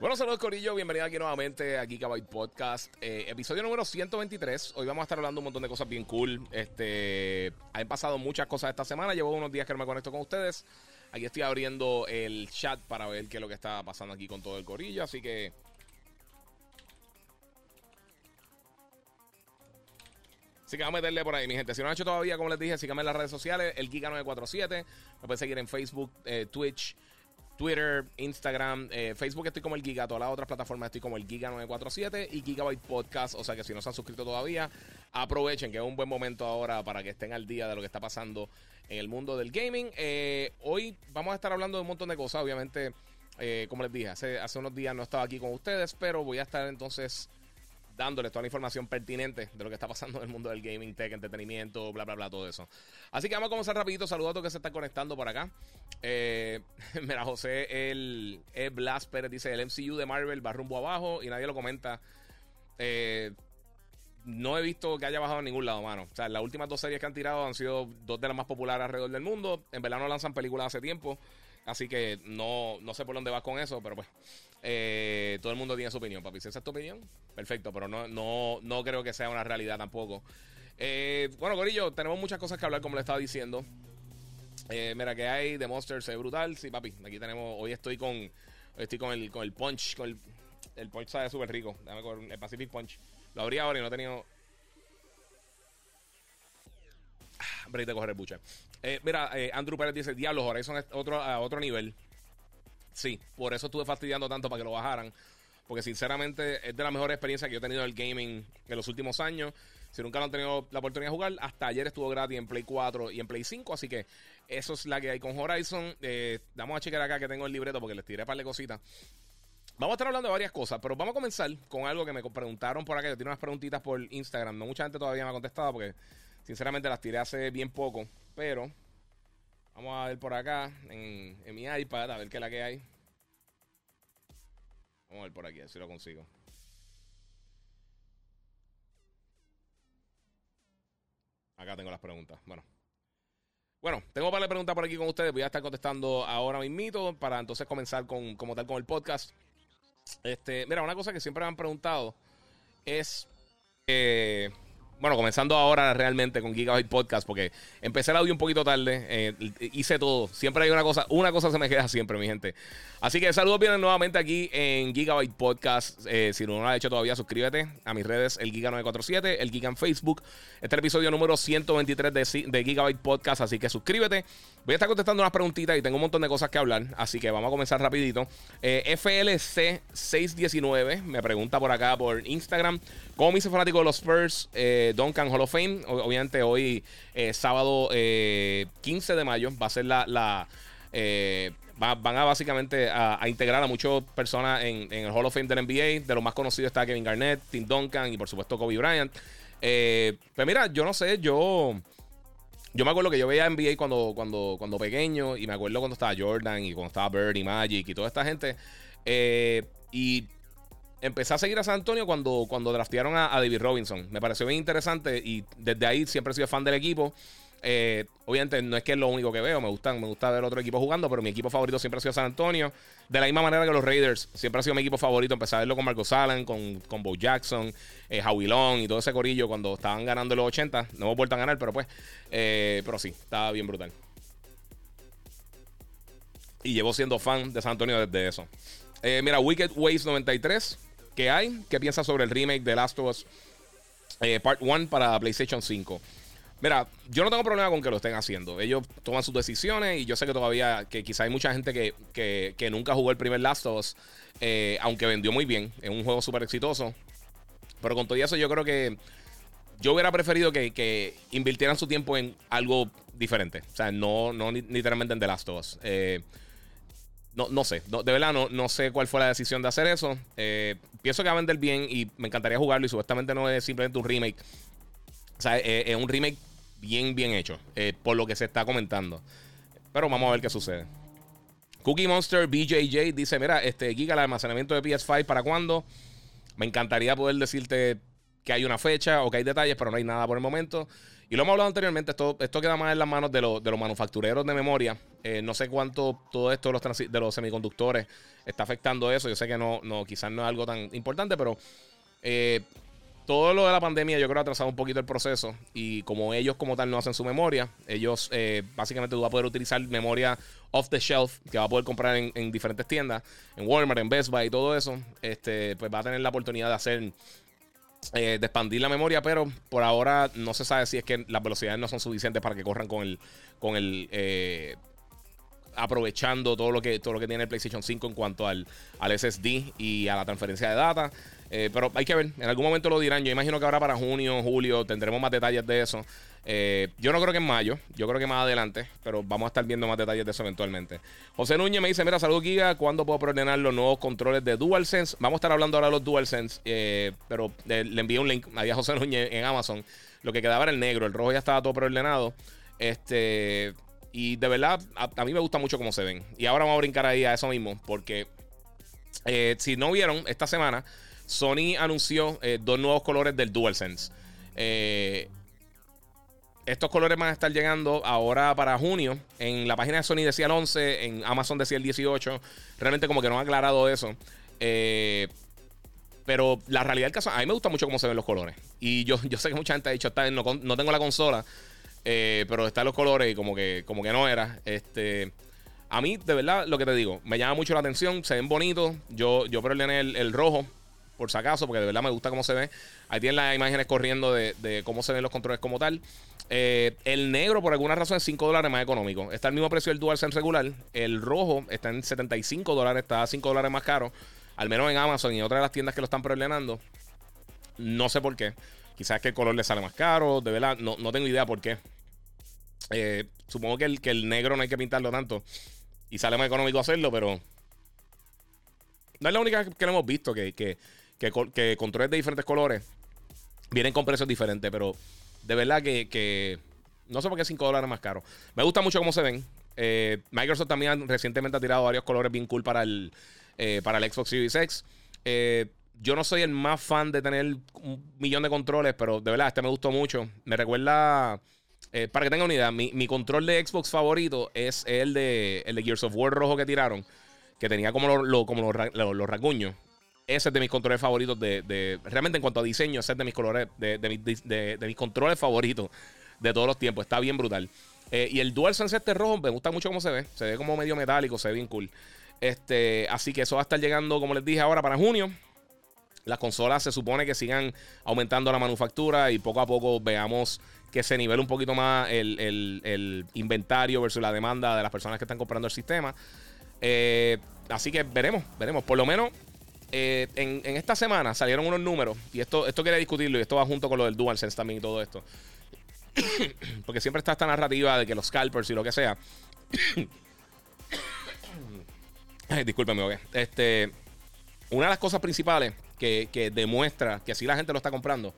Bueno, saludos Corillo, bienvenido aquí nuevamente a Gigabyte Podcast, eh, episodio número 123. Hoy vamos a estar hablando un montón de cosas bien cool. Este, han pasado muchas cosas esta semana, llevo unos días que no me conecto con ustedes. Aquí estoy abriendo el chat para ver qué es lo que está pasando aquí con todo el Corillo, así que Así que vamos a meterle por ahí, mi gente. Si no lo han hecho todavía, como les dije, síganme en las redes sociales, el Giga947. Me pueden seguir en Facebook, eh, Twitch, Twitter, Instagram, eh, Facebook estoy como el Giga, todas las otras plataformas estoy como el Giga947 y Gigabyte Podcast. O sea que si no se han suscrito todavía, aprovechen que es un buen momento ahora para que estén al día de lo que está pasando en el mundo del gaming. Eh, hoy vamos a estar hablando de un montón de cosas, obviamente. Eh, como les dije, hace, hace unos días no estaba aquí con ustedes, pero voy a estar entonces dándoles toda la información pertinente de lo que está pasando en el mundo del gaming, tech, entretenimiento, bla, bla, bla, todo eso. Así que vamos a comenzar rapidito. Saludos a todos que se están conectando por acá. Eh, mira, José, el, el Blast Pérez dice, el MCU de Marvel va rumbo abajo y nadie lo comenta. Eh, no he visto que haya bajado en ningún lado, mano. O sea, las últimas dos series que han tirado han sido dos de las más populares alrededor del mundo. En verdad no lanzan películas hace tiempo. Así que no, no sé por dónde vas con eso, pero pues eh, todo el mundo tiene su opinión, papi. Si esa es tu opinión, perfecto, pero no, no, no creo que sea una realidad tampoco. Eh, bueno, Corillo, tenemos muchas cosas que hablar, como le estaba diciendo. Eh, mira, que hay de Monsters, es brutal. Sí, papi, aquí tenemos, hoy estoy con, estoy con el, con el punch, con el, punch sabe súper rico. Dame con el Pacific Punch. Lo abrí ahora y no he tenido break de coger el buche. Eh, mira, eh, Andrew Pérez dice: Diablo, Horizon es otro, a otro nivel. Sí, por eso estuve fastidiando tanto para que lo bajaran. Porque sinceramente es de las mejores experiencias que yo he tenido en el gaming en los últimos años. Si nunca lo han tenido la oportunidad de jugar, hasta ayer estuvo gratis en Play 4 y en Play 5. Así que eso es la que hay con Horizon. Eh, vamos a checar acá que tengo el libreto porque les tiré un par de cositas. Vamos a estar hablando de varias cosas, pero vamos a comenzar con algo que me preguntaron por acá. Yo tengo unas preguntitas por Instagram. No mucha gente todavía me ha contestado porque Sinceramente las tiré hace bien poco. Pero vamos a ver por acá en, mi iPad a ver qué es la que hay. Vamos a ver por aquí, a ver si lo consigo. Acá tengo las preguntas. Bueno. Bueno, tengo para preguntas por aquí con ustedes. Voy a estar contestando ahora mismito para entonces comenzar con, como tal con el podcast. Este, mira, una cosa que siempre me han preguntado es eh, bueno, comenzando ahora realmente con Gigabyte Podcast, porque empecé el audio un poquito tarde, eh, hice todo. Siempre hay una cosa, una cosa se me queda siempre, mi gente. Así que saludos vienen nuevamente aquí en Gigabyte Podcast. Eh, si no lo has hecho todavía, suscríbete a mis redes, el Giga947, el Giga en Facebook. Este es el episodio número 123 de, de Gigabyte Podcast, así que suscríbete. Voy a estar contestando unas preguntitas y tengo un montón de cosas que hablar, así que vamos a comenzar rapidito. Eh, FLC619 me pregunta por acá por Instagram, ¿cómo me hice fanático de los Spurs? Eh, Duncan Hall of Fame, obviamente hoy eh, sábado 15 de mayo va a ser la... la van a básicamente a, integrar a muchas personas en, en, el Hall of Fame del NBA. De los más conocidos está Kevin Garnett, Tim Duncan y por supuesto Kobe Bryant. pues mira, yo no sé, yo... Yo me acuerdo que yo veía NBA cuando, cuando, cuando pequeño y me acuerdo cuando estaba Jordan y cuando estaba Bird y Magic y toda esta gente. Eh, y empecé a seguir a San Antonio cuando, cuando draftearon a, David Robinson. Me pareció bien interesante y desde ahí siempre he sido fan del equipo. Eh, obviamente no es que es lo único que veo, me, gustan, me gusta ver otro equipo jugando, pero mi equipo favorito siempre ha sido San Antonio. De la misma manera que los Raiders, siempre ha sido mi equipo favorito. Empecé a verlo con Marcos Allen, con, con Bo Jackson, eh, Howie Long y todo ese corillo cuando estaban ganando los 80. No hemos vuelto a ganar, pero pues, eh, pero sí, estaba bien brutal. Y llevo siendo fan de San Antonio desde eso. Eh, mira, Wicked Ways 93, ¿qué hay? ¿Qué piensas sobre el remake de Last of Us eh, Part 1 para PlayStation 5? Mira, yo no tengo problema con que lo estén haciendo. Ellos toman sus decisiones y yo sé que todavía, que quizá hay mucha gente que, que, que nunca jugó el primer Last of Us, eh, aunque vendió muy bien. Es un juego súper exitoso. Pero con todo eso yo creo que yo hubiera preferido que, que, invirtieran su tiempo en algo diferente. O sea, no, no literalmente en The Last of Us. Eh, no, no sé, de verdad no, no sé cuál fue la decisión de hacer eso. Eh, pienso que va a vender bien y me encantaría jugarlo y supuestamente no es simplemente un remake O sea, es, un remake bien, bien hecho, eh, por lo que se está comentando. Pero vamos a ver qué sucede. Cookie Monster BJJ dice: Mira, este Giga, el almacenamiento de PS5, ¿para cuándo? Me encantaría poder decirte que hay una fecha o que hay detalles, pero no hay nada por el momento. Y lo hemos hablado anteriormente, esto, esto queda más en las manos de, de los manufactureros de memoria. Eh, no sé cuánto todo esto de los, semiconductores está afectando eso. Yo sé que no, no quizás no es algo tan importante, pero eh, todo lo de la pandemia yo creo ha atrasado un poquito el proceso. Y como ellos como tal no hacen su memoria, ellos eh, básicamente tú vas a poder utilizar memoria off the shelf que va a poder comprar en, en diferentes tiendas, en Walmart, en Best Buy y todo eso. Este, pues va a tener la oportunidad de hacer eh, de expandir la memoria, pero por ahora no se sabe si es que las velocidades no son suficientes para que corran con el, con el eh, aprovechando todo lo que todo lo que tiene el PlayStation 5 en cuanto al, al SSD y a la transferencia de data. Eh, pero hay que ver, en algún momento lo dirán. Yo imagino que ahora para junio, julio tendremos más detalles de eso. Eh, yo no creo que en mayo, yo creo que más adelante, pero vamos a estar viendo más detalles de eso eventualmente. José Núñez me dice: Mira, salud, Giga. ¿Cuándo puedo preordenar los nuevos controles de DualSense? Vamos a estar hablando ahora de los DualSense, eh, pero le envié un link ahí a José Núñez en Amazon. Lo que quedaba era el negro, el rojo ya estaba todo preordenado. Este. Y de verdad, a, mí me gusta mucho cómo se ven. Y ahora vamos a brincar ahí a eso mismo, porque si no vieron, esta semana Sony anunció dos nuevos colores del DualSense. Eh, estos colores van a estar llegando ahora para junio. En la página de Sony decía el 11, en Amazon decía el 18. Realmente como que no han aclarado eso. Eh, pero la realidad del caso, a mí me gusta mucho cómo se ven los colores. Y yo, yo sé que mucha gente ha dicho, está, no, tengo la consola, eh, pero están los colores y como que, como que no era. Este, a mí, de verdad, lo que te digo, me llama mucho la atención, se ven bonitos. Yo, yo preordené el, el rojo, por si acaso, porque de verdad me gusta cómo se ve. Ahí tienen las imágenes corriendo de, cómo se ven los controles como tal. Eh, el negro, por alguna razón, es 5 dólares más económico. Está al mismo precio del DualSense regular. El rojo está en 75 dólares, está a 5 dólares más caro. Al menos en Amazon y en otras de las tiendas que lo están preordenando. No sé por qué. Quizás que el color le sale más caro. De verdad, no, tengo idea por qué. Eh, supongo que el, que el negro no hay que pintarlo tanto. Y sale más económico hacerlo, pero. No es la única que lo hemos visto. Que, que, que controles de diferentes colores vienen con precios diferentes. Pero de verdad que, no sé por qué 5 dólares más caro. Me gusta mucho cómo se ven. Eh, Microsoft también recientemente ha tirado varios colores bien cool para el, eh, para el Xbox Series X. Eh, yo no soy el más fan de tener un millón de controles, pero de verdad, este me gustó mucho. Me recuerda, para que tengan una idea, mi, control de Xbox favorito es el de, el Gears of War rojo que tiraron, que tenía como, lo, como los, los, raguños ese es de mis controles favoritos de, realmente en cuanto a diseño, ese es de mis colores, de, mis controles favoritos de todos los tiempos. Está bien brutal. Eh, y el DualSense este rojo me gusta mucho cómo se ve. Se ve como medio metálico, se ve bien cool. Este, así que eso va a estar llegando, como les dije ahora, para junio. Las consolas se supone que sigan aumentando la manufactura y poco a poco veamos que se nivele un poquito más el, inventario versus la demanda de las personas que están comprando el sistema. Eh, así que veremos, veremos. Por lo menos eh, en, esta semana salieron unos números, y esto, esto quería discutirlo, y esto va junto con lo del DualSense también y todo esto. Porque siempre está esta narrativa de que los scalpers y lo que sea. Ay, discúlpeme, Este, una de las cosas principales que, demuestra que así la gente lo está comprando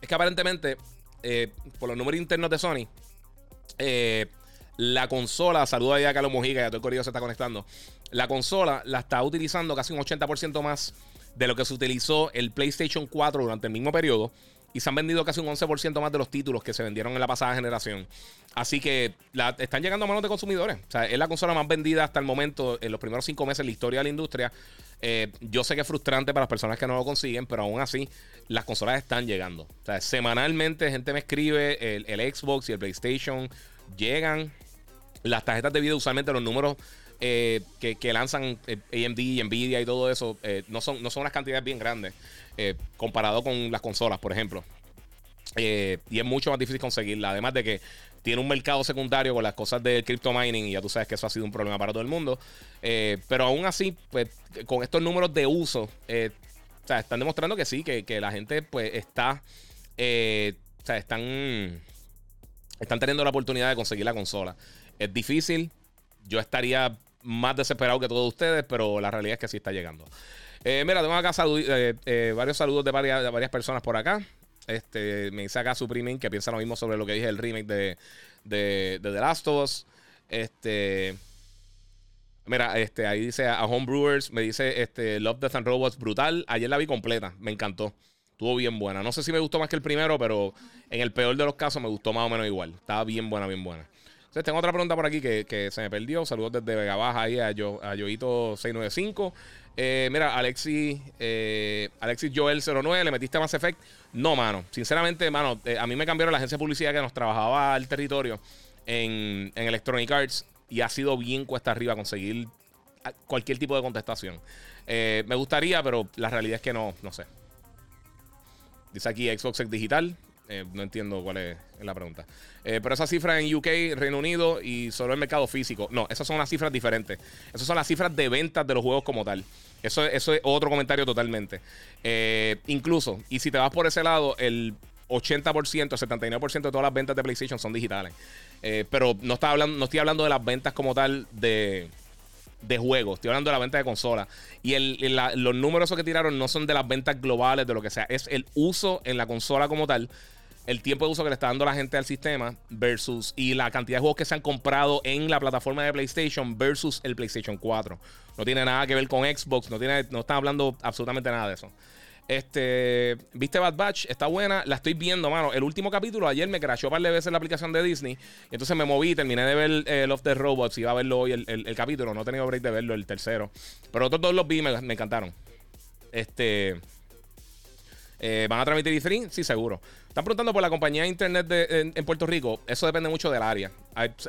es que aparentemente, eh, por los números internos de Sony, eh, la consola, saluda ya a Carlos Mojica, ya todo el corrido se está conectando. La consola la está utilizando casi un 80% más de lo que se utilizó el PlayStation 4 durante el mismo periodo. Y se han vendido casi un 11% más de los títulos que se vendieron en la pasada generación. Así que la, están llegando a manos de consumidores. O sea, es la consola más vendida hasta el momento, en los primeros cinco meses en la historia de la industria. Eh, yo sé que es frustrante para las personas que no lo consiguen, pero aún así, las consolas están llegando. O sea, semanalmente gente me escribe, el, el Xbox y el PlayStation llegan. Las tarjetas de video, usualmente los números eh, que, lanzan eh, AMD y Nvidia y todo eso, eh, no, son, no son unas cantidades bien grandes comparado con las consolas, por ejemplo. y es mucho más difícil conseguirla. Además de que tiene un mercado secundario con las cosas del crypto mining y ya tú sabes que eso ha sido un problema para todo el mundo. pero aún así, pues con estos números de uso, están demostrando que sí, que, la gente pues está, están, están teniendo la oportunidad de conseguir la consola. Es difícil. Yo estaría más desesperado que todos ustedes, pero la realidad es que sí está llegando. Eh, mira, tengo acá eh, varios saludos de varias, de varias personas por acá. Este, me dice acá Suprimen que piensa lo mismo sobre lo que dije el remake de, de, The Last of Us. Este. Mira, este, ahí dice a Homebrewers, me dice este, Love, Death and Robots, brutal. Ayer la vi completa, me encantó. Estuvo bien buena. No sé si me gustó más que el primero, pero en el peor de los casos me gustó más o menos igual. Estaba bien buena, bien buena. Entonces, tengo otra pregunta por aquí que, se me perdió. Saludos desde Vega Baja ahí a, Yo, a Yoito695. Eh, mira, Alexis, eh, Alexis Joel 09, ¿le metiste Mass Effect? No, mano. Sinceramente, mano, eh, a mí me cambiaron la agencia de publicidad que nos trabajaba al territorio en, en Electronic Arts y ha sido bien cuesta arriba conseguir cualquier tipo de contestación. me gustaría, pero la realidad es que no, no sé. Dice aquí Xbox X Digital. Eh, no entiendo cuál es, la pregunta. Eh, pero esa cifra en UK, Reino Unido y solo el mercado físico. No, esas son las cifras diferentes. Esas son las cifras de ventas de los juegos como tal. Eso, eso es otro comentario totalmente. Eh, incluso, y si te vas por ese lado, el 80%, el 79% de todas las ventas de PlayStation son digitales. pero no, está hablando, no estoy hablando de las ventas como tal de de juegos. Estoy hablando de la venta de consolas. Y el, los números que tiraron no son de las ventas globales, de lo que sea. Es el uso en la consola como tal. El tiempo de uso que le está dando la gente al sistema versus y la cantidad de juegos que se han comprado en la plataforma de PlayStation versus el PlayStation 4. No tiene nada que ver con Xbox, no, tiene, no están hablando absolutamente nada de eso. Este, ¿viste Bad Batch? Está buena, la estoy viendo, mano. El último capítulo, ayer me crashó par de veces la aplicación de Disney. Y entonces me moví, terminé de ver eh, Love the Robots. Iba a verlo hoy el, capítulo. No he tenido break de verlo, el tercero. Pero otros dos los vi me, me encantaron. Este. Eh, ¿Van a transmitir E3? Sí, seguro. Están preguntando por la compañía de internet en, en, Puerto Rico. Eso depende mucho del área.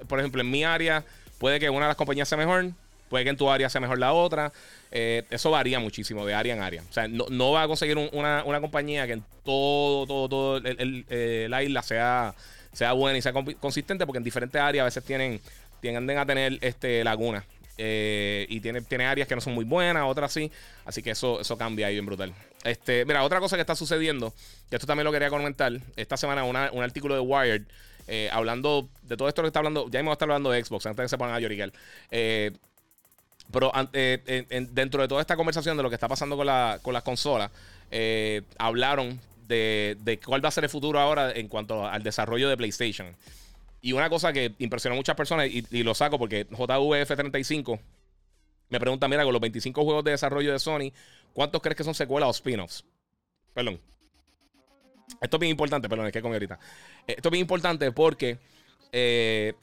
por ejemplo, en mi área puede que una de las compañías sea mejor. Puede que en tu área sea mejor la otra. Eh, eso varía muchísimo de área en área. O sea, no, va a conseguir una, compañía que en todo, todo, todo el, eh, la isla sea, sea buena y sea consistente, porque en diferentes áreas a veces tienen, tienden a tener este, lagunas. Eh, y tiene, tiene áreas que no son muy buenas, otras sí. Así que eso, eso cambia ahí bien brutal. Este, mira, otra cosa que está sucediendo, que esto también lo quería comentar. Esta semana un artículo de Wired hablando de todo esto que está hablando. Ya hemos estado hablando de Xbox antes de que se pongan a lloriquear. Pero eh, dentro de toda esta conversación de lo que está pasando con, la, con las consolas, eh, hablaron de, cuál va a ser el futuro ahora en cuanto al desarrollo de PlayStation. Y una cosa que impresionó a muchas personas, y, lo saco porque JVF35 me pregunta, mira, con los 25 juegos de desarrollo de Sony, ¿cuántos crees que son secuelas o spin-offs? Perdón. Esto es bien importante, perdón, es que con ahorita. Esto es bien importante porque eh,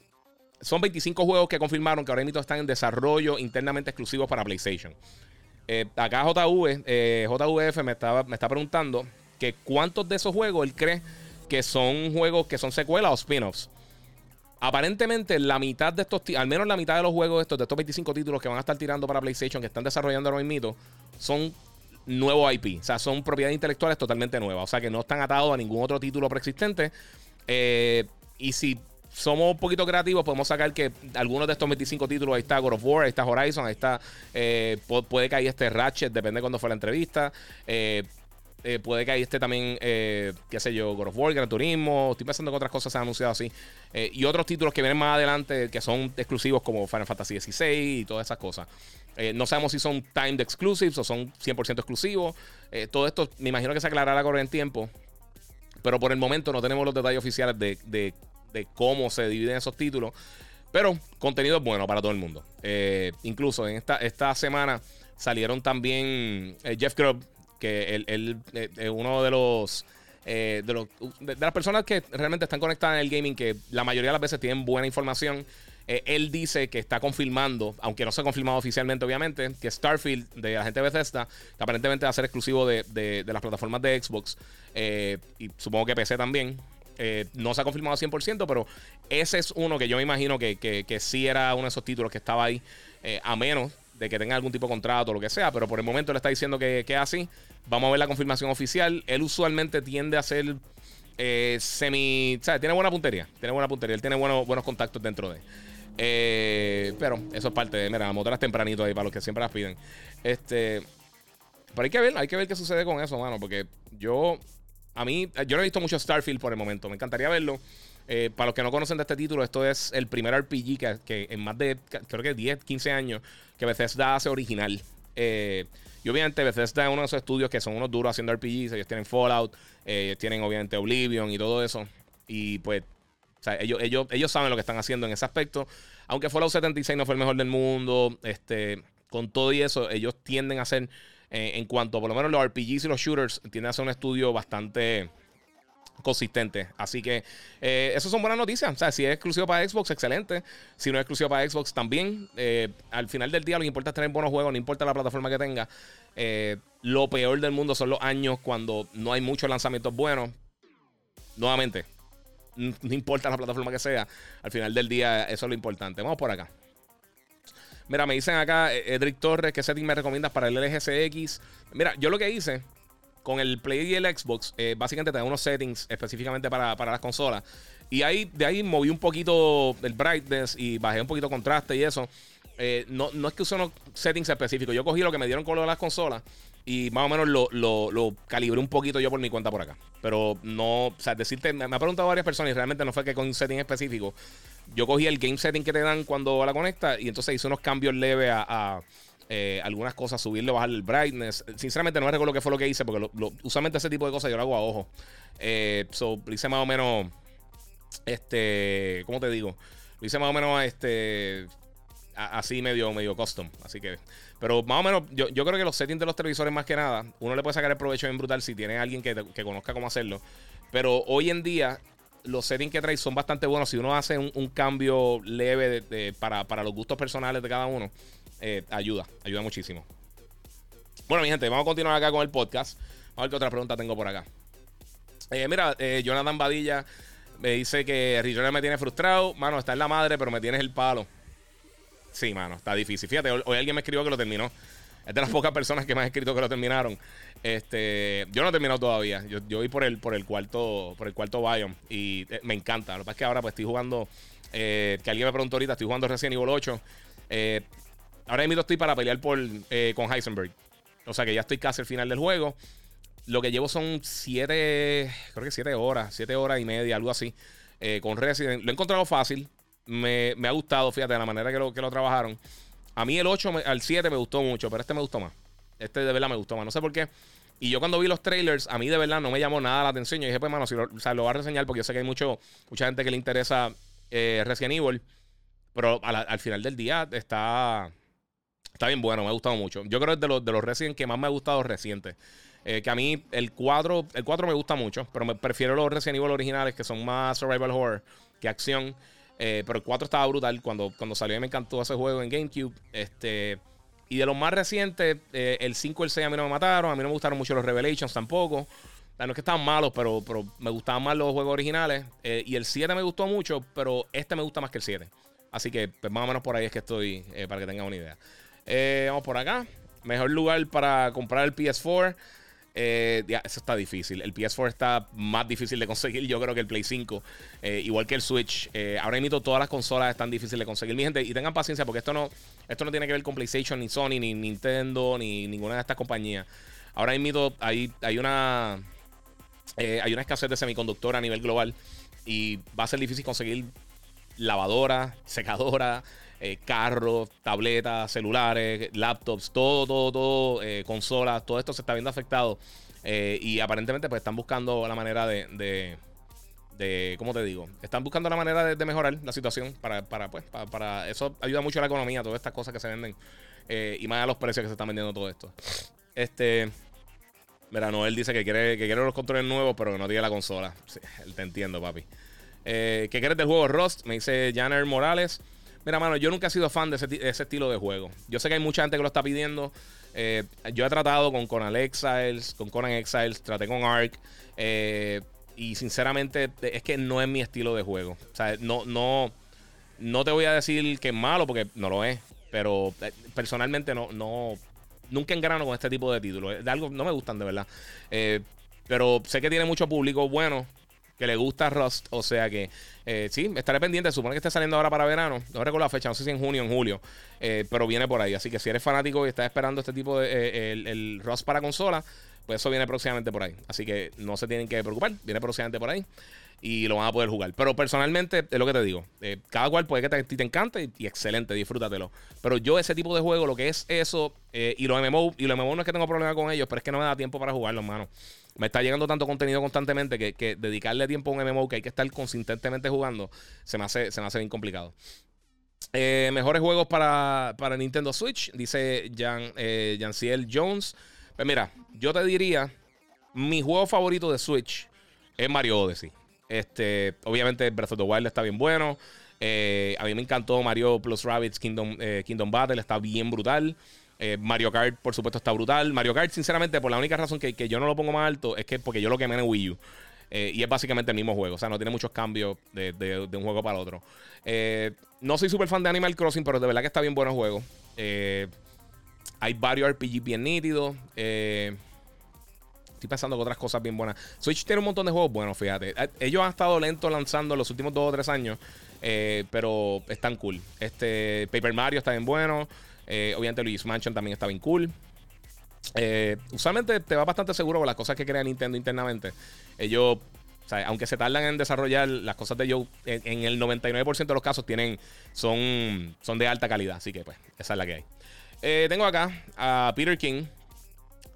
son 25 juegos que confirmaron que ahora mismo están en desarrollo internamente exclusivos para PlayStation. Eh, acá JV, eh, JVF me, estaba, me está preguntando que cuántos de esos juegos él cree que son juegos que son secuelas o spin-offs. Aparentemente, la mitad de estos, al menos la mitad de los juegos estos, de estos 25 títulos que van a estar tirando para PlayStation, que están desarrollando ahora mismo, son nuevos IP. O sea, son propiedades intelectuales totalmente nuevas. O sea, que no están atados a ningún otro título preexistente. Eh, y si somos un poquito creativos, podemos sacar que algunos de estos 25 títulos, ahí está God of War, ahí está Horizon, ahí está, eh, puede que ahí esté Ratchet, depende de cuándo fue la entrevista. Eh, eh, puede que ahí esté también, qué sé yo, God of War, Gran Turismo. Estoy pensando que otras cosas se han anunciado así. y otros títulos que vienen más adelante que son exclusivos como Final Fantasy XVI y todas esas cosas. no sabemos si son timed exclusives o son 100% exclusivos. todo esto me imagino que se aclarará con el tiempo. Pero por el momento no tenemos los detalles oficiales de de cómo se dividen esos títulos. Pero contenido es bueno para todo el mundo. Eh, incluso en esta, esta semana salieron también eh, Jeff Grubb, que él, es eh, uno de los, de los de, las personas que realmente están conectadas en el gaming, que la mayoría de las veces tienen buena información. él dice que está confirmando, aunque no se ha confirmado oficialmente, obviamente, que Starfield de la gente de Bethesda, que aparentemente va a ser exclusivo de, de las plataformas de Xbox y supongo que PC también. Eh, no se ha confirmado 100%, pero ese es uno que yo me imagino que, que, sí era uno de esos títulos que estaba ahí, eh, a menos de que tenga algún tipo de contrato o lo que sea, pero por el momento le está diciendo que, es así. Vamos a ver la confirmación oficial. Él usualmente tiende a ser eh, semi. ¿sabes? Tiene buena puntería. Tiene buena puntería. Él tiene buenos, contactos dentro de. pero eso es parte de. Mira, motoras tempranito ahí para los que siempre las piden. Este. Pero hay que ver, hay que ver qué sucede con eso, mano. Porque yo a mí, yo no he visto mucho Starfield por el momento. Me encantaría verlo. Eh, para los que no conocen de este título, esto es el primer RPG que, en más de, creo que 10, 15 años, que Bethesda hace original. Eh, y obviamente Bethesda es uno de esos estudios que son unos duros haciendo RPGs. Ellos tienen Fallout, eh, tienen obviamente Oblivion y todo eso. Y pues, ellos, ellos, ellos saben lo que están haciendo en ese aspecto. Aunque Fallout 76 no fue el mejor del mundo, este, con todo y eso, ellos tienden a ser, eh, en cuanto por lo menos los RPGs y los shooters, tienden a ser un estudio bastante consistente. Así que eh, eso son buenas noticias. O sea, si es exclusivo para Xbox, excelente. Si no es exclusivo para Xbox, también. Eh, al final del día lo que importa es tener buenos juegos, no importa la plataforma que tenga. Eh, lo peor del mundo son los años cuando no hay muchos lanzamientos buenos. Nuevamente, no importa la plataforma que sea. Al final del día, eso es lo importante. Vamos por acá. Mira, me dicen acá, Edric Torres, ¿qué setting me recomiendas para el LGCX? Mira, yo lo que hice con el Play y el Xbox, eh, básicamente te da unos settings específicamente para, para las consolas. Y ahí, de ahí moví un poquito el brightness y bajé un poquito contraste y eso. Eh, no, no es que use unos settings específicos. Yo cogí lo que me dieron con lo de las consolas y más o menos lo, lo, calibré un poquito yo por mi cuenta por acá. Pero no, o sea, decirte, me, ha preguntado varias personas y realmente no fue que con un setting específico. Yo cogí el game setting que te dan cuando la conectas y entonces hice unos cambios leves a eh, algunas cosas, subirle bajarle el brightness. Sinceramente no me recuerdo qué fue lo que hice, porque usualmente ese tipo de cosas yo lo hago a ojo. Eh, so, lo hice más o menos, este, ¿cómo te digo? Lo hice más o menos, este, así medio, medio custom. Así que, pero más o menos, yo, creo que los settings de los televisores más que nada, uno le puede sacar el provecho en brutal si tiene alguien que, conozca cómo hacerlo. Pero hoy en día, los settings que trae son bastante buenos. Si uno hace un, cambio leve para, para, los gustos personales de cada uno, eh, ayuda, ayuda muchísimo. Bueno, mi gente, vamos a continuar acá con el podcast. Vamos a ver qué otra pregunta tengo por acá. Eh, mira, eh, Jonathan Badilla me dice que Richard me tiene frustrado. Mano, está en la madre, pero me tienes el palo. Sí, mano, está difícil. Fíjate, hoy, alguien me escribió que lo terminó. Es de las pocas personas que me han escrito que lo terminaron. Este, yo no he terminado todavía. Yo, yo voy por el, por el cuarto, por el cuarto biome. Y me encanta. Lo que pasa es que ahora pues estoy jugando. que alguien me preguntó ahorita, estoy jugando recién Evil 8. Eh, Ahora mismo estoy para pelear por, eh, con Heisenberg. O sea que ya estoy casi al final del juego. Lo que llevo son siete, creo que siete horas, siete horas y media, algo así. Eh, con Resident. Lo he encontrado fácil. Me, ha gustado, fíjate, la manera que lo, que lo trabajaron. A mí el 8 al 7 me gustó mucho, pero este me gustó más. Este de verdad me gustó más. No sé por qué. Y yo cuando vi los trailers, a mí de verdad no me llamó nada la atención. Yo dije, pues, mano, si lo, o sea, lo voy a reseñar porque yo sé que hay mucho, mucha gente que le interesa eh, Resident Evil. Pero al final del día está Está bien bueno, me ha gustado mucho. Yo creo que es de los, de los Resident que más me ha gustado reciente. Eh, que a mí el 4, el 4 me gusta mucho, pero me prefiero los Resident Evil originales que son más survival horror que acción. Eh, pero el 4 estaba brutal. Cuando, cuando salió me encantó ese juego en GameCube. Este, y de los más recientes, eh, el 5 y el 6 a mí no me mataron. A mí no me gustaron mucho los Revelations tampoco. No es que estaban malos, pero, pero me gustaban más los juegos originales. y el 7 me gustó mucho, pero este me gusta más que el 7. Así que pues, más o menos por ahí es que estoy, para que tengan una idea. Eh, vamos por acá. Mejor lugar para comprar el PS4. Eh, eso está difícil. El PS4 está más difícil de conseguir, yo creo que el Play 5. Eh, igual que el Switch. ahora mismo todas las consolas están difíciles de conseguir. Mi gente, y tengan paciencia porque esto no, esto no tiene que ver con PlayStation, ni Sony, ni Nintendo, ni ninguna de estas compañías. Ahora mismo hay, hay una. hay una escasez de semiconductores a nivel global. Y va a ser difícil conseguir lavadora, secadora, eh, carros, tabletas, celulares, laptops, todo, todo, todo, eh, consolas, todo esto se está viendo afectado. Eh, y aparentemente pues están buscando la manera de, de, de ¿cómo te digo? Están buscando la manera de, mejorar la situación para, para pues, para, eso ayuda mucho a la economía, todas estas cosas que se venden y más a los precios que se están vendiendo todo esto. Este, mira, Noel dice que quiere, que quiere los controles nuevos, pero que no tiene la consola. te entiendo, papi. ¿Qué quieres del juego Rust? Me dice Janner Morales. Mira, mano, yo nunca he sido fan de ese, estilo de juego. Yo sé que hay mucha gente que lo está pidiendo. Eh, yo he tratado con Conan Exiles, con Conan Exiles, traté con Ark. Eh, y sinceramente, es que no es mi estilo de juego. O sea, no, no, no te voy a decir que es malo porque no lo es. Pero eh, personalmente no, no, nunca engrano con este tipo de títulos. De algo no me gustan de verdad. pero sé que tiene mucho público bueno que le gusta Rust. O sea que eh, sí, estaré pendiente. Supone que esté saliendo ahora para verano. No recuerdo la fecha, no sé si en junio o en julio. Eh, pero viene por ahí. Así que si eres fanático y estás esperando este tipo de eh, el, Rust para consola, pues eso viene próximamente por ahí. Así que no se tienen que preocupar. Viene próximamente por ahí. Y lo van a poder jugar. Pero personalmente, es lo que te digo. Eh, cada cual puede que te, te encante y, excelente, disfrútatelo. Pero yo, ese tipo de juego, lo que es eso, eh, y los MMO, y los MMO no es que tengo problema con ellos, pero es que no me da tiempo para jugarlos, mano. Me está llegando tanto contenido constantemente que, dedicarle tiempo a un MMO que hay que estar consistentemente jugando, se me hace, se me hace bien complicado. Eh, mejores juegos para, para, Nintendo Switch, dice Jan, Janciel Jones. Pues mira, yo te diría, mi juego favorito de Switch es Mario Odyssey. Este, obviamente, Breath of the Wild está bien bueno. Eh, a mí me encantó Mario Plus Rabbits Kingdom, eh, Kingdom Battle, está bien brutal. Eh, Mario Kart, por supuesto, está brutal. Mario Kart, sinceramente, por la única razón que, yo no lo pongo más alto es que porque yo lo quemé en Wii U. y es básicamente el mismo juego. O sea, no tiene muchos cambios de, un juego para otro. no soy súper fan de Animal Crossing, pero de verdad que está bien bueno el juego. hay varios RPG bien nítidos. Estoy pensando que otras cosas bien buenas. Switch tiene un montón de juegos buenos, fíjate. Eh, ellos han estado lentos lanzando los últimos dos o tres años, eh, pero están cool. Este Paper Mario está bien bueno. Eh, obviamente Luis Mansion también está bien cool. usualmente te va bastante seguro con las cosas que crea Nintendo internamente. Ellos, aunque se tardan en desarrollar, las cosas de ellos en, el 99% de los casos tienen, son, son de alta calidad. Así que pues, esa es la que hay. tengo acá a Peter King.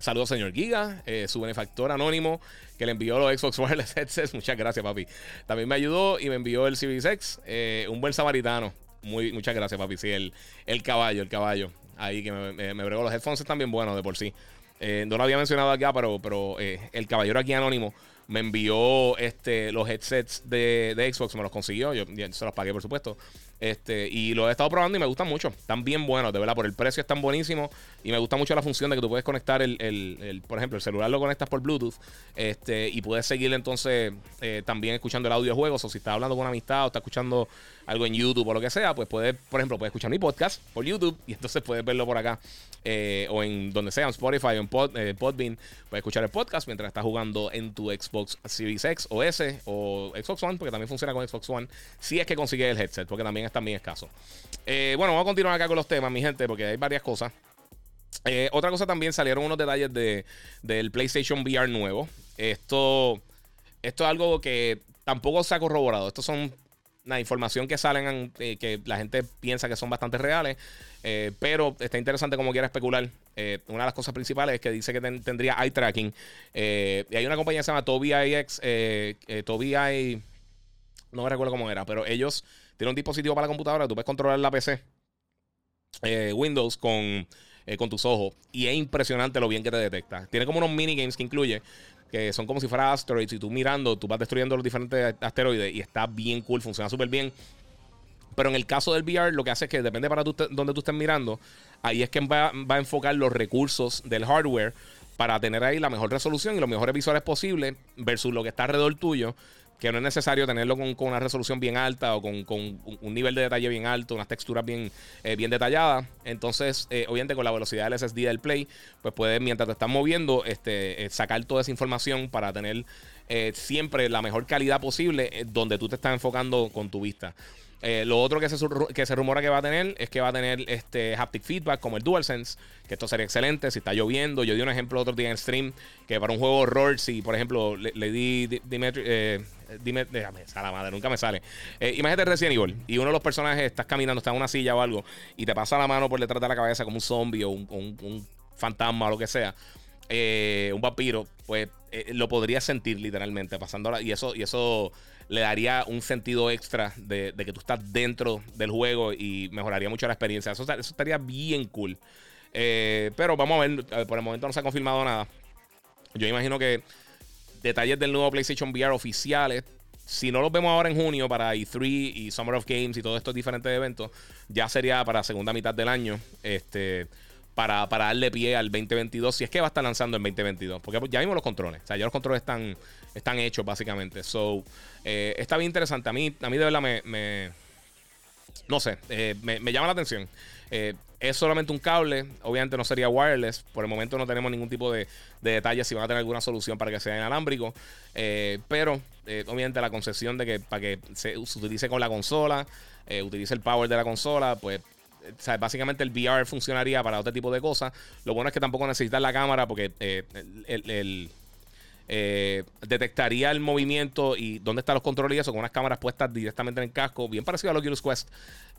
Saludos, señor Giga, eh, su benefactor anónimo que le envió los Xbox Wireless headsets. Muchas gracias, papi. También me ayudó y me envió el Series X. Eh, un buen samaritano. Muy, muchas gracias, papi. Sí, el, el caballo, el caballo. Ahí que me, me, bregó. Los headphones están bien buenos de por sí. Eh, no lo había mencionado acá, pero, pero el caballero aquí anónimo me envió este, los headsets de, de Xbox, me los consiguió. Yo, se los pagué, por supuesto. Este, y lo he estado probando y me gustan mucho. Están bien buenos, de verdad. Por el precio están buenísimos. Y me gusta mucho la función de que tú puedes conectar el, por ejemplo, el celular lo conectas por Bluetooth. Este, y puedes seguir entonces eh, también escuchando el audio de juegos. O si estás hablando con una amistad o estás escuchando algo en YouTube o lo que sea, pues puedes, por ejemplo, puedes escuchar mi podcast por YouTube y entonces puedes verlo por acá. Eh, o en donde sea, en Spotify o en eh, Podbean. Puedes escuchar el podcast mientras estás jugando en tu Xbox Series X o S o Xbox One, porque también funciona con Xbox One. Si es que consigues el headset, porque también también escaso. Bueno, vamos a continuar acá con los temas, mi gente, porque hay varias cosas. Eh, otra cosa también salieron unos detalles de, del PlayStation VR nuevo. Esto, esto es algo que tampoco se ha corroborado. Esto son una información que salen eh, que la gente piensa que son bastante reales. pero está interesante como quiera especular. una de las cosas principales es que dice que tendría eye tracking. y hay una compañía que se llama Tobii IX. Tobii. No me recuerdo cómo era, pero ellos tiene un dispositivo para la computadora, tú puedes controlar la PC, eh, Windows, con, eh, con tus ojos. Y es impresionante lo bien que te detecta. Tiene como unos minigames que incluye, que son como si fuera asteroids. Y tú mirando, tú vas destruyendo los diferentes asteroides y está bien cool, funciona súper bien. Pero en el caso del VR, lo que hace es que depende para donde tú estés mirando, ahí es que va, va, a enfocar los recursos del hardware para tener ahí la mejor resolución y los mejores visuales posibles versus lo que está alrededor tuyo que no es necesario tenerlo con, una resolución bien alta o con, un nivel de detalle bien alto, unas texturas bien, eh, bien detalladas. Entonces, eh, obviamente con la velocidad del SSD del Play, pues puedes, mientras te estás moviendo, este, eh, sacar toda esa información para tener siempre la mejor calidad posible donde tú te estás enfocando con tu vista. Lo otro que se, que se rumora que va a tener es que va a tener este haptic feedback como el DualSense, que esto sería excelente si está lloviendo. Yo di un ejemplo otro día en stream que para un juego horror, si por ejemplo le, di Dimitri, eh, déjame, la madre, nunca me sale. Eh, imagínate Resident Evil y uno de los personajes estás caminando, está en una silla o algo y te pasa la mano por detrás de la cabeza como un zombie o un, fantasma o lo que sea. un vampiro, pues lo podría sentir literalmente pasando y eso y eso le daría un sentido extra de, que tú estás dentro del juego y mejoraría mucho la experiencia. Eso, estaría bien cool. Eh, pero vamos a ver, por el momento no se ha confirmado nada. Yo imagino que detalles del nuevo PlayStation VR oficiales, si no los vemos ahora en junio para E3 y Summer of Games y todos estos diferentes eventos, ya sería para segunda mitad del año. Este para, darle pie al 2022, si es que va a estar lanzando en 2022, porque ya vimos los controles, o sea, ya los controles están, están hechos básicamente. So, eh, está bien interesante. A mí, a mí de verdad me, no sé, eh, me, llama la atención. Eh, es solamente un cable, obviamente no sería wireless. Por el momento no tenemos ningún tipo de, de detalles si van a tener alguna solución para que sea inalámbrico. pero obviamente la concesión de que para que se, utilice con la consola, utilice el power de la consola, pues básicamente el VR funcionaría para otro tipo de cosas. Lo bueno es que tampoco necesitas la cámara porque eh, el, eh, detectaría el movimiento y dónde están los controles y eso con unas cámaras puestas directamente en el casco, bien parecido a los Oculus Quest.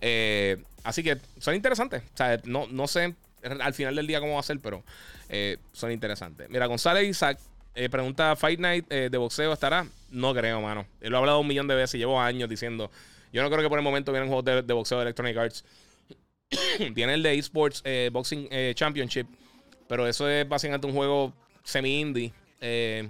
Eh, así que son interesantes. O sea, no, no sé al final del día cómo va a ser, pero eh, son interesantes. Mira, González Isaac pregunta: ¿Fight Night de boxeo estará? No creo, mano. Lo he hablado un millón de veces, llevo años diciendo. Yo no creo que por el momento vienen juegos de, de boxeo de Electronic Arts. Tiene el de eSports Boxing Championship, pero eso es básicamente un juego semi-indie. Eh,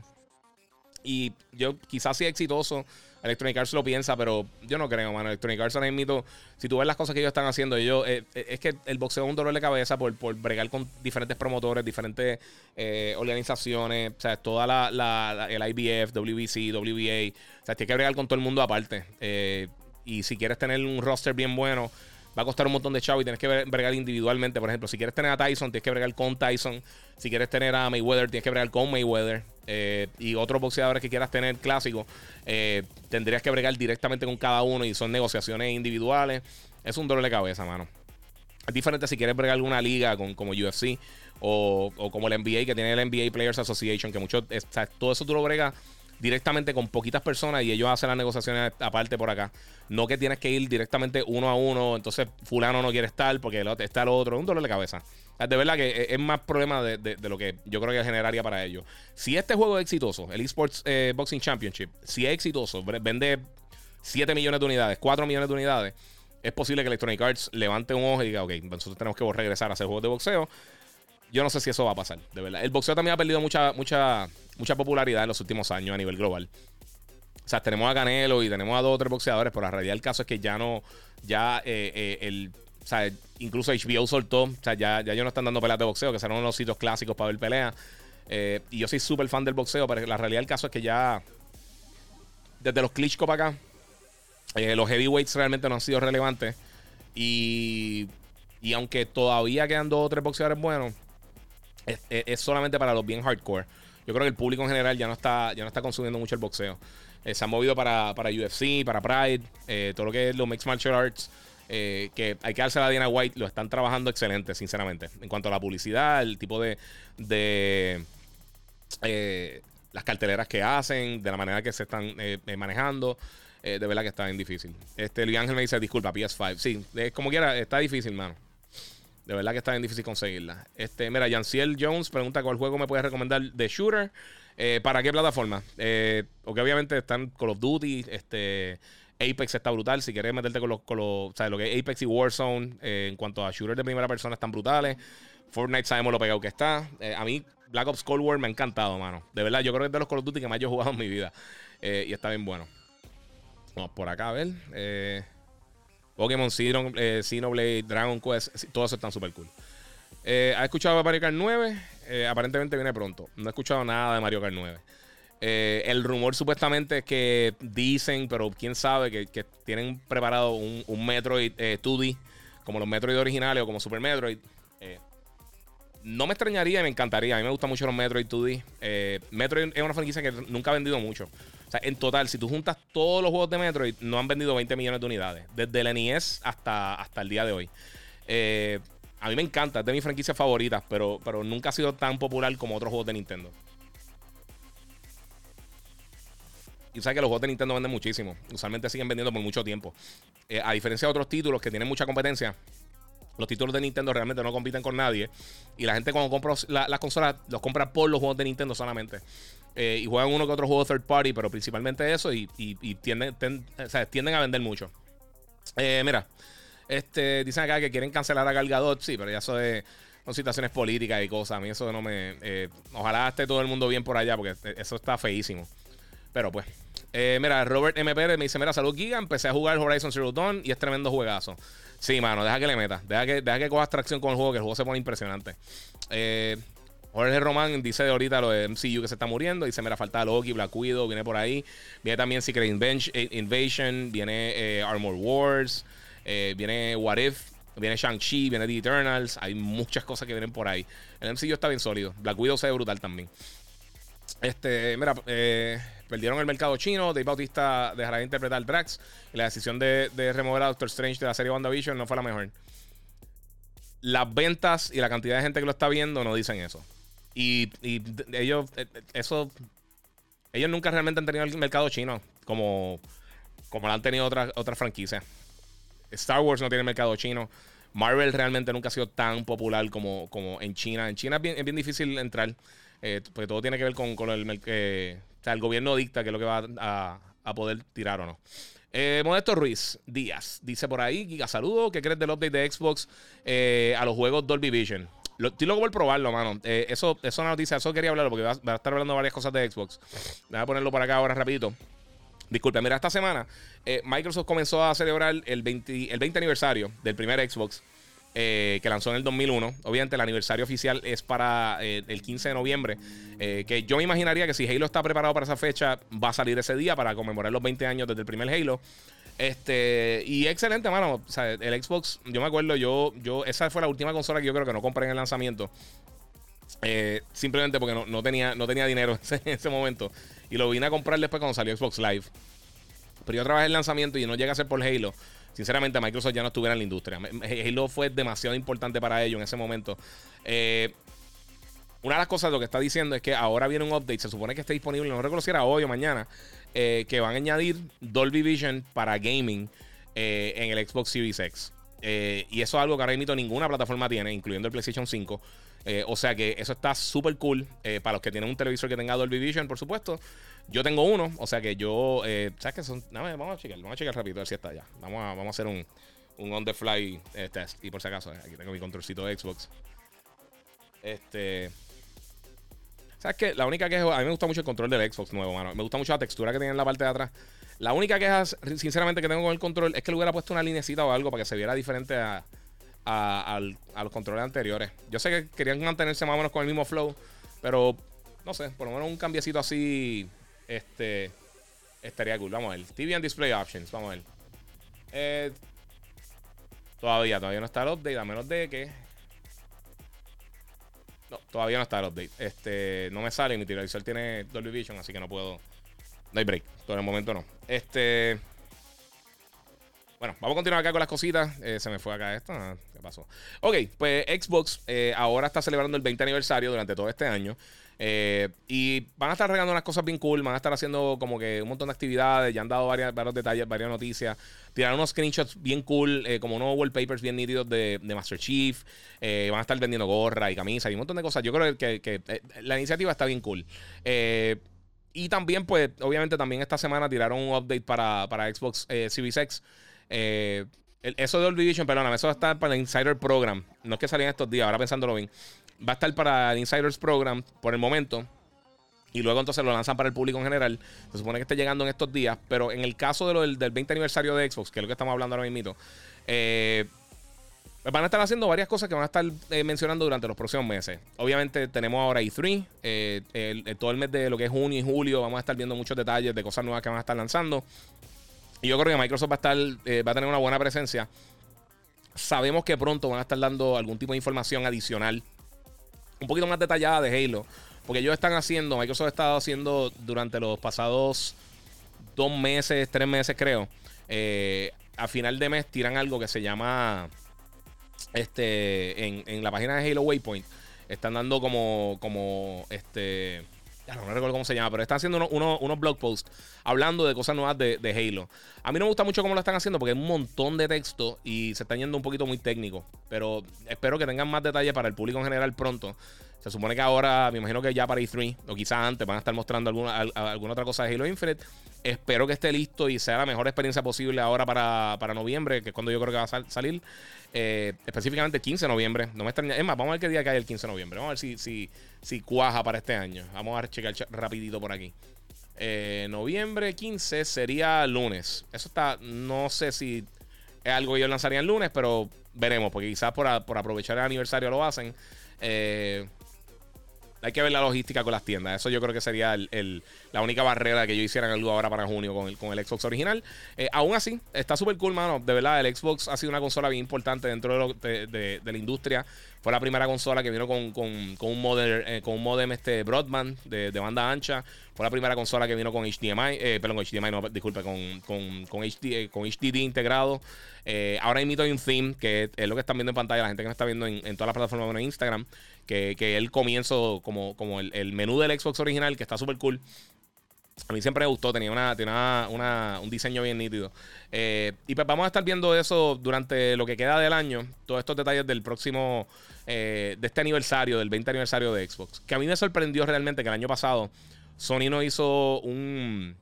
y yo quizás sea exitoso. Electronic Arts lo piensa, pero yo no creo, mano. Electronic Arts ahora mismo, si tú ves las cosas que ellos están haciendo, ellos, eh, eh, es que el boxeo es un dolor de cabeza por, por bregar con diferentes promotores, diferentes organizaciones, o sea, toda la, la, el IBF, WBC, WBA, o sea, tienes que bregar con todo el mundo aparte. y si quieres tener un roster bien bueno, va a costar un montón de chavo y tienes que bregar individualmente. Por ejemplo, si quieres tener a Tyson, tienes que bregar con Tyson. Si quieres tener a Mayweather, tienes que bregar con Mayweather. Eh, y otros boxeadores que quieras tener clásicos, eh, tendrías que bregar directamente con cada uno y son negociaciones individuales. Es un dolor de cabeza, mano. Es diferente si quieres bregar alguna liga con, como UFC o, como el NBA, que tiene el NBA Players Association, que mucho, todo eso tú lo bregas directamente con poquitas personas y ellos hacen las negociaciones aparte por acá. No que tienes que ir directamente uno a uno, entonces fulano no quiere estar porque está el otro. Un dolor de cabeza. De verdad que es más problema de, lo que yo creo que generaría para ellos. Si este juego es exitoso, el Esports eh, Boxing Championship, si es exitoso, vende 7 millones de unidades, 4 millones de unidades, es posible que Electronic Arts levante un ojo y diga, ok, nosotros tenemos que regresar a hacer juegos de boxeo. Yo no sé si eso va a pasar, de verdad. El boxeo también ha perdido mucha, mucha, mucha popularidad en los últimos años a nivel global. O sea, tenemos a Canelo y tenemos a dos o tres boxeadores, pero la realidad del caso es que ya no, ya eh, eh, el, o sea, incluso HBO soltó, o sea, ya, ya ellos no están dando peleas de boxeo, que serán unos sitios clásicos para ver peleas. Eh, y yo soy súper fan del boxeo, pero la realidad del caso es que ya, desde los Klitschko para acá, los heavyweights realmente no han sido relevantes. Y, y aunque todavía quedan dos o tres boxeadores buenos, es, es solamente para los bien hardcore yo creo que el público en general ya no está, ya no está consumiendo mucho el boxeo. Eh, se han movido para, para UFC, para Pride, eh, todo lo que es los Mixed Martial Arts. Eh, que hay que darse a Diana White, lo están trabajando excelente, sinceramente. En cuanto a la publicidad, el tipo de. de las carteleras que hacen, de la manera que se están manejando. de verdad que está bien difícil. Este, Luis Ángel me dice, disculpa, PS5. Sí, como quiera, está difícil, mano. De verdad que está bien difícil conseguirla. Este, mira, Janciel Jones pregunta cuál juego me puedes recomendar de shooter. Eh, ¿Para qué plataforma? Eh, porque obviamente están Call of Duty, este, Apex está brutal. Si quieres meterte con los, con los o lo que es Apex y Warzone, eh, en cuanto a shooter de primera persona, están brutales. Fortnite sabemos lo pegado que está. a mí, Black Ops Cold War me ha encantado, mano. De verdad, yo creo que es de los Call of Duty que más yo he jugado en mi vida. y está bien bueno. Vamos por acá a ver. Pokémon, eh, Xenoblade, Dragon Quest, todos están súper cool. Eh, ¿Ha escuchado Mario Kart 9? Eh, aparentemente viene pronto. No he escuchado nada de Mario Kart 9. el rumor supuestamente es que dicen, pero quién sabe, que, tienen preparado un, un Metroid 2D, como los Metroid originales o como Super Metroid. no me extrañaría y me encantaría. A mí me gustan mucho los Metroid 2D. Metroid es una franquicia que nunca ha vendido mucho. En total, si tú juntas todos los juegos de Metroid, no han vendido 20 millones de unidades. Desde el NES hasta, hasta el día de hoy. Eh, a mí me encanta, es de mis franquicias favoritas, pero, pero nunca ha sido tan popular como otros juegos de Nintendo. Y sabes que los juegos de Nintendo venden muchísimo. Usualmente siguen vendiendo por mucho tiempo. Eh, a diferencia de otros títulos que tienen mucha competencia, los títulos de Nintendo realmente no compiten con nadie. Y la gente cuando compra las consolas, los compra por los juegos de Nintendo solamente. Eh, y juegan uno que otro juego third party, pero principalmente eso. Y, tienden, tienden a vender mucho. Eh, mira, este, dicen acá que quieren cancelar a Galgadot. Sí, pero ya eso de, son situaciones políticas y cosas. A mí eso no me. Eh, ojalá esté todo el mundo bien por allá, porque eso está feísimo. Pero pues. mira, Robert MP me dice: Mira, salud, Giga. Empecé a jugar Horizon Zero Dawn y es tremendo juegazo. Sí, mano, deja que le meta. Deja que, deja que cojas tracción con el juego, que el juego se pone impresionante. Eh, Jorge Román dice de ahorita lo de MCU que se está muriendo. Dice, mira, falta Loki, Black Widow, viene por ahí. Viene también Secret eh, Invasion, viene eh, Armor Wars, eh, viene What If, viene Shang-Chi, viene The Eternals. Hay muchas cosas que vienen por ahí. El MCU está bien sólido. Black Widow se ve brutal también. Este, mira, perdieron el mercado chino. Dave Bautista dejará de interpretar Drax. Y la decisión de, de remover a Doctor Strange de la serie WandaVision no fue la mejor. Las ventas y la cantidad de gente que lo está viendo no dicen eso. Y, ellos, eh, eso ellos nunca realmente han tenido el mercado chino como, como lo han tenido otras, otras franquicias. Star Wars no tiene mercado chino. Marvel realmente nunca ha sido tan popular como, como en China. En China es bien, difícil entrar, eh, porque todo tiene que ver con, el, eh, o sea, el gobierno dicta que es lo que va a, a poder tirar o no. Eh, Modesto Ruiz Díaz dice por ahí: Giga, saludo. ¿Qué crees del update de Xbox eh, a los juegos Dolby Vision? Lo, estoy loco por probarlo, mano. Eh, eso, eso es una noticia, eso quería hablarlo porque va, a estar hablando varias cosas de Xbox. Voy a ponerlo por acá ahora rapidito. Disculpe, mira, esta semana eh, Microsoft comenzó a celebrar el 20, el 20 aniversario del primer Xbox eh, que lanzó en el 2001. Obviamente el aniversario oficial es para el 15 de noviembre, que yo me imaginaría que si Halo está preparado para esa fecha, va a salir ese día para conmemorar los 20 años desde el primer Halo. Este, y excelente, mano. O sea, el Xbox, yo me acuerdo, yo, yo, esa fue la última consola que yo creo que no compré en el lanzamiento. Eh, simplemente porque no, no tenía, no tenía dinero en ese, en ese momento. Y lo vine a comprar después cuando salió Xbox Live. Pero yo trabajé el lanzamiento y no llega a ser por Halo. Sinceramente, Microsoft ya no estuviera en la industria. Halo fue demasiado importante para ellos en ese momento. Eh, una de las cosas lo que está diciendo es que ahora viene un update. Se supone que esté disponible, no recuerdo si era hoy o mañana. Eh, que van a añadir Dolby Vision para gaming eh, en el Xbox Series X. Eh, y eso es algo que ahora mismo ninguna plataforma tiene, incluyendo el PlayStation 5. Eh, o sea que eso está súper cool para los que tienen un televisor que tenga Dolby Vision, por supuesto. Yo tengo uno, o sea que yo, ¿sabes qué son? Vamos a checar, vamos a checar rápido a ver si está ya. Vamos a, vamos a hacer un, un on the fly test. Y por si acaso, aquí tengo mi controlcito de Xbox. Este. ¿Sabes qué? La única queja, a mí me gusta mucho el control del Xbox nuevo, mano. Me gusta mucho la textura que tiene en la parte de atrás. La única queja, sinceramente, que tengo con el control es que le hubiera puesto una linecita o algo para que se viera diferente a, a, los controles anteriores. Yo sé que querían mantenerse más o menos con el mismo flow, pero no sé, por lo menos un cambiecito así, este, estaría cool. Vamos a ver. TV and Display Options, vamos a ver. Eh, todavía, todavía no está el update, a menos de que todavía no está el update. Este, no me sale, mi televisor tiene Dolby Vision, así que no puedo. No hay break. Por el momento no. Este. Bueno, vamos a continuar acá con las cositas. Eh, se me fue acá esto. Ah, ¿Qué pasó? Ok, pues Xbox eh, ahora está celebrando el 20 aniversario durante todo este año. Eh, y van a estar regalando unas cosas bien cool. Van a estar haciendo como que un montón de actividades. Ya han dado varias, varios detalles, varias noticias. Tiraron unos screenshots bien cool, eh, como unos wallpapers bien nítidos de, Master Chief. Eh, van a estar vendiendo gorra y camisas y un montón de cosas. Yo creo que, la iniciativa está bien cool. Y también, pues, obviamente, también esta semana tiraron un update para, para Xbox Series X. Eso de Dolby Vision, perdóname, eso estar para el Insider Program. No es que salgan estos días, ahora pensándolo bien. Va a estar para el Insiders Program por el momento. Y luego entonces lo lanzan para el público en general. Se supone que esté llegando en estos días. Pero en el caso de lo del, del 20 aniversario de Xbox, que es lo que estamos hablando ahora mismo, eh, van a estar haciendo varias cosas que van a estar eh, mencionando durante los próximos meses. Obviamente tenemos ahora E3, eh, todo el mes de lo que es junio y julio vamos a estar viendo muchos detalles de cosas nuevas que van a estar lanzando. Y yo creo que Microsoft va a estar, va a tener una buena presencia. Sabemos que pronto van a estar dando algún tipo de información adicional, un poquito más detallada de Halo. Porque ellos están haciendo, Microsoft ha estado haciendo durante los pasados dos meses, tres meses creo. eh, a final de mes tiran algo que se llama este en, en la página de Halo Waypoint están dando como como este ya no, recuerdo cómo se llama, pero están haciendo uno- uno- unos blog posts hablando de cosas nuevas de, Halo. A mí no me gusta mucho cómo lo están haciendo porque hay un montón de texto y se están yendo un poquito muy técnico. Pero espero que tengan más detalles para el público en general pronto. Se supone que ahora, me imagino que ya para E3 o quizás antes van a estar mostrando alguna, al- alguna otra cosa de Halo Infinite. Espero que esté listo y sea la mejor experiencia posible ahora para, para noviembre, que es cuando yo creo que va a sal- salir. Eh, específicamente el 15 de noviembre. No me extraña. Es más, vamos a ver qué día cae el 15 de noviembre. Vamos a ver si, si, si cuaja para este año. Vamos a checar rapidito por aquí. Eh, noviembre 15 sería lunes. Eso está, no sé si es algo que ellos lanzarían el lunes, pero veremos, porque quizás por, por aprovechar el aniversario lo hacen. Eh, hay que ver la logística con las tiendas. Eso yo creo que sería la única barrera que ellos hicieran algo ahora para junio con el, con el Xbox original. Eh, aún así, está súper cool, mano. De verdad, el Xbox ha sido una consola bien importante dentro de, la industria. Fue la primera consola que vino con, con- un modem, eh, con un modem este broadband de, banda ancha. Fue la primera consola que vino con HDMI, eh, perdón, HDMI, no, disculpe, con, con, con, HD, HDD integrado. Eh, ahora imito hay un theme, que es lo que están viendo en pantalla, la gente que me está viendo en, en todas las plataformas, bueno, en Instagram, que, el comienzo, como, como el, el menú del Xbox original, que está súper cool. A mí siempre me gustó, tenía una, un diseño bien nítido. Eh, y pues vamos a estar viendo eso durante lo que queda del año. Todos estos detalles del próximo, eh, de este aniversario, del 20 aniversario de Xbox. Que a mí me sorprendió realmente que el año pasado Sony no hizo un,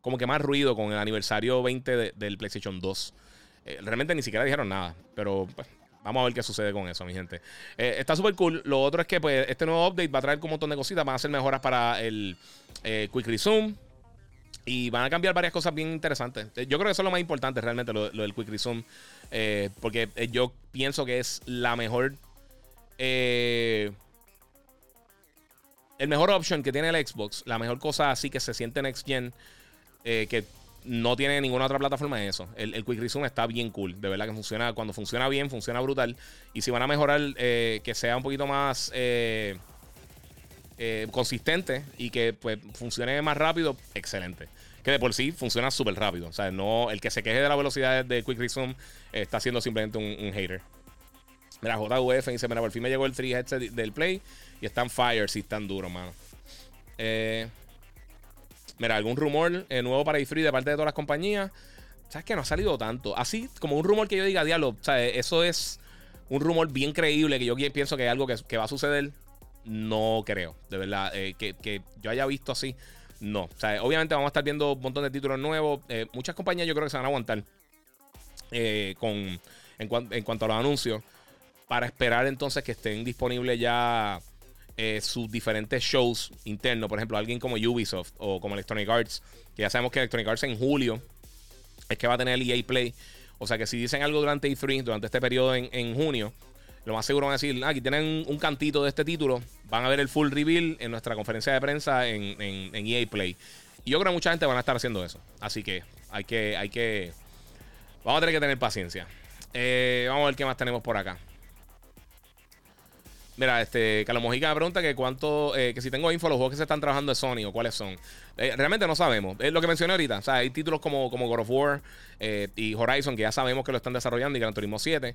como que más ruido con el aniversario 20 del PlayStation 2. Eh, realmente ni siquiera dijeron nada, pero pues, vamos a ver qué sucede con eso, mi gente. está súper cool. Lo otro es que pues, este nuevo update va a traer un montón de cositas. Van a hacer mejoras para el Quick Resume. Y van a cambiar varias cosas bien interesantes. Eh, yo creo que eso es lo más importante realmente, lo, del Quick Resume. Eh, porque eh, yo pienso que es la mejor. el mejor option que tiene el Xbox. La mejor cosa así que se siente Next Gen. que no tiene ninguna otra plataforma es eso. El, Quick Resume está bien cool. De verdad que funciona. Cuando funciona bien, funciona brutal. Y si van a mejorar, que sea un poquito más. Eh, consistente y que pues funcione más rápido, excelente. Que de por sí funciona súper rápido. O sea, no, el que se queje de la velocidad de Quick Resume está siendo simplemente un, hater. Mira, JVF dice: Mira, por fin me llegó el 3 headset del Play y están fire si están duros, mano. Eh, mira, algún rumor eh, nuevo para E3 de parte de todas las compañías. ¿Sabes que no ha salido tanto? Así como un rumor que yo diga, diablo, o sea, eso es un rumor bien creíble que yo pienso que es algo que, que va a suceder no creo, de verdad, eh, que, yo haya visto así. No, o obviamente vamos a estar viendo un montón de títulos nuevos. Eh, muchas compañías yo creo que se van a aguantar eh, con, en, cuanto a los anuncios para esperar entonces que estén disponibles ya sus diferentes shows internos. Por ejemplo, alguien como Ubisoft o como Electronic Arts, que ya sabemos que Electronic Arts en julio es que va a tener el EA Play. O sea que si dicen algo durante E3, durante este periodo en, en junio, lo más seguro van a decir, ah, aquí tienen un cantito de este título, van a ver el full reveal en nuestra conferencia de prensa en, en, EA Play. Y yo creo que mucha gente van a estar haciendo eso. Así que hay que, hay que, vamos a tener que tener paciencia. Eh, vamos a ver qué más tenemos por acá. Mira, este, Carlos Mojica pregunta que cuánto, eh, que si tengo info los juegos que se están trabajando de Sony o cuáles son. Eh, realmente no sabemos. Es lo que mencioné ahorita. O sea, hay títulos como, como God of War eh, y Horizon que ya sabemos que lo están desarrollando y Gran Turismo 7.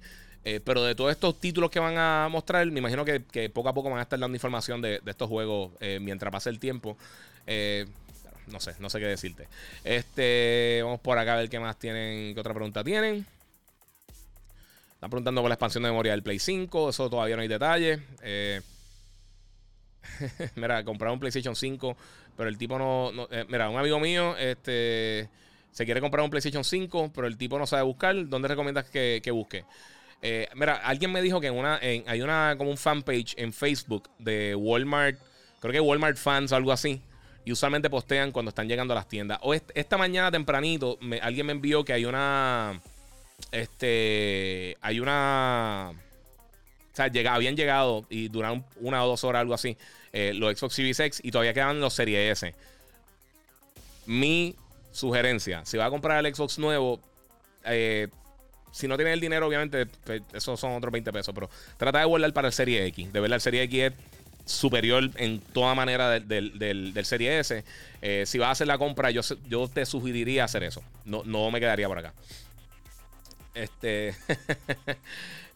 pero de todos estos títulos que van a mostrar, me imagino que, poco a poco van a estar dando información de, estos juegos mientras pase el tiempo. no sé, no sé qué decirte. Este, vamos por acá a ver qué más tienen, qué otra pregunta tienen. Están preguntando por la expansión de memoria del Play 5. Eso todavía no hay detalles. Eh, mira, comprar un PlayStation 5, pero el tipo no. Eh, mira, un amigo mío este, se quiere comprar un PlayStation 5, pero el tipo no sabe buscar. ¿Dónde recomiendas que, busque? Eh, mira, alguien me dijo que hay una como un fanpage en Facebook de Walmart, creo que Walmart Fans o algo así, y usualmente postean cuando están llegando a las tiendas. O esta mañana tempranito, alguien me envió que hay una este, hay una. O sea, llega, habían llegado y duraron una o dos horas, algo así, eh, los Xbox Series X y todavía quedan los Series S. Mi sugerencia, si va a comprar el Xbox nuevo, eh, si no tiene el dinero, obviamente, pues, esos son otros 20 pesos, pero trata de guardar para el Serie X. De verdad, el Serie X es superior en toda manera del, del, Serie S. Eh, si vas a hacer la compra, yo, yo te sugeriría hacer eso. No, no me quedaría por acá. Este.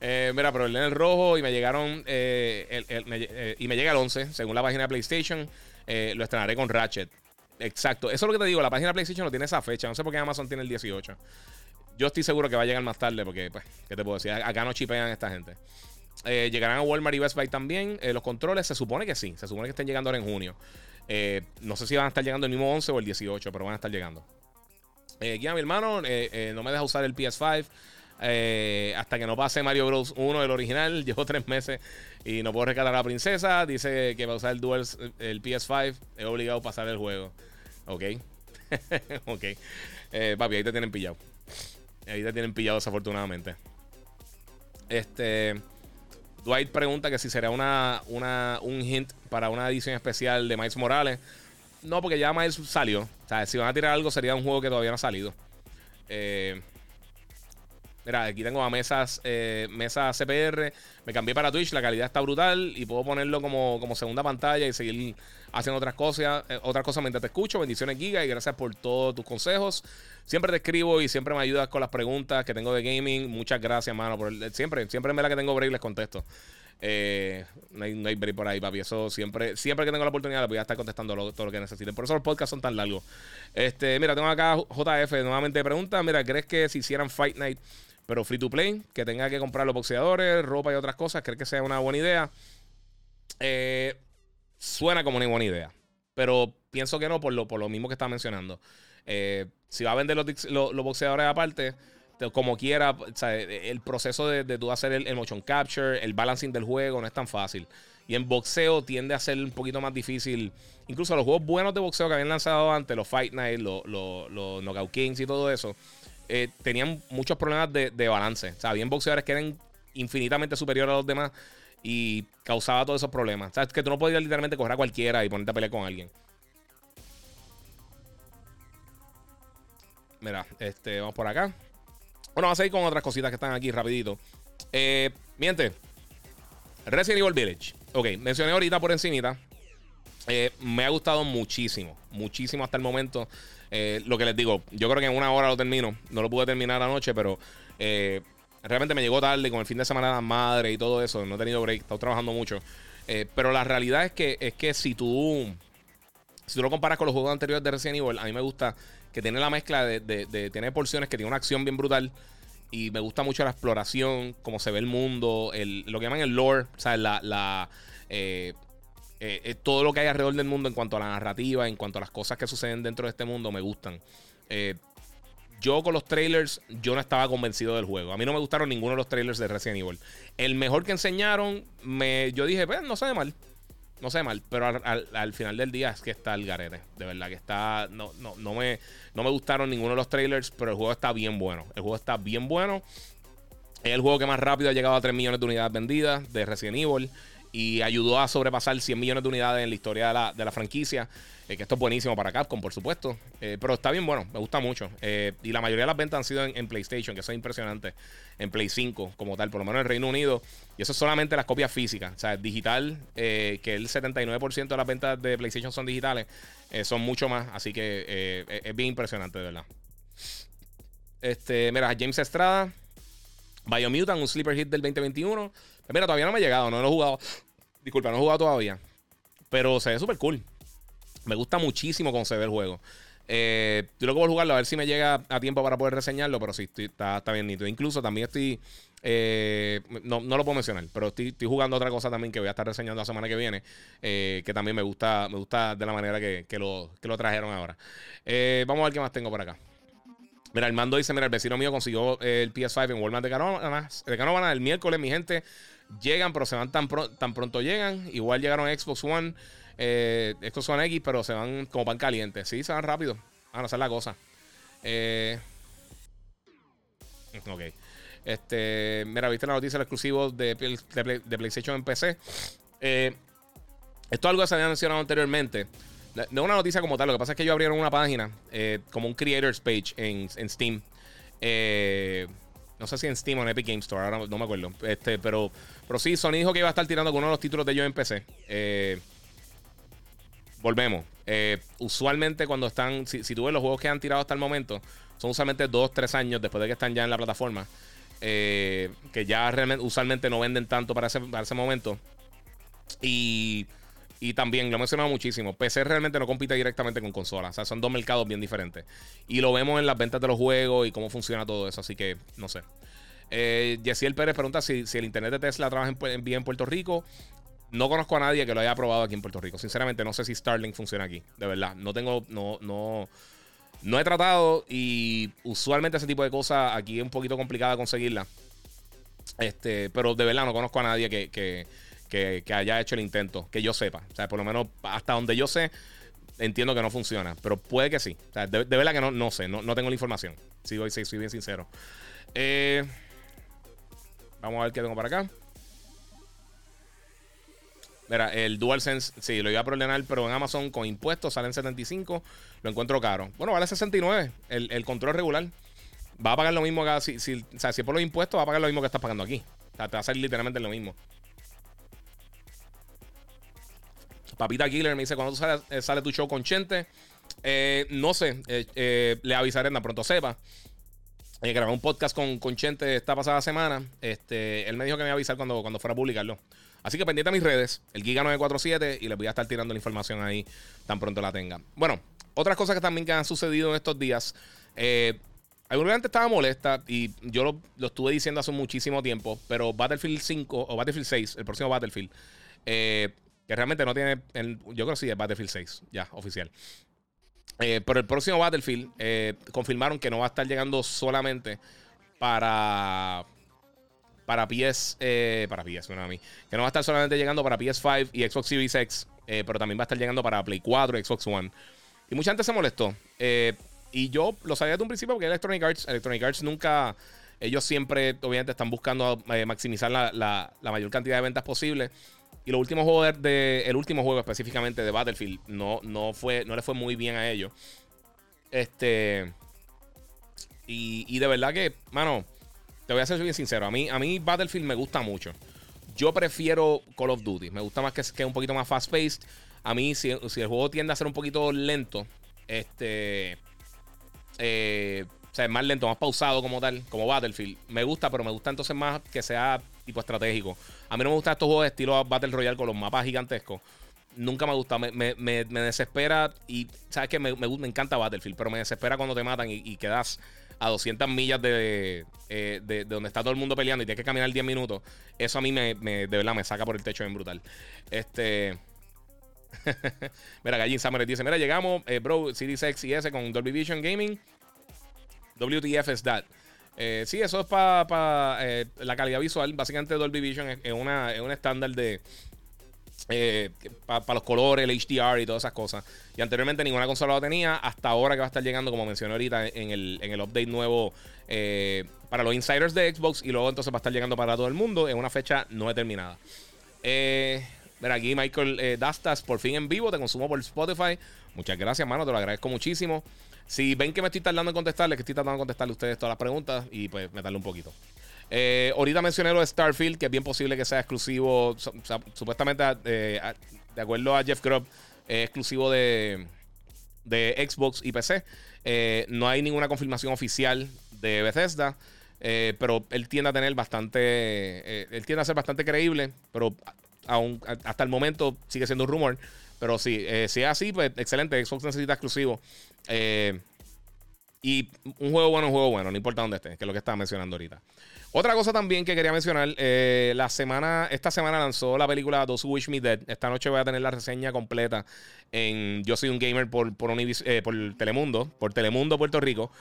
Eh, mira, pero en el rojo y me llegaron. Eh, eh, y me llega el 11, según la página de PlayStation. lo estrenaré con Ratchet. Exacto. Eso es lo que te digo. La página de PlayStation no tiene esa fecha. No sé por qué Amazon tiene el 18. Yo estoy seguro que va a llegar más tarde. Porque, pues, ¿qué te puedo decir? Acá no chipean esta gente. llegarán a Walmart y Best Buy también. los controles se supone que sí. Se supone que estén llegando ahora en junio. no sé si van a estar llegando el mismo 11 o el 18, pero van a estar llegando. Eh, mi hermano, eh, eh, no me deja usar el PS5 eh, hasta que no pase Mario Bros. 1, el original. Llevo tres meses y no puedo rescatar a la princesa. Dice que va a usar el Dual, el PS5. He obligado a pasar el juego. Ok. ok. papi, ahí te tienen pillado. Ahí te tienen pillado desafortunadamente. Este. Dwight pregunta que si será una, una, un hint para una edición especial de Miles Morales. No, porque ya Miles salió. O sea, si van a tirar algo, sería un juego que todavía no ha salido. Eh, mira, aquí tengo a mesas, eh, CPR. Me cambié para Twitch, la calidad está brutal y puedo ponerlo como, como segunda pantalla y seguir haciendo otras cosas, eh, otras cosas mientras te escucho. Bendiciones, Giga, y gracias por todos tus consejos. Siempre te escribo y siempre me ayudas con las preguntas que tengo de gaming. Muchas gracias, mano. Por siempre, siempre en la que tengo break les contesto. Eh, no, hay, no hay break por ahí, papi. Eso siempre, siempre que tengo la oportunidad, voy a estar contestando todo lo que necesiten. Por eso los podcasts son tan largos. Este, mira, tengo acá JF nuevamente pregunta. Mira, ¿crees que si hicieran Fight Night, pero free to play, que tenga que comprar los boxeadores, ropa y otras cosas, ¿crees que sea una buena idea? Eh, suena como una buena idea. Pero pienso que no por lo, por lo mismo que estaba mencionando. Eh, si va a vender los, boxeadores aparte, como quiera, el proceso de, de tú hacer el, motion capture, el balancing del juego, no es tan fácil. Y en boxeo tiende a ser un poquito más difícil. Incluso los juegos buenos de boxeo que habían lanzado antes, los Fight Night, los, los, Knockout Kings y todo eso, eh, tenían muchos problemas de, de balance. O sea, habían boxeadores que eran infinitamente superiores a los demás y causaba todos esos problemas. O que tú no podías literalmente coger a cualquiera y ponerte a pelear con alguien. Mira, este, vamos por acá. Bueno, vamos a ir con otras cositas que están aquí rapidito. Eh, miente. Resident Evil Village. Ok, mencioné ahorita por encimita. Eh, me ha gustado muchísimo. Muchísimo hasta el momento. Eh, lo que les digo, yo creo que en una hora lo termino. No lo pude terminar anoche, pero eh, realmente me llegó tarde con el fin de semana de madre y todo eso. No he tenido break, he estado trabajando mucho. pero la realidad es que, es que si tú. Si tú lo comparas con los juegos anteriores de Resident Evil, a mí me gusta que tiene la mezcla de, tener porciones que tiene una acción bien brutal. Y me gusta mucho la exploración, cómo se ve el mundo, lo que llaman el lore, o sea, la, eh, eh, eh, todo lo que hay alrededor del mundo en cuanto a la narrativa, en cuanto a las cosas que suceden dentro de este mundo, me gustan. yo con los trailers, yo no estaba convencido del juego. A mí no me gustaron ninguno de los trailers de Resident Evil. El mejor que enseñaron, me, yo dije, pues no se ve mal no sé mal, pero al, final del día es que está el garete. De verdad que está. No, no, no, me, no me gustaron ninguno de los trailers, pero el juego está bien bueno. El juego está bien bueno. Es el juego que más rápido ha llegado a 3 millones de unidades vendidas de Resident Evil y ayudó a sobrepasar 100 millones de unidades en la historia de la, de la franquicia. Eh, que esto es buenísimo para Capcom, por supuesto. Eh, pero está bien bueno, me gusta mucho. Eh, y la mayoría de las ventas han sido en, PlayStation, que eso es impresionante. En Play 5, como tal, por lo menos en el Reino Unido. Y eso es solamente las copias físicas. O sea, digital, que el 79% de las ventas de PlayStation son digitales, son mucho más. Así que es bien impresionante, de verdad. Este, mira, James Estrada. Biomutant, un sleeper hit del 2021. Mira, todavía no me ha llegado, no lo he jugado. Disculpa, no he jugado todavía. Pero se ve súper cool. Me gusta muchísimo cómo se el juego. Eh, yo lo que voy a jugarlo a ver si me llega a tiempo para poder reseñarlo, pero sí, está, está, bien nítido. Incluso también estoy. Eh, no, lo puedo mencionar, pero estoy, jugando otra cosa también que voy a estar reseñando la semana que viene. Eh, que también me gusta, me gusta de la manera que, lo, lo trajeron ahora. Eh, vamos a ver qué más tengo por acá. Mira, el mando dice: Mira, el vecino mío consiguió el PS5 en Walmart de Canóvanas. De el miércoles, mi gente. Llegan, pero se van tan, tan pronto llegan. Igual llegaron a Xbox One. Eh, estos son X, pero se van como pan caliente. Sí, se van rápido. Van a hacer la cosa. Eh, ok. Este, mira, viste la noticia del exclusivo de, de, PlayStation en PC. Eh, esto es algo que se había mencionado anteriormente. No una noticia como tal, lo que pasa es que ellos abrieron una página, eh, como un Creators Page en, en Steam. no sé si en Steam o en Epic Game Store, ahora no me acuerdo. Este, pero, pero sí, Sony dijo que iba a estar tirando con uno de los títulos de ellos en PC. Eh, volvemos. Eh, usualmente cuando están, si, tú ves los juegos que han tirado hasta el momento, son usualmente dos, tres años después de que están ya en la plataforma. Eh, que ya realmente, usualmente no venden tanto para ese, para ese momento. Y, y también, lo he mencionado muchísimo, PC realmente no compite directamente con consolas. O sea, son dos mercados bien diferentes. Y lo vemos en las ventas de los juegos y cómo funciona todo eso. Así que, no sé. Eh, Yesiel Pérez pregunta si, si, el internet de Tesla trabaja en, bien en Puerto Rico. No conozco a nadie que lo haya probado aquí en Puerto Rico. Sinceramente, no sé si Starlink funciona aquí. De verdad. No tengo. No, no. No he tratado. Y usualmente ese tipo de cosas aquí es un poquito complicada conseguirla. Este, pero de verdad no conozco a nadie que, haya hecho el intento. Que yo sepa. O sea, por lo menos hasta donde yo sé, entiendo que no funciona. Pero puede que sí. O sea, de, verdad que no, no sé. No, tengo la información. Si si soy bien sincero. Eh, vamos a ver qué tengo para acá. Mira, el DualSense, sí, lo iba a ordenar, pero en Amazon con impuestos salen 75. Lo encuentro caro. Bueno, vale 69 el, el control regular. Va a pagar lo mismo acá. Si, si, o sea, si es por los impuestos, va a pagar lo mismo que estás pagando aquí. O sea, te va a salir literalmente lo mismo. Papita Killer me dice: cuando sale, eh, sale tu show con Chente? Eh, no sé. Eh, le avisaré en pronto sepa. Eh, grabé un podcast con, con Chente esta pasada semana. Este, él me dijo que me iba a avisar cuando, cuando fuera a publicarlo. Así que pendiente a mis redes, el Giga947, y les voy a estar tirando la información ahí tan pronto la tenga. Bueno, otras cosas que también que han sucedido en estos días. Eh, alguna gente estaba molesta y yo lo, estuve diciendo hace muchísimo tiempo, pero Battlefield 5 o Battlefield 6, el próximo Battlefield, eh, que realmente no tiene, yo creo que sí es Battlefield 6, ya, oficial. Eh, pero el próximo Battlefield eh, confirmaron que no va a estar llegando solamente para para PS eh, para PS, bueno, a mí, que no va a estar solamente llegando para PS5 y Xbox Series X, pero también va a estar llegando para Play 4 y Xbox One. Y mucha gente se molestó. y yo lo sabía desde un principio porque Electronic Arts, Electronic Arts nunca, ellos siempre, obviamente, están buscando maximizar la, la mayor cantidad de ventas posible. Y los últimos juegos de, el último juego específicamente de Battlefield no, no, fue, no le fue muy bien a ellos. Este. Y, de verdad que, mano, te voy a ser bien sincero. A mí, a mí Battlefield me gusta mucho. Yo prefiero Call of Duty. Me gusta más que, que un poquito más fast-paced. A mí, si, el juego tiende a ser un poquito lento, este. Eh, o sea, es más lento, más pausado como tal, como Battlefield. Me gusta, pero me gusta entonces más que sea tipo estratégico. A mí no me gustan estos juegos de estilo Battle Royale con los mapas gigantescos. Nunca me gusta, me, me, desespera y sabes que me, me, encanta Battlefield, pero me desespera cuando te matan y, quedas a 200 millas eh, de, de, donde está todo el mundo peleando y tienes que caminar 10 minutos. Eso a mí me, de verdad me saca por el techo bien brutal. Este. mira, Gallin Summer dice: Mira, llegamos, eh, bro, Series X y S con Dolby Vision Gaming. WTF es that. Eh, sí, eso es para eh, la calidad visual. Básicamente Dolby Vision es, un estándar de... Eh, para los colores, el HDR y todas esas cosas. Y anteriormente ninguna consola lo tenía. Hasta ahora que va a estar llegando, como mencioné ahorita, en el, en el update nuevo para los insiders de Xbox. Y luego entonces va a estar llegando para todo el mundo en una fecha no determinada. Eh, aquí Michael Dastas, por fin en vivo, te consumo por Spotify. Muchas gracias, mano, te lo agradezco muchísimo. Si ven que me estoy tardando en contestarles, que estoy tratando de contestarle a ustedes todas las preguntas y pues me tarde un poquito. Eh, ahorita mencioné lo de Starfield, que es bien posible que sea exclusivo, supuestamente eh, de acuerdo a Jeff Grubb, es exclusivo de, de, Xbox y PC. Eh, no hay ninguna confirmación oficial de Bethesda, pero él tiende a tener bastante, él tiende a ser bastante creíble, pero aún hasta el momento sigue siendo un rumor. Pero sí, si es así, pues excelente. Xbox necesita exclusivo. Eh, y un juego bueno, un juego bueno, no importa dónde esté, que es lo que estaba mencionando ahorita. Otra cosa también que quería mencionar, eh, la semana, esta semana lanzó la película Those Who Wish Me Dead. Esta noche voy a tener la reseña completa en Yo Soy un Gamer por, por, eh, por Telemundo, por Telemundo Puerto Rico.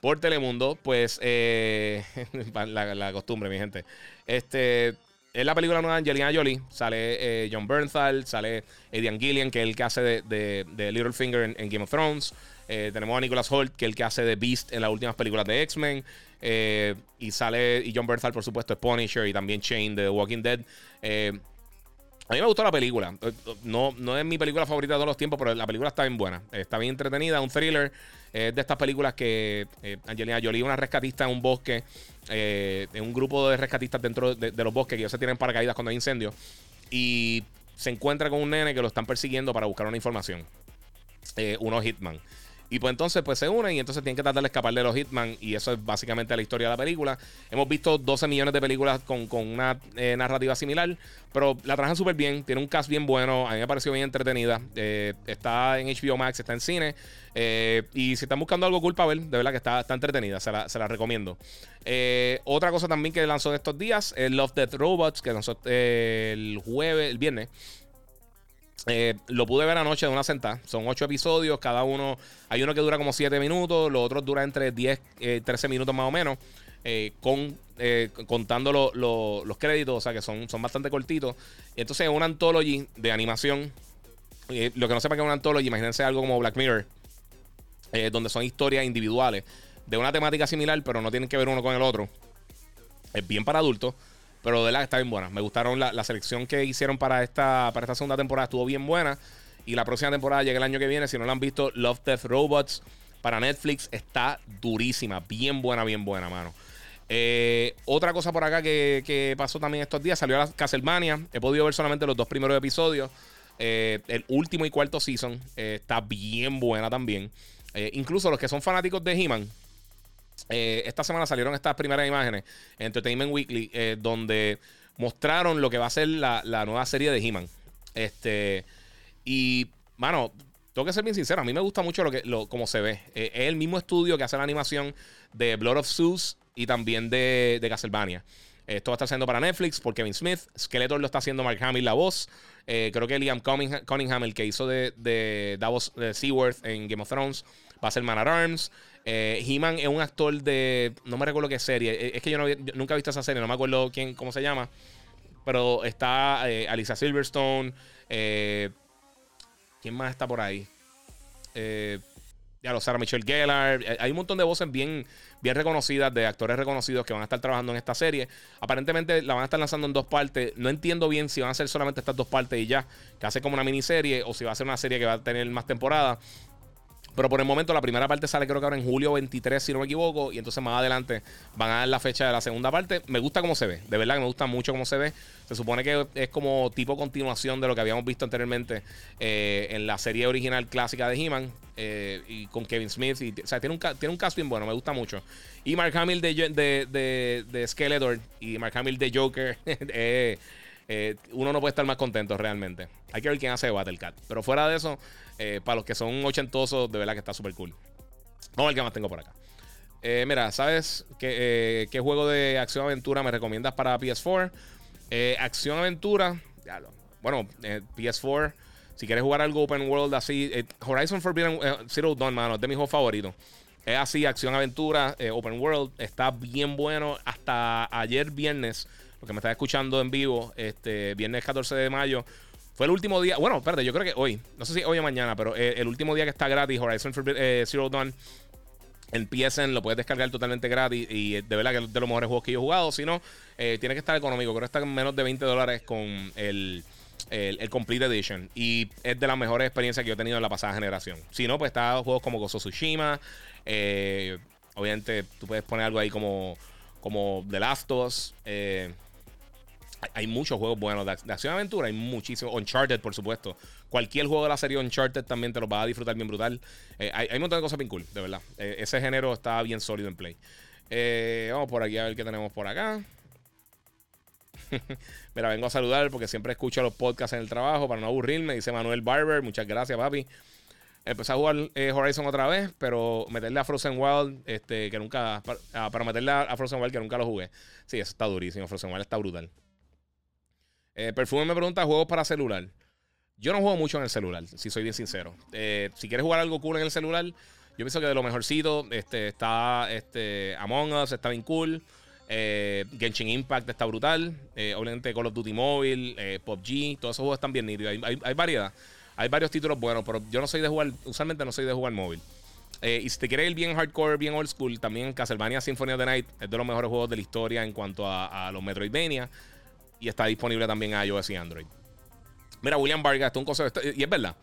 Por Telemundo, pues la, costumbre, mi gente. Este, es la película nueva de Angelina Jolie. Sale John Bernthal, sale Adrian Gillian, que es el que hace de, Littlefinger en Game of Thrones. Eh, tenemos a Nicholas Holt, que es el que hace de Beast en las últimas películas de X-Men. Eh, y sale, y John Berthal, por supuesto, es Punisher y también Shane de The Walking Dead. Eh, a mí me gustó la película. No, no es mi película favorita de todos los tiempos, pero la película está bien buena. Está bien entretenida, un thriller. Es de estas películas que Angelina Jolie, una rescatista en un bosque, en un grupo de rescatistas dentro de, los bosques que ellos se tienen paracaídas cuando hay incendios. Y se encuentra con un nene que lo están persiguiendo para buscar una información. uno Hitman. Y pues entonces pues se unen y entonces tienen que tratar de escapar de los Hitman. Y eso es básicamente la historia de la película. Hemos visto 12 millones de películas con, una eh, narrativa similar. Pero la trabajan súper bien. Tiene un cast bien bueno. A mí me pareció bien entretenida. Eh, está en HBO Max, está en cine. Eh, y si están buscando algo cool para ver, de verdad que está, está entretenida. Se la, se la recomiendo. otra cosa también que lanzó en estos días es Love Death Robots, que lanzó el jueves, el viernes. Eh, lo pude ver anoche de una sentada. Son ocho episodios, cada uno. Hay uno que dura como siete minutos, los otros duran entre 10, eh, 13 minutos más o menos. Eh, con, eh, contando los créditos, o sea que son, son bastante cortitos. Entonces es una anthology de animación. lo que no sepa que es una anthology, imagínense algo como Black Mirror, donde son historias individuales de una temática similar, pero no tienen que ver uno con el otro. Es bien para adultos. Pero de verdad está bien buena. Me gustaron la, selección que hicieron para esta, para esta segunda temporada. Estuvo bien buena. Y la próxima temporada llega el año que viene. Si no la han visto, Love Death Robots para Netflix está durísima. Bien buena, bien buena, mano. Eh, otra cosa por acá que, pasó también estos días, salió a la Castlevania. He podido ver solamente los dos primeros episodios. Eh, el último y cuarto season eh, está bien buena también. incluso los que son fanáticos de He-Man, esta semana salieron estas primeras imágenes en Entertainment Weekly donde mostraron lo que va a ser la, nueva serie de He-Man. Este, y, mano, tengo que ser bien sincero, a mí me gusta mucho lo que, lo, como se ve. es el mismo estudio que hace la animación de Blood of Zeus y también de, de Castlevania. Esto va a estar siendo para Netflix por Kevin Smith. Skeletor lo está haciendo Mark Hamill la voz. Eh, creo que Liam Cunningham, el que hizo de, de Davos Seaworth en Game of Thrones, va a ser Man at Arms. Eh, He-Man es un actor de. No me recuerdo qué serie. Eh, es que yo, nunca he visto esa serie, no me acuerdo quién, cómo se llama. Pero está Alisa Silverstone. ¿Quién más está por ahí? ya lo Sarah Michelle Gellar. Hay un montón de voces bien, bien reconocidas, de actores reconocidos que van a estar trabajando en esta serie. Aparentemente la van a estar lanzando en dos partes. No entiendo bien si van a ser solamente estas dos partes y ya, que hace como una miniserie, o si va a ser una serie que va a tener más temporadas. Pero por el momento la primera parte sale creo que ahora en julio 23, si no me equivoco. Y entonces más adelante van a dar la fecha de la segunda parte. Me gusta cómo se ve. De verdad que me gusta mucho cómo se ve. Se supone que es como tipo continuación de lo que habíamos visto anteriormente eh, en la serie original clásica de He-Man. Eh, y con Kevin Smith. Y, o sea, tiene un, tiene un bueno. Me gusta mucho. Y Mark Hamill de, de, de, Skeletor y Mark Hamill de Joker. Eh, uno no puede estar más contento realmente. Hay que ver quién hace Battlecat. Pero fuera de eso... Eh, para los que son ochentosos, de verdad que está súper cool. Vamos a ver más tengo por acá. Eh, mira, ¿sabes qué, qué, juego de acción-aventura me recomiendas para PS4? acción-aventura, bueno, PS4. Si quieres jugar algo open world así, Horizon Forbidden Zero Dawn, mano, es de mis juegos favoritos. Es así, acción-aventura, open world. Está bien bueno. Hasta ayer viernes, lo que me estaba escuchando en vivo, este viernes 14 de mayo, fue el último día. Bueno, espérate, yo creo que hoy. No sé si hoy o mañana, pero eh, el último día que está gratis, Horizon eh, Zero Dawn. En PSN lo puedes descargar totalmente gratis. Y de verdad que es de los mejores juegos que yo he jugado. Si no, eh, tiene que estar económico. Creo que está en menos de 20 dólares con el, el, Complete Edition. Y es de las mejores experiencias que yo he tenido en la pasada generación. Si no, pues está juegos como Gozo Tsushima. obviamente, tú puedes poner algo ahí como, como The Last of Us. Hay muchos juegos buenos de, acción-aventura, hay muchísimos. Uncharted, por supuesto. Cualquier juego de la serie Uncharted también te lo vas a disfrutar bien brutal. Eh, hay, un montón de cosas bien cool, de verdad. Eh, ese género está bien sólido en play. Eh, vamos por aquí a ver qué tenemos por acá. Mira, vengo a saludar porque siempre escucho los podcasts en el trabajo para no aburrirme. Dice Manuel Barber. Muchas gracias, papi. Empecé a jugar Horizon otra vez, pero meterle a Frozen Wild, este, que nunca. Para, ah, para meterle a Frozen Wild, que nunca lo jugué. Sí, eso está durísimo. Frozen Wild está brutal. Eh, Perfume me pregunta juegos para celular. Yo no juego mucho en el celular, si soy bien sincero. Eh, si quieres jugar algo cool en el celular, yo pienso que de lo mejorcito este, está este, Among Us, está bien cool. Eh, Genshin Impact está brutal. obviamente Call of Duty Mobile, PUBG, todos esos juegos están bien nítidos. Hay, variedad. Hay varios títulos buenos, pero yo no soy de jugar, usualmente no soy de jugar móvil. y si te quieres ir bien hardcore, bien old school, también Castlevania Symphony of the Night es de los mejores juegos de la historia en cuanto a los Metroidvania y está disponible también a iOS y Android. Mira, William Vargas, esto es un consejo, y es verdad.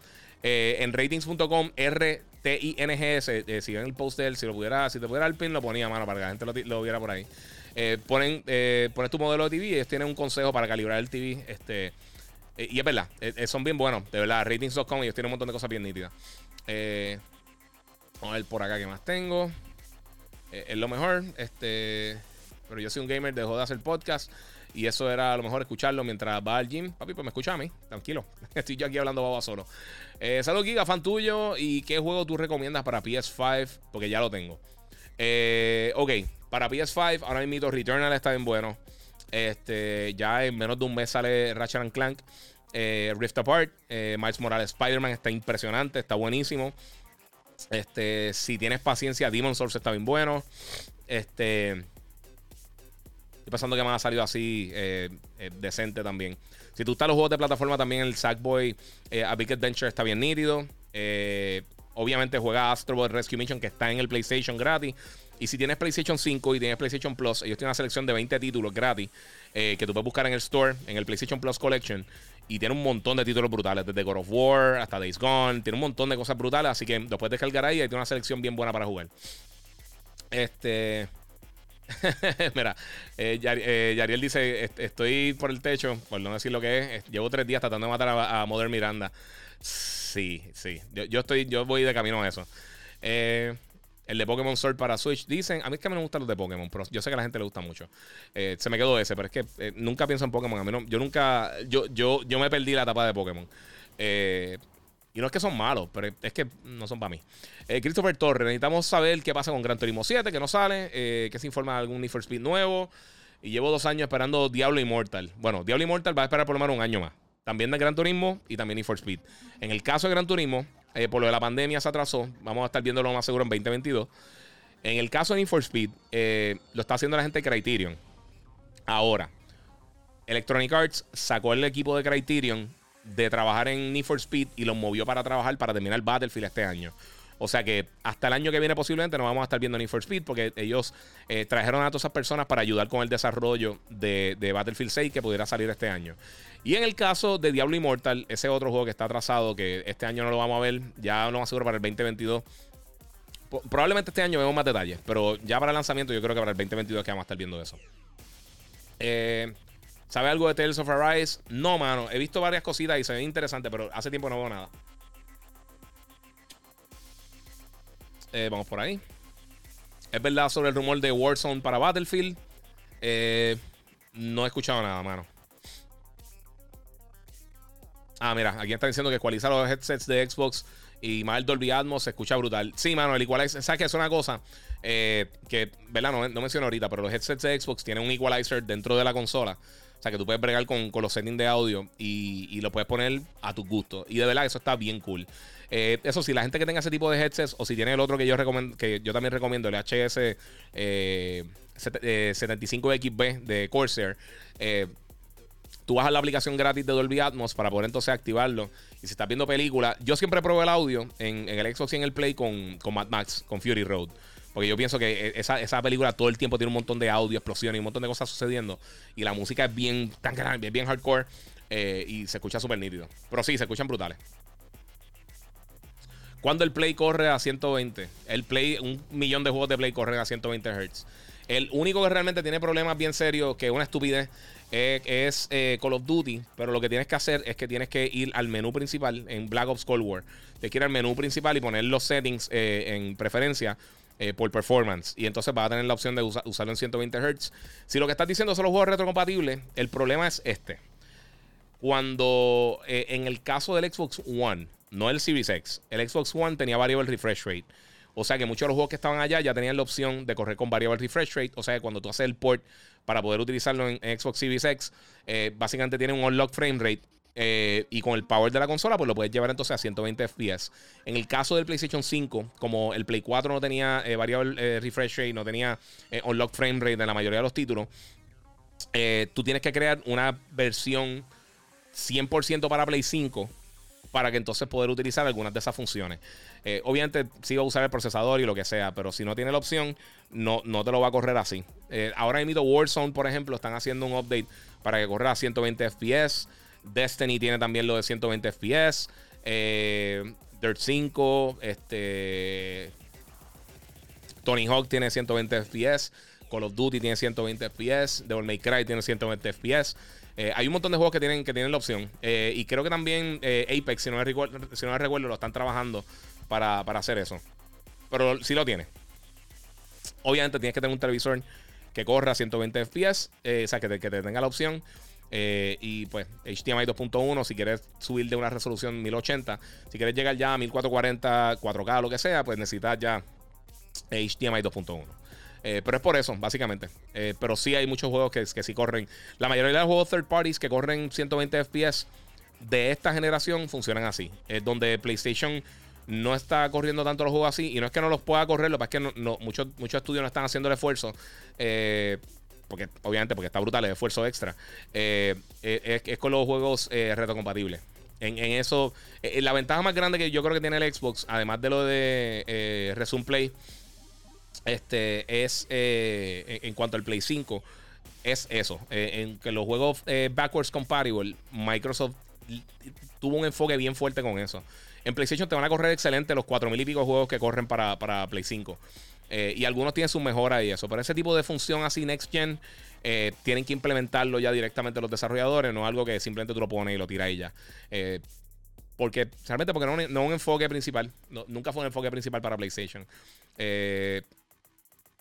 Eh, en ratings.com, R-T-I-N-G-S, eh, si ven el post de él, si lo pudiera, si te pudiera el pin, lo ponía a mano para que la gente lo, lo viera por ahí. Eh, ponen, pones tu modelo de TV y ellos tienen un consejo para calibrar el TV. Este, y es verdad, son bien buenos, de verdad. Ratings.com, ellos tienen un montón de cosas bien nítidas. vamos a ver por acá qué más tengo. es lo mejor. Este, pero yo soy un gamer, dejó de hacer podcast. Y eso era a lo mejor escucharlo mientras va al gym. Papi, pues me escucha a mí, tranquilo. Estoy yo aquí hablando baba solo. Eh, Salud, Giga, fan tuyo. ¿Y qué juego tú recomiendas para PS5? Porque ya lo tengo. Eh, ok, para PS5, ahora mismo Returnal está bien bueno. Este, ya en menos de un mes sale Ratchet Clank. Eh, Rift Apart, eh, Miles Morales Spider-Man está impresionante, está buenísimo. Este, si tienes paciencia, Demon Souls está bien bueno. Este, Pensando que me ha salido así eh, eh, decente también. Si tú estás los juegos de plataforma, también el Sackboy eh, A Big Adventure está bien nítido. obviamente juega Astro Boy Rescue Mission que está en el PlayStation gratis. Y si tienes PlayStation 5 y tienes PlayStation Plus, ellos tienen una selección de 20 títulos gratis que tú puedes buscar en el store, en el PlayStation Plus Collection. Y tiene un montón de títulos brutales, desde God of War hasta Days Gone. Tiene un montón de cosas brutales, así que lo puedes descargar ahí tiene una selección bien buena para jugar. Este. Mira, eh, eh, Yariel dice: Estoy por el techo, por no decir lo que es. Llevo tres días tratando de matar a, Modern Miranda. Sí, sí. Yo, estoy, yo voy de camino a eso. Eh, El de Pokémon Sword para Switch. Dicen, a mí es que me gustan los de Pokémon, pero yo sé que a la gente le gusta mucho. Se me quedó ese, pero es que nunca pienso en Pokémon. A mí no, yo nunca, yo, yo, yo me perdí la etapa de Pokémon. Eh, y no es que son malos, pero es que no son para mí. Christopher Torres, necesitamos saber qué pasa con Gran Turismo 7, que no sale, que se informa de algún Need for Speed nuevo. Y llevo dos años esperando Diablo Immortal. Bueno, Diablo Immortal va a esperar por lo menos un año más. También de Gran Turismo y también Need for Speed. En el caso de Gran Turismo, eh, por lo de la pandemia se atrasó. Vamos a estar viéndolo más seguro en 2022. En el caso de Need for Speed, eh, lo está haciendo la gente de Criterion. Ahora, Electronic Arts sacó el equipo de Criterion de trabajar en Need for Speed y lo movió para trabajar para terminar Battlefield este año. O sea que hasta el año que viene posiblemente no vamos a estar viendo Need for Speed porque ellos eh, trajeron a todas esas personas para ayudar con el desarrollo de, Battlefield 6 que pudiera salir este año. Y en el caso de Diablo Immortal, ese otro juego que está atrasado, que este año no lo vamos a ver, ya lo más seguro para el 2022. Probablemente este año vemos más detalles, pero ya para el lanzamiento yo creo que para el 2022 que vamos a estar viendo eso. Eh, ¿Sabe algo de Tales of Arise? No, mano. He visto varias cositas y se ve interesante, pero hace tiempo no veo nada. Eh, vamos por ahí. Es verdad sobre el rumor de Warzone para Battlefield. Eh, no he escuchado nada, mano. Ah, mira, aquí están diciendo que ecualizar los headsets de Xbox y más el Dolby Atmos se escucha brutal. Sí, mano, el equalizer, ¿sabes qué? Es una cosa eh, que, ¿verdad? No, no menciono ahorita, pero los headsets de Xbox tienen un equalizer dentro de la consola. O sea, que tú puedes bregar con, los settings de audio y, y, lo puedes poner a tu gusto. Y de verdad, eso está bien cool. Eh, eso sí, la gente que tenga ese tipo de headsets o si tiene el otro que yo, que yo también recomiendo, el HS 75XB eh, de Corsair, eh, tú a la aplicación gratis de Dolby Atmos para poder entonces activarlo. Y si estás viendo películas, yo siempre pruebo el audio en, el Xbox y en el Play con, con Mad Max, con Fury Road. Porque yo pienso que esa, película todo el tiempo tiene un montón de audio, explosiones y un montón de cosas sucediendo. Y la música es bien, tan grande, bien hardcore. y se escucha súper nítido. Pero sí, se escuchan brutales. Cuando el Play corre a 120, el Play, un millón de juegos de Play corren a 120 Hz. El único que realmente tiene problemas bien serios, que es una estupidez, eh, es eh, Call of Duty. Pero lo que tienes que hacer es que tienes que ir al menú principal en Black Ops Cold War. Tienes que ir al menú principal y poner los settings eh, en preferencia. Por performance. Y entonces vas a tener la opción de usarlo en 120 Hz. Si lo que estás diciendo son los juegos retrocompatibles, el problema es este. Cuando en el caso del Xbox One, no el Series X. El Xbox One tenía variable refresh rate. O sea que muchos de los juegos que estaban allá ya tenían la opción de correr con variable refresh rate. O sea que cuando tú haces el port para poder utilizarlo en, Xbox Series X, eh, básicamente tiene un unlock frame rate. Eh, y con el power de la consola, pues lo puedes llevar entonces a 120 FPS. En el caso del PlayStation 5, como el Play 4 no tenía eh, variable refresh rate, no tenía unlock frame rate de la mayoría de los títulos, tú tienes que crear una versión 100% para Play 5 para que entonces poder utilizar algunas de esas funciones. Eh, obviamente sí va a usar el procesador y lo que sea, pero si no tiene la opción, no, no te lo va a correr así. Eh, ahora mismo Warzone, por ejemplo, están haciendo un update para que corra a 120 FPS. Destiny tiene también lo de 120 FPS. Eh, Dirt 5, este... Tony Hawk tiene 120 FPS. Call of Duty tiene 120 FPS. Devil May Cry tiene 120 FPS. Eh, hay un montón de juegos que tienen, que tienen la opción. Eh, y creo que también Apex, si no, me recuerdo, si no recuerdo, lo están trabajando para, hacer eso. Pero sí lo tiene. Obviamente tienes que tener un televisor que corra a 120 FPS. o sea, que te, que te tenga la opción. Y pues HDMI 2.1, si quieres subir de una resolución 1080, si quieres llegar ya a 1440, 4K, lo que sea, pues necesitas ya HDMI 2.1. Eh, pero es por eso, básicamente. Eh, pero sí hay muchos juegos que, que sí corren. La mayoría de los juegos third parties que corren 120 FPS de esta generación funcionan así. Es donde PlayStation no está corriendo tanto los juegos así. Y no es que no los pueda correr, lo que pasa es que no, muchos, muchos estudios no están haciendo el esfuerzo. Eh, porque obviamente porque está brutal el esfuerzo extra. es, con los juegos retrocompatibles. En, en eso, la ventaja más grande que yo creo que tiene el Xbox, además de lo de Resume Play este es eh, en, cuanto al Play 5 es eso eh, en que los juegos eh, backwards compatible Microsoft tuvo un enfoque bien fuerte con eso en PlayStation te van a correr excelente los 4000 y pico juegos que corren para, Play 5 y algunos tienen su mejora y eso pero ese tipo de función así next gen tienen que implementarlo ya directamente los desarrolladores no algo que simplemente tú lo pones y lo tiras y ya Porque, realmente, porque no, no es un enfoque principal. nunca fue un enfoque principal para PlayStation. Eh,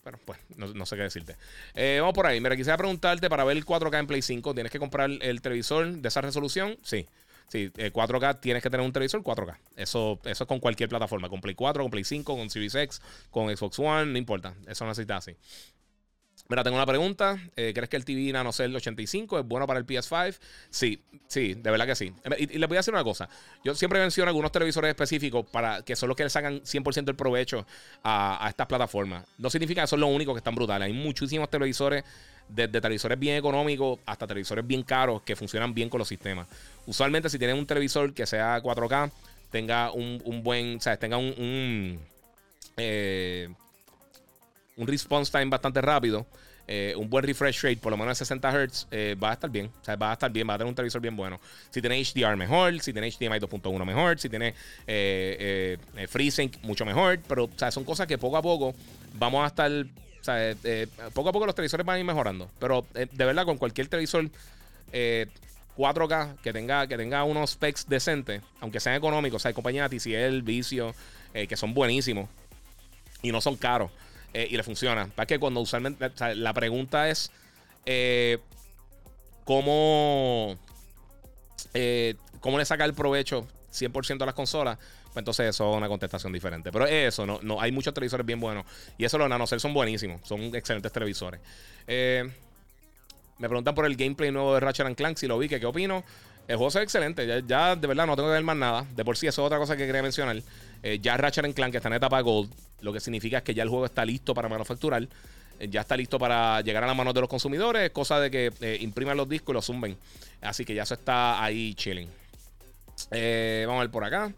bueno, pues no, sé qué decirte. Eh, vamos por ahí. Mira, quisiera preguntarte para ver el 4K en Play 5, ¿tienes que comprar el televisor de esa resolución? Sí. Sí, 4K eh, tienes que tener un televisor 4K. Eso, eso es con cualquier plataforma. Con Play 4, con Play 5, con Series X, con Xbox One, no importa. Eso necesitas así. Mira, tengo una pregunta. Eh, ¿Crees que el TV Nano Cell 85 es bueno para el PS5? Sí, sí, de verdad que sí. Y, le voy a decir una cosa. Yo siempre menciono algunos televisores específicos para que son los que le sacan 100% el provecho a, estas plataformas. No significa que son los únicos que están brutales. Hay muchísimos televisores, desde televisores bien económicos hasta televisores bien caros que funcionan bien con los sistemas. Usualmente, si tienen un televisor que sea 4K, tenga un, buen, o sea, tenga un, un eh, un response time bastante rápido, eh, un buen refresh rate, por lo menos de 60 Hz, eh, va a estar bien. O sea, va a estar bien, va a tener un televisor bien bueno. Si tiene HDR mejor, si tiene HDMI 2.1 mejor, si tiene eh, FreeSync mucho mejor. Pero, o sea, son cosas que poco a poco vamos a estar. O sea, poco a poco los televisores van a ir mejorando. Pero de verdad, con cualquier televisor 4K que tenga, que tenga unos specs decentes, aunque sean económicos, hay compañías TCL, Vicio, que son buenísimos y no son caros. Eh, y le funciona. Para que cuando usualmente la pregunta es eh, cómo, eh, cómo le saca el provecho 100% a las consolas, pues entonces eso es una contestación diferente. Pero eso, no, no hay muchos televisores bien buenos. Y eso los NanoCell son buenísimos, son excelentes televisores. me preguntan por el gameplay nuevo de Ratchet Clank, si lo vi, que qué opino. El juego es excelente, ya, de verdad no tengo que ver más nada. De por sí, eso es otra cosa que quería mencionar. ya Ratchet Clank está en etapa Gold lo que significa es que ya el juego está listo para manufacturar, eh, ya está listo para llegar a las manos de los consumidores, cosa de que eh, impriman los discos y los zumben. Así que ya eso está ahí chilling. Eh, vamos a ver por acá.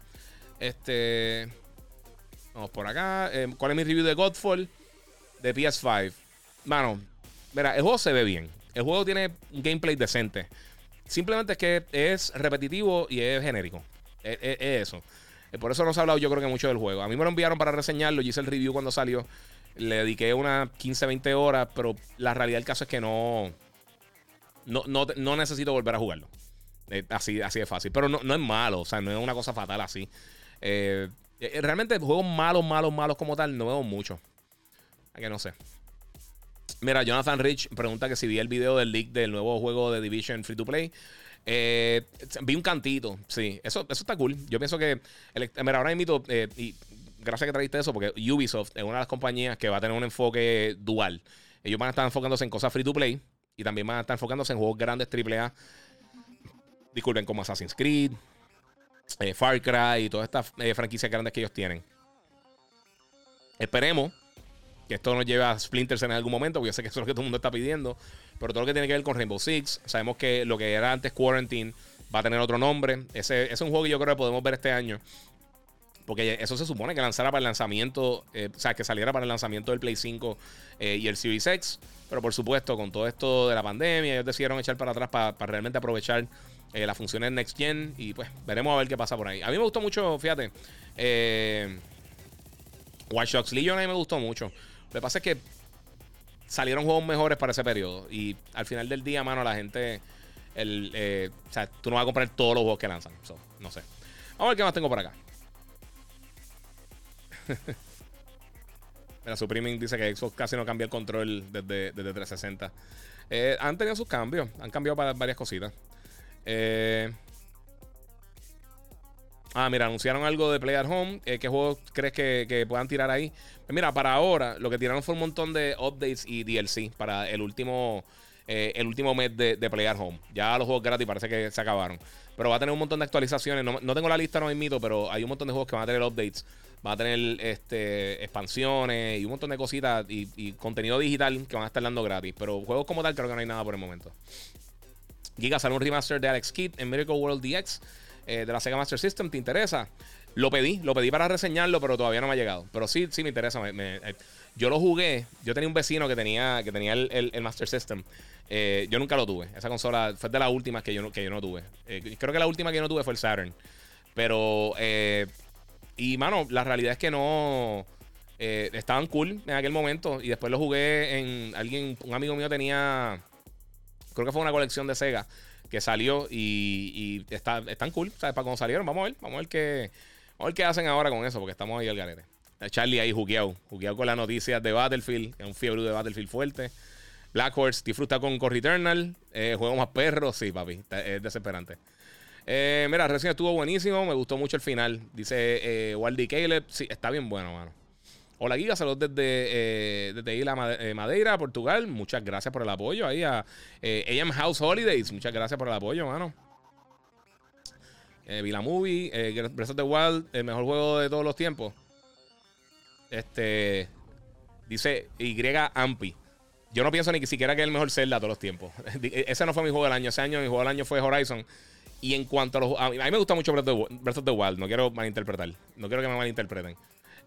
Este. Vamos por acá. ¿Cuál es mi review de Godfall? De PS5. Mano, mira, el juego se ve bien. El juego tiene un gameplay decente. Simplemente es que es repetitivo y es genérico. es eso. Eh, por eso no se ha hablado yo creo que mucho del juego. A mí me lo enviaron para reseñarlo, yo hice el review cuando salió. Le dediqué unas 15, 20 horas, pero la realidad del caso es que no, no, no, necesito volver a jugarlo. Eh, así, así de fácil. Pero no, es malo, o sea, no es una cosa fatal así. Eh, realmente juegos malos, malos, malos como tal, no veo mucho. A que no sé. Mira, Jonathan Rich pregunta que si vi el video del leak del nuevo juego de Division Free to Play. Eh, vi un cantito, sí. Eso, eso está cool. Yo pienso que. El, mira, ahora invito. Eh, y gracias que trajiste eso, porque Ubisoft es una de las compañías que va a tener un enfoque dual. Ellos van a estar enfocándose en cosas free to play y también van a estar enfocándose en juegos grandes AAA. Disculpen, como Assassin's Creed, eh, Far Cry y todas estas franquicias grandes que ellos tienen. Esperemos que esto nos lleve a Splinters en algún momento, porque yo sé que eso es lo que todo el mundo está pidiendo. Pero todo lo que tiene que ver con Rainbow Six, sabemos que lo que era antes Quarantine va a tener otro nombre. Ese, es un juego que yo creo que podemos ver este año. Porque eso se supone que lanzara para el lanzamiento, eh, o sea, que saliera para el lanzamiento del Play 5 eh, y el Series X. Pero por supuesto, con todo esto de la pandemia, ellos decidieron echar para atrás para, realmente aprovechar eh, las funciones Next Gen. Y pues veremos a ver qué pasa por ahí. A mí me gustó mucho, fíjate, Watch Dogs Legion a mí me gustó mucho. Lo que pasa es que salieron juegos mejores para ese periodo. Y al final del día, mano, la gente. El, eh, o sea, tú no vas a comprar todos los juegos que lanzan. no sé. Vamos a ver qué más tengo por acá. Mira, Supreming dice que Xbox casi no cambia el control desde, desde 360. Eh, han tenido sus cambios. Han cambiado para varias cositas. Eh, ah, mira, anunciaron algo de Play at Home. ¿Qué juegos crees que, puedan tirar ahí? Mira, para ahora, lo que tiraron fue un montón de updates y DLC para el último, eh, el último mes de, de Play Home. Ya los juegos gratis parece que se acabaron. Pero va a tener un montón de actualizaciones. No, tengo la lista, no mito, pero hay un montón de juegos que van a tener updates. Va a tener este, expansiones y un montón de cositas y, contenido digital que van a estar dando gratis. Pero juegos como tal creo que no hay nada por el momento. Giga sale un remaster de Alex Kidd en Miracle World DX eh, de la Sega Master System. ¿Te interesa? Lo pedí, lo pedí para reseñarlo, pero todavía no me ha llegado. Pero sí, sí me interesa. Eh, yo lo jugué. Yo tenía un vecino que tenía, que tenía el, Master System. Eh, yo nunca lo tuve. Esa consola fue de las últimas que yo que yo no tuve. Creo que la última que yo no tuve fue el Saturn. Pero, y mano, la realidad es que no. estaban cool en aquel momento. Y después lo jugué en. Alguien, un amigo mío tenía. Creo que fue una colección de Sega que salió y, está, están cool, ¿sabes? Para cuando salieron, vamos a ver, vamos a ver qué, vamos a ver qué hacen ahora con eso, porque estamos ahí al garete. Charlie ahí jugueado, jugueado con las noticias de Battlefield, es un fiebre de Battlefield fuerte. Black Horse disfruta con Core Eternal, eh, juego más perro, sí, papi, es desesperante. Eh, mira, recién estuvo buenísimo. Me gustó mucho el final. Dice eh, Waldy Caleb. Sí, está bien bueno, mano. Hola, Giga. Saludos desde, eh, desde Isla eh, Madeira, Portugal. Muchas gracias por el apoyo ahí a eh, AM House Holidays. Muchas gracias por el apoyo, mano. Eh, Vila Movie, eh, Breath of the Wild, el mejor juego de todos los tiempos. Este dice Y Ampi. Yo no pienso ni siquiera que es el mejor Zelda de todos los tiempos. Ese no fue mi juego del año. Ese año mi juego del año fue Horizon. Y en cuanto a los. A mí, me gusta mucho Breath of, the, Wild. No quiero malinterpretar. No quiero que me malinterpreten.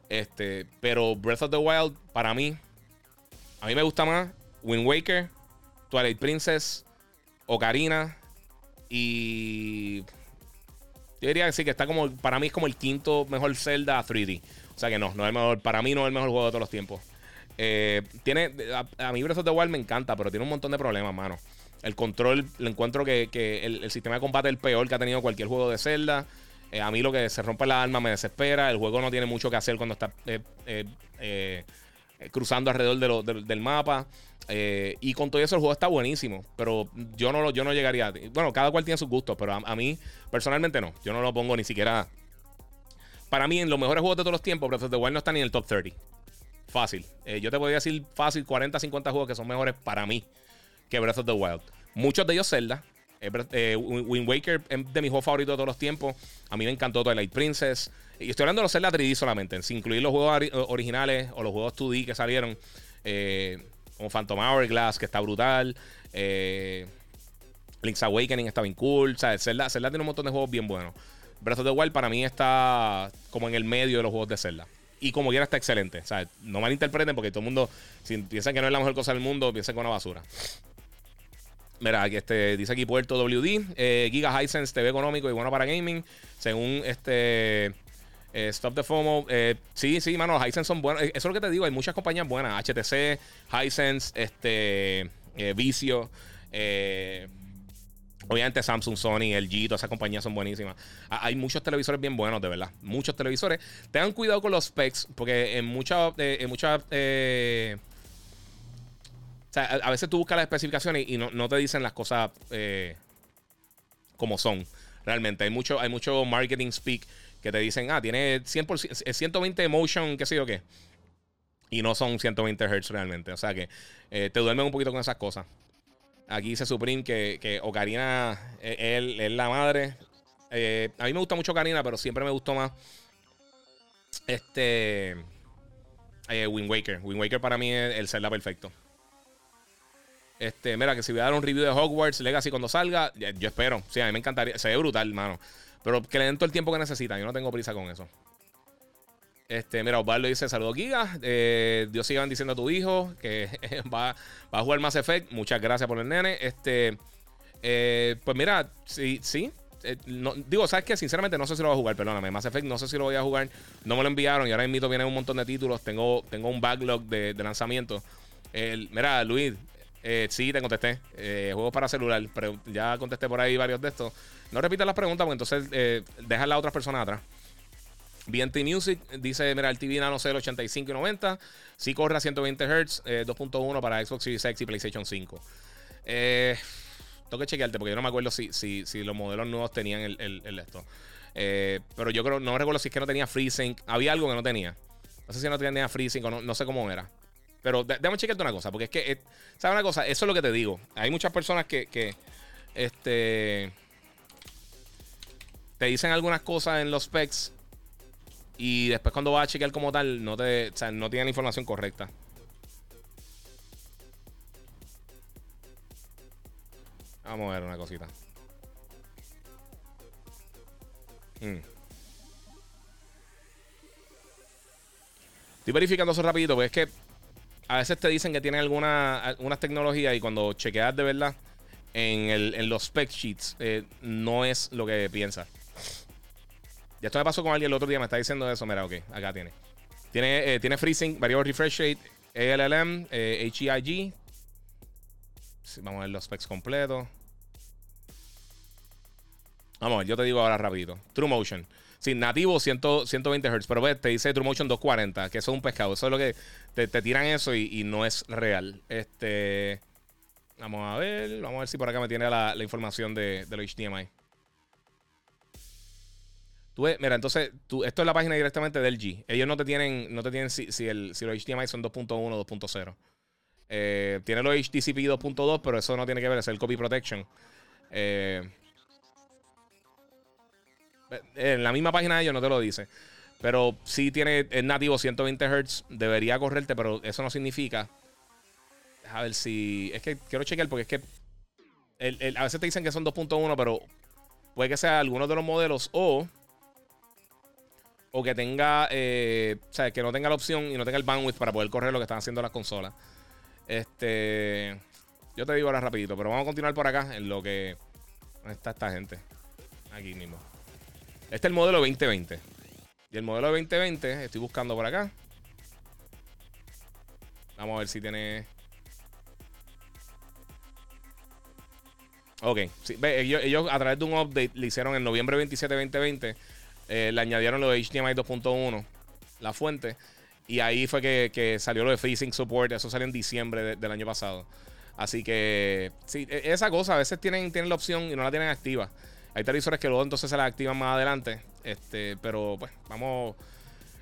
Este, pero Breath of the Wild, para mí, a mí me gusta más Wind Waker, Twilight Princess, Ocarina y. Yo diría que sí, que está como. Para mí es como el quinto mejor Zelda 3D. O sea que no, no es el mejor. Para mí no es el mejor juego de todos los tiempos. Eh, tiene. A, mí Breath of the Wild me encanta, pero tiene un montón de problemas, mano. El control, le encuentro que, el, sistema de combate es el peor que ha tenido cualquier juego de Zelda. Eh, a mí lo que se rompe la arma me desespera. El juego no tiene mucho que hacer cuando está eh, eh, cruzando alrededor del mapa. y con todo eso el juego está buenísimo. Pero yo no, yo no llegaría. Bueno, cada cual tiene sus gustos, pero a, mí personalmente no. Yo no lo pongo ni siquiera. Para mí, en los mejores juegos de todos los tiempos, Breath of the Wild no está ni en el top 30. Fácil. yo te podría decir fácil 40, 50 juegos que son mejores para mí que Breath of the Wild. Muchos de ellos Zelda. Eh, eh, Wind Waker es de mis juegos favoritos de todos los tiempos. A mí me encantó Twilight Princess. Y estoy hablando de los Zelda 3D solamente, sin incluir los juegos originales o los juegos 2D que salieron. Eh, como Phantom Hourglass, que está brutal. Link's Awakening está bien cool. O Zelda tiene un montón de juegos bien buenos. Breath of the Wild para mí está como en el medio de los juegos de Zelda. Y como quiera está excelente. O sea, no malinterpreten porque todo el mundo, si piensan que no es la mejor cosa del mundo, piensan que es una basura. Mira, aquí este, dice aquí Puerto WD, eh, Giga Hisense TV económico y bueno para gaming. Según este eh, Stop the FOMO. Eh, sí, sí, mano, los Hisense son buenos. Eso es lo que te digo, hay muchas compañías buenas. HTC, Hisense, este, Vicio, obviamente Samsung, Sony, LG, todas esas compañías son buenísimas. Hay muchos televisores bien buenos, de verdad. Muchos televisores. Tengan cuidado con los specs, porque en muchas, en muchas a, veces tú buscas las especificaciones y no, te dicen las cosas eh, como son. Realmente, hay mucho, hay mucho marketing speak que te dicen, ah, tiene 100%, 120 motion, qué sé yo qué. Y no son 120 Hz realmente. O sea que eh, te duermen un poquito con esas cosas. Aquí dice Supreme que, que Ocarina es, la madre. Eh, a mí me gusta mucho Ocarina, pero siempre me gustó más este Wind Waker. Wind Waker para mí es el Zelda perfecto. Este, mira, que si voy a dar un review de Hogwarts Legacy cuando salga, yo espero. Sí, a mí me encantaría. Se ve brutal, mano. Pero que le den todo el tiempo que necesitan. Yo no tengo prisa con eso. Este, mira, Osvaldo dice: Saludos, Giga. Eh, Dios siga diciendo a tu hijo que va, a jugar Mass Effect. Muchas gracias por el nene. Este, eh, pues mira, sí, sí. Eh, digo, ¿sabes qué? Sinceramente no sé si lo voy a jugar, perdóname. Mass Effect no sé si lo voy a jugar. No me lo enviaron y ahora mismo vienen un montón de títulos. Tengo, tengo un backlog de, de lanzamiento. mira, Luis, eh, sí, te contesté. Eh, juegos para celular, pero ya contesté por ahí varios de estos. No repitas las preguntas porque entonces eh, dejas las otras personas atrás. BNT Music dice: Mira, el TV Nano el 85 y 90. Sí corre a 120 Hz, 2.1 para Xbox Series X y PlayStation 5. Eh, tengo que chequearte porque yo no me acuerdo si, si, si los modelos nuevos tenían el, el, esto. pero yo creo, no recuerdo si es que no tenía FreeSync. Había algo que no tenía. No sé si no tenía FreeSync o no, no sé cómo era. Pero déjame chequearte una cosa, porque es que, ¿sabes una cosa? Eso es lo que te digo. Hay muchas personas que, que este, te dicen algunas cosas en los specs y después cuando vas a chequear como tal, no te, o sea, no tienen la información correcta. Vamos a ver una cosita. Mm. Estoy verificando eso rapidito, porque es que a veces te dicen que tienen alguna, algunas tecnologías y cuando chequeas de verdad en, los spec sheets, eh, no es lo que piensas. Ya esto me pasó con alguien el otro día, me está diciendo eso. Mira, ok, acá tiene. Tiene, eh, tiene freezing, variable refresh rate, ALLM, eh, HEIG. vamos a ver los specs completos. Vamos, yo te digo ahora rapidito. True Motion. Sí, nativo 120 Hz, pero ves, te dice True Motion 240, que eso es un pescado. Eso es lo que te, tiran eso y, no es real. Este. Vamos a ver, vamos a ver si por acá me tiene la, información de, de los HDMI. Tú mira, entonces, tú, esto es la página directamente del G. Ellos no te tienen, no te tienen si, si, el, si los HDMI son 2.1 o 2.0. Eh, tiene los HTCP 2.2, pero eso no tiene que ver, es el copy protection. Eh, en la misma página de ellos no te lo dice. Pero sí tiene, es nativo 120 Hz, debería correrte, pero eso no significa. A ver si. Es que quiero chequear porque es que. a veces te dicen que son 2.1, pero puede que sea alguno de los modelos o o que tenga, eh, o sea, que no tenga la opción y no tenga el bandwidth para poder correr lo que están haciendo las consolas. Este, yo te digo ahora rapidito, pero vamos a continuar por acá en lo que ¿dónde está esta gente. Aquí mismo. Este es el modelo 2020. Y el modelo 2020, estoy buscando por acá. Vamos a ver si tiene. Ok, ellos, a través de un update le hicieron en noviembre 27, 2020 eh, le añadieron lo de HDMI 2.1, la fuente. Y ahí fue que, salió lo de FreeSync Support. Eso salió en diciembre del año pasado. Así que, sí, e, esa cosa, a veces tienen, tienen la opción y no la tienen activa. Hay televisores que luego entonces se la activan más adelante. Este, pero pues, vamos.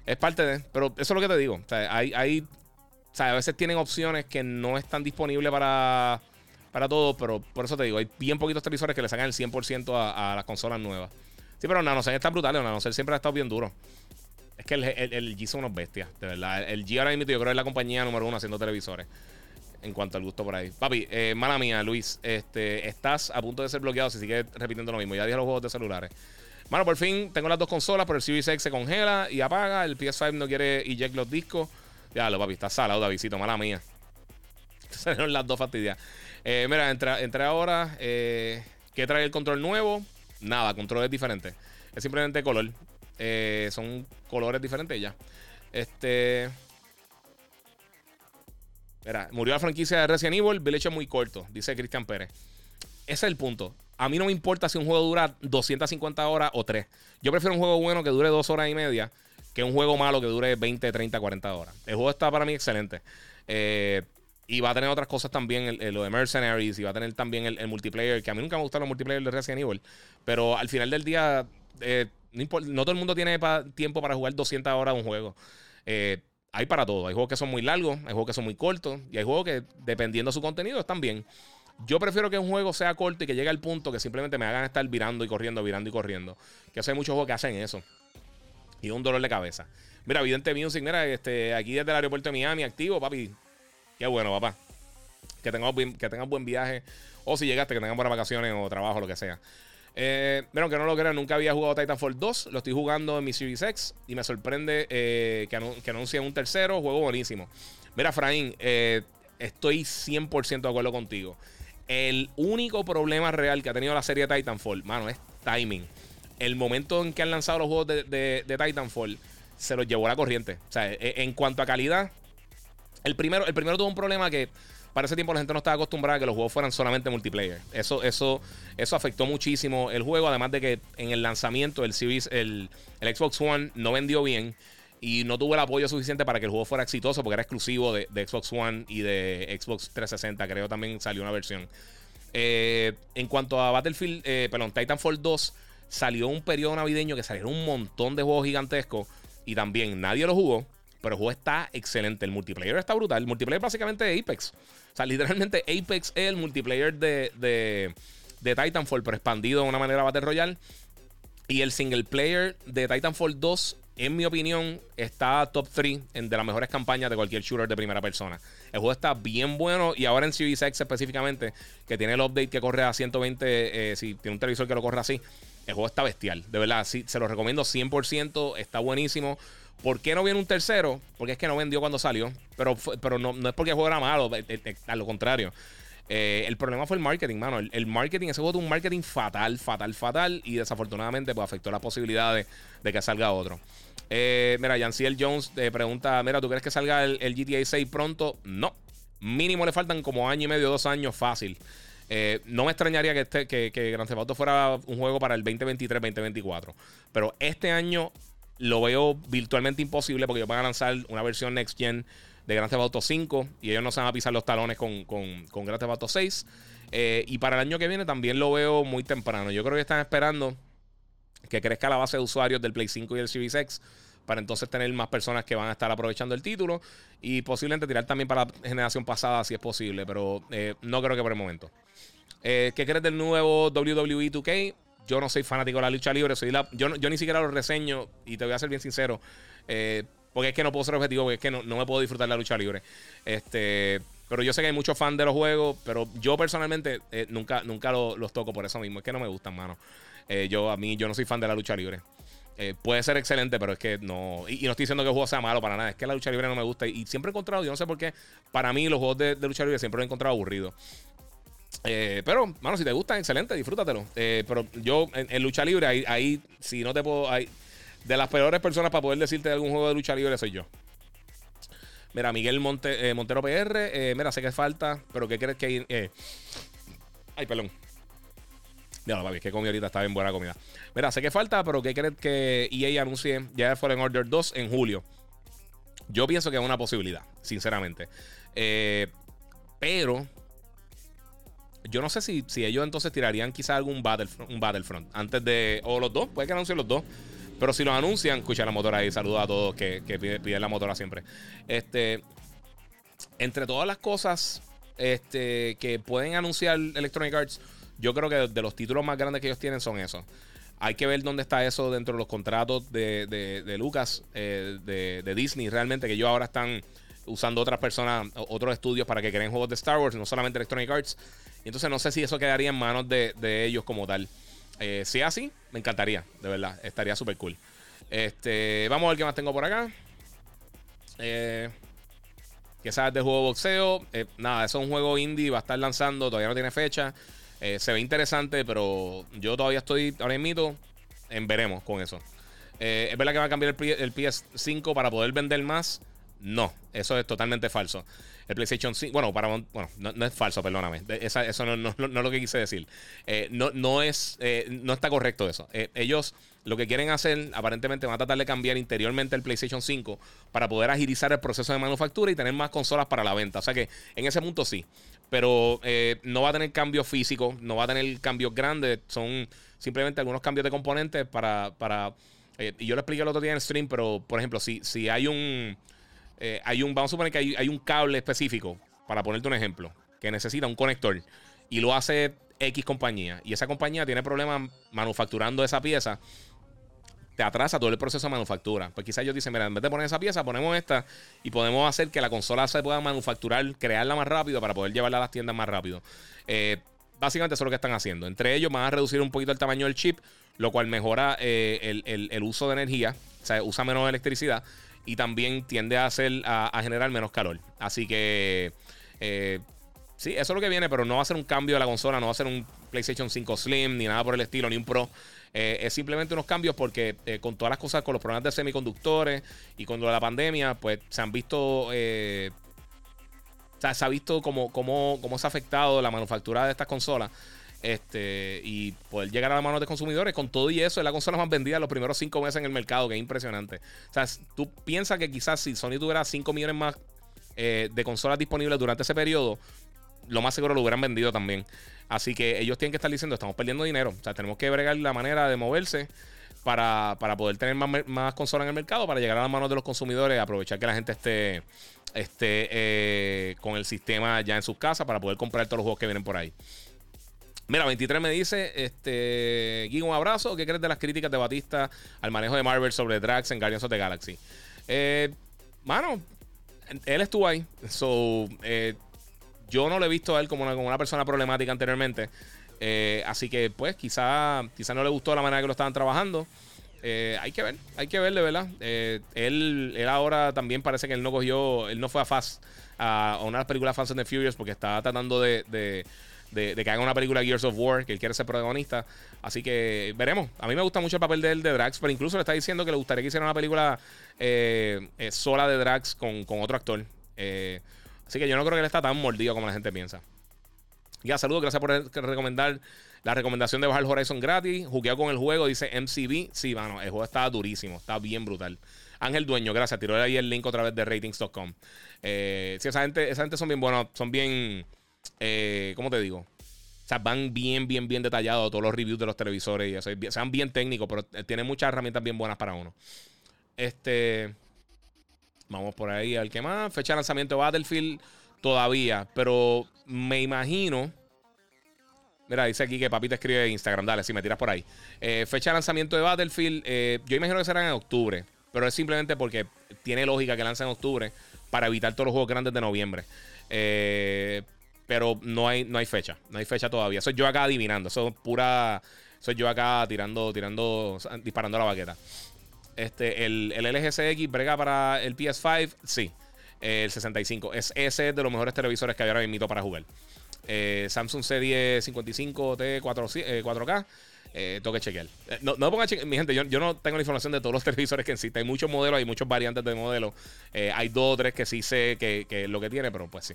Es parte de. Pero eso es lo que te digo. O sea, hay, hay a veces tienen opciones que no están disponibles para, para todos, pero por eso te digo, hay bien poquitos televisores que le sacan el 100% a, a las consolas nuevas. Sí, pero NanoCell está brutal. NanoCell siempre ha estado bien duro. Es que el, el, G son unos bestias, de verdad. El G ahora mismo yo creo es la compañía número uno haciendo televisores. En cuanto al gusto por ahí. Papi, eh, mala mía, Luis. Este, estás a punto de ser bloqueado si sigues repitiendo lo mismo. Ya dije los juegos de celulares. Bueno, por fin tengo las dos consolas, pero el Series X se congela y apaga. El PS5 no quiere eject los discos. Ya lo, papi, está salado, Davidito, mala mía. Salieron las dos fastidias. Eh, mira, entré, ahora. Eh, ¿Qué trae el control nuevo? Nada, control es diferente. Es simplemente color. Eh, son colores diferentes ya. Este. Murió la franquicia de Resident Evil. Village es muy corto, dice Cristian Pérez. Ese es el punto. A mí no me importa si un juego dura 250 horas o 3. Yo prefiero un juego bueno que dure 2 horas y media que un juego malo que dure 20, 30, 40 horas. El juego está para mí excelente. Eh, y va a tener otras cosas también, lo de Mercenaries, y va a tener también el, multiplayer, que a mí nunca me gustaron los multiplayer de Resident Evil. Pero al final del día, eh, no, todo el mundo tiene tiempo para jugar 200 horas de un juego. Eh, hay para todo. Hay juegos que son muy largos, hay juegos que son muy cortos, y hay juegos que, dependiendo de su contenido, están bien. Yo prefiero que un juego sea corto y que llegue al punto que simplemente me hagan estar virando y corriendo, virando y corriendo. Que hay muchos juegos que hacen eso. Y un dolor de cabeza. Mira, Evidente Music, mira, este, aquí desde el aeropuerto de Miami, activo, papi. Qué bueno, papá. Que tengas, que tengas buen viaje. O si llegaste, que tengas buenas vacaciones o trabajo, lo que sea. Eh, que no lo crean, nunca había jugado Titanfall 2. Lo estoy jugando en mi Series X. Y me sorprende eh, que, que anuncien un tercero. Juego buenísimo. Mira, Fraín, eh, estoy 100% de acuerdo contigo. El único problema real que ha tenido la serie Titanfall, mano, es timing. El momento en que han lanzado los juegos de, Titanfall se los llevó la corriente. O sea, e, en cuanto a calidad, el primero, el primero tuvo un problema que para ese tiempo la gente no estaba acostumbrada a que los juegos fueran solamente multiplayer. Eso, eso, eso afectó muchísimo el juego, además de que en el lanzamiento el el, Xbox One no vendió bien y no tuvo el apoyo suficiente para que el juego fuera exitoso porque era exclusivo de, Xbox One y de Xbox 360, creo también salió una versión. Eh, en cuanto a Battlefield, eh, perdón, Titanfall 2, salió un periodo navideño que salieron un montón de juegos gigantescos y también nadie lo jugó. Pero el juego está excelente. El multiplayer está brutal. El multiplayer básicamente de Apex. O sea, literalmente Apex es el multiplayer de, de, de Titanfall, pero expandido de una manera Battle Royale. Y el single player de Titanfall 2, en mi opinión, está top 3 en de las mejores campañas de cualquier shooter de primera persona. El juego está bien bueno y ahora en Series X específicamente, que tiene el update que corre a 120, eh, si tiene un televisor que lo corre así, el juego está bestial. De verdad, sí, se lo recomiendo 100%, está buenísimo. ¿Por qué no viene un tercero? Porque es que no vendió cuando salió. Pero, pero no, es porque el juego era malo, eh, eh, eh, a lo contrario. el problema fue el marketing, mano. El, marketing, ese juego tuvo un marketing fatal, fatal, fatal. Y desafortunadamente, pues afectó las posibilidades de que salga otro. mira, Janciel Jones te pregunta: Mira, ¿tú crees que salga el, GTA 6 pronto? No. Mínimo le faltan como año y medio, dos años fácil. No me extrañaría que, este, que, que Grand fuera un juego para el 2023-2024. Pero este año lo veo virtualmente imposible porque ellos van a lanzar una versión Next Gen de Grand Theft Auto 5 y ellos no se van a pisar los talones con, con, con Grand Theft Auto 6. Eh, y para el año que viene también lo veo muy temprano. Yo creo que están esperando que crezca la base de usuarios del Play 5 y el Series X para entonces tener más personas que van a estar aprovechando el título y posiblemente tirar también para la generación pasada si es posible, pero eh, no creo que por el momento. Eh, ¿Qué crees del nuevo WWE 2K? Yo no soy fanático de la lucha libre, soy yo, yo ni siquiera lo reseño y te voy a ser bien sincero, eh, porque es que no puedo ser objetivo, porque es que no, me puedo disfrutar la lucha libre. Este, pero yo sé que hay muchos fans de los juegos, pero yo personalmente nunca, nunca los toco por eso mismo, es que no me gustan, mano. yo a mí yo no soy fan de la lucha libre. Eh, puede ser excelente, pero es que no. Y, no estoy diciendo que el juego sea malo para nada. Es que la lucha libre no me gusta. Y, siempre he encontrado, yo no sé por qué, para mí los juegos de, lucha libre siempre los he encontrado aburridos. Eh, pero, mano, si te gustan, excelente, disfrútatelo. Eh, pero yo, en, lucha libre, ahí, si no te puedo. Ahí, de las peores personas para poder decirte de algún juego de lucha libre soy yo. Mira, Miguel Monte, Montero PR. mira, sé que falta, pero ¿qué crees que ay, perdón. Ya, papi, es que comí ahorita, está bien buena comida. Mira, sé que falta, pero ¿qué crees que EA anuncie ya Fallen Order 2 en julio? Yo pienso que es una posibilidad, sinceramente. Eh, pero yo no sé si, si, ellos entonces tirarían quizás algún Battlefront, un Battlefront antes de. O los dos, puede que anuncien los dos. Pero si los anuncian, escucha la motora ahí. Saluda a todos que, que piden, la motora siempre. Este. Entre todas las cosas este, que pueden anunciar Electronic Arts yo creo que de los títulos más grandes que ellos tienen son esos. Hay que ver dónde está eso dentro de los contratos de, de, Lucas, eh, de, Disney, realmente, que ellos ahora están usando otras personas, otros estudios para que creen juegos de Star Wars, no solamente Electronic Arts. Y entonces no sé si eso quedaría en manos de, ellos como tal. Eh, si así, me encantaría, de verdad, estaría súper cool. Este, vamos a ver qué más tengo por acá. Eh, que sabes de juego de boxeo. Eh, nada, eso es un juego indie, va a estar lanzando, todavía no tiene fecha. Eh, se ve interesante, pero yo todavía estoy ahora mismo en veremos con eso. Eh, ¿Es verdad que va a cambiar el, PS5 para poder vender más? No, eso es totalmente falso. El PlayStation 5, bueno, para, bueno no, es falso, perdóname. eso no, es lo que quise decir. Eh, no, no, es, no está correcto eso. ellos lo que quieren hacer, aparentemente, van a tratar de cambiar interiormente el PlayStation 5 para poder agilizar el proceso de manufactura y tener más consolas para la venta. O sea que en ese punto sí pero eh, no va a tener cambios físicos, no va a tener cambios grandes, son simplemente algunos cambios de componentes para... para eh, y yo lo expliqué el otro día en stream, pero por ejemplo, si, si hay un... Eh, hay un vamos a suponer que hay, hay un cable específico, para ponerte un ejemplo, que necesita un conector y lo hace X compañía y esa compañía tiene problemas manufacturando esa pieza, te atrasa todo el proceso de manufactura. Pues quizás ellos dicen, mira, en vez de poner esa pieza, ponemos esta y podemos hacer que la consola se pueda manufacturar, crearla más rápido para poder llevarla a las tiendas más rápido. Eh, básicamente eso es lo que están haciendo. Entre ellos van a reducir un poquito el tamaño del chip, lo cual mejora eh, el, uso de energía, o sea, usa menos electricidad y también tiende a, hacer, a, generar menos calor. Así que... Eh, sí, eso es lo que viene, pero no va a ser un cambio de la consola, no va a ser un PlayStation 5 Slim, ni nada por el estilo, ni un Pro. Eh, es simplemente unos cambios porque eh, con todas las cosas, con los problemas de semiconductores y con la pandemia, pues se han visto... Se ha visto cómo, cómo, cómo se ha afectado la manufactura de estas consolas. Este, y poder llegar a las manos de consumidores con todo y eso es la consola más vendida los primeros cinco meses en el mercado, que es impresionante. O sea, tú piensas que quizás si Sony tuviera 5 millones más de consolas disponibles durante ese periodo, lo más seguro lo hubieran vendido también. Así que ellos tienen que estar diciendo, estamos perdiendo dinero. O sea, tenemos que bregar la manera de moverse para, poder tener más, más consolas en el mercado, para llegar a las manos de los consumidores, aprovechar que la gente esté, esté eh, con el sistema ya en sus casas para poder comprar todos los juegos que vienen por ahí. Mira, 23 me dice, este, Guigo, un abrazo. ¿Qué crees de las críticas de Batista al manejo de Marvel sobre Drax en Guardians of the Galaxy? Eh, mano, él estuvo ahí. So, eh, yo no lo he visto a él como una, como una persona problemática anteriormente. Eh, así que, pues, quizá, quizá no le gustó la manera que lo estaban trabajando. Eh, hay que ver, hay que ver de verdad. Él, él ahora también parece que él no cogió, él no fue a Fast, a, una de las películas Fast and the Furious, porque estaba tratando de, que haga una película Gears of War, que él quiere ser protagonista. Así que veremos. A mí me gusta mucho el papel de él de Drax, pero incluso le está diciendo que le gustaría que hiciera una película sola de Drax con, con otro actor. Eh, Así que yo no creo que él está tan mordido como la gente piensa. Ya, saludos, gracias por recomendar la recomendación de bajar Horizon gratis. Jugueo con el juego, dice MCB. Sí, mano, el juego está durísimo, está bien brutal. Ángel Dueño, gracias. Tiró ahí el link otra vez de ratings.com. Eh, sí, esa gente, esa gente son bien buenos, son bien. Eh, ¿Cómo te digo? O sea, van bien, bien, bien detallados todos los reviews de los televisores y eso. Sean bien técnicos, pero tienen muchas herramientas bien buenas para uno. Este. Vamos por ahí al que más. Fecha de lanzamiento de Battlefield todavía, pero me imagino. Mira, dice aquí que papi te escribe en Instagram. Dale, si me tiras por ahí. Eh, fecha de lanzamiento de Battlefield. Eh, yo imagino que será en octubre. Pero es simplemente porque tiene lógica que lance en octubre para evitar todos los juegos grandes de noviembre. Eh, pero no hay, no hay fecha. No hay fecha todavía. Soy yo acá adivinando. Eso es pura. Soy yo acá tirando, tirando, disparando la baqueta. Este, el, el LGCX brega para el PS5. Sí el 65. Es, ese de los mejores televisores que había ahora mismo para jugar. Eh, Samsung Serie 55T 4, k eh, tengo que chequear. Eh, no, no ponga mi gente, yo, no tengo la información de todos los televisores que existen. Hay muchos modelos, hay muchas variantes de modelos. hay dos o tres que sí sé que, que, lo que tiene, pero pues sí.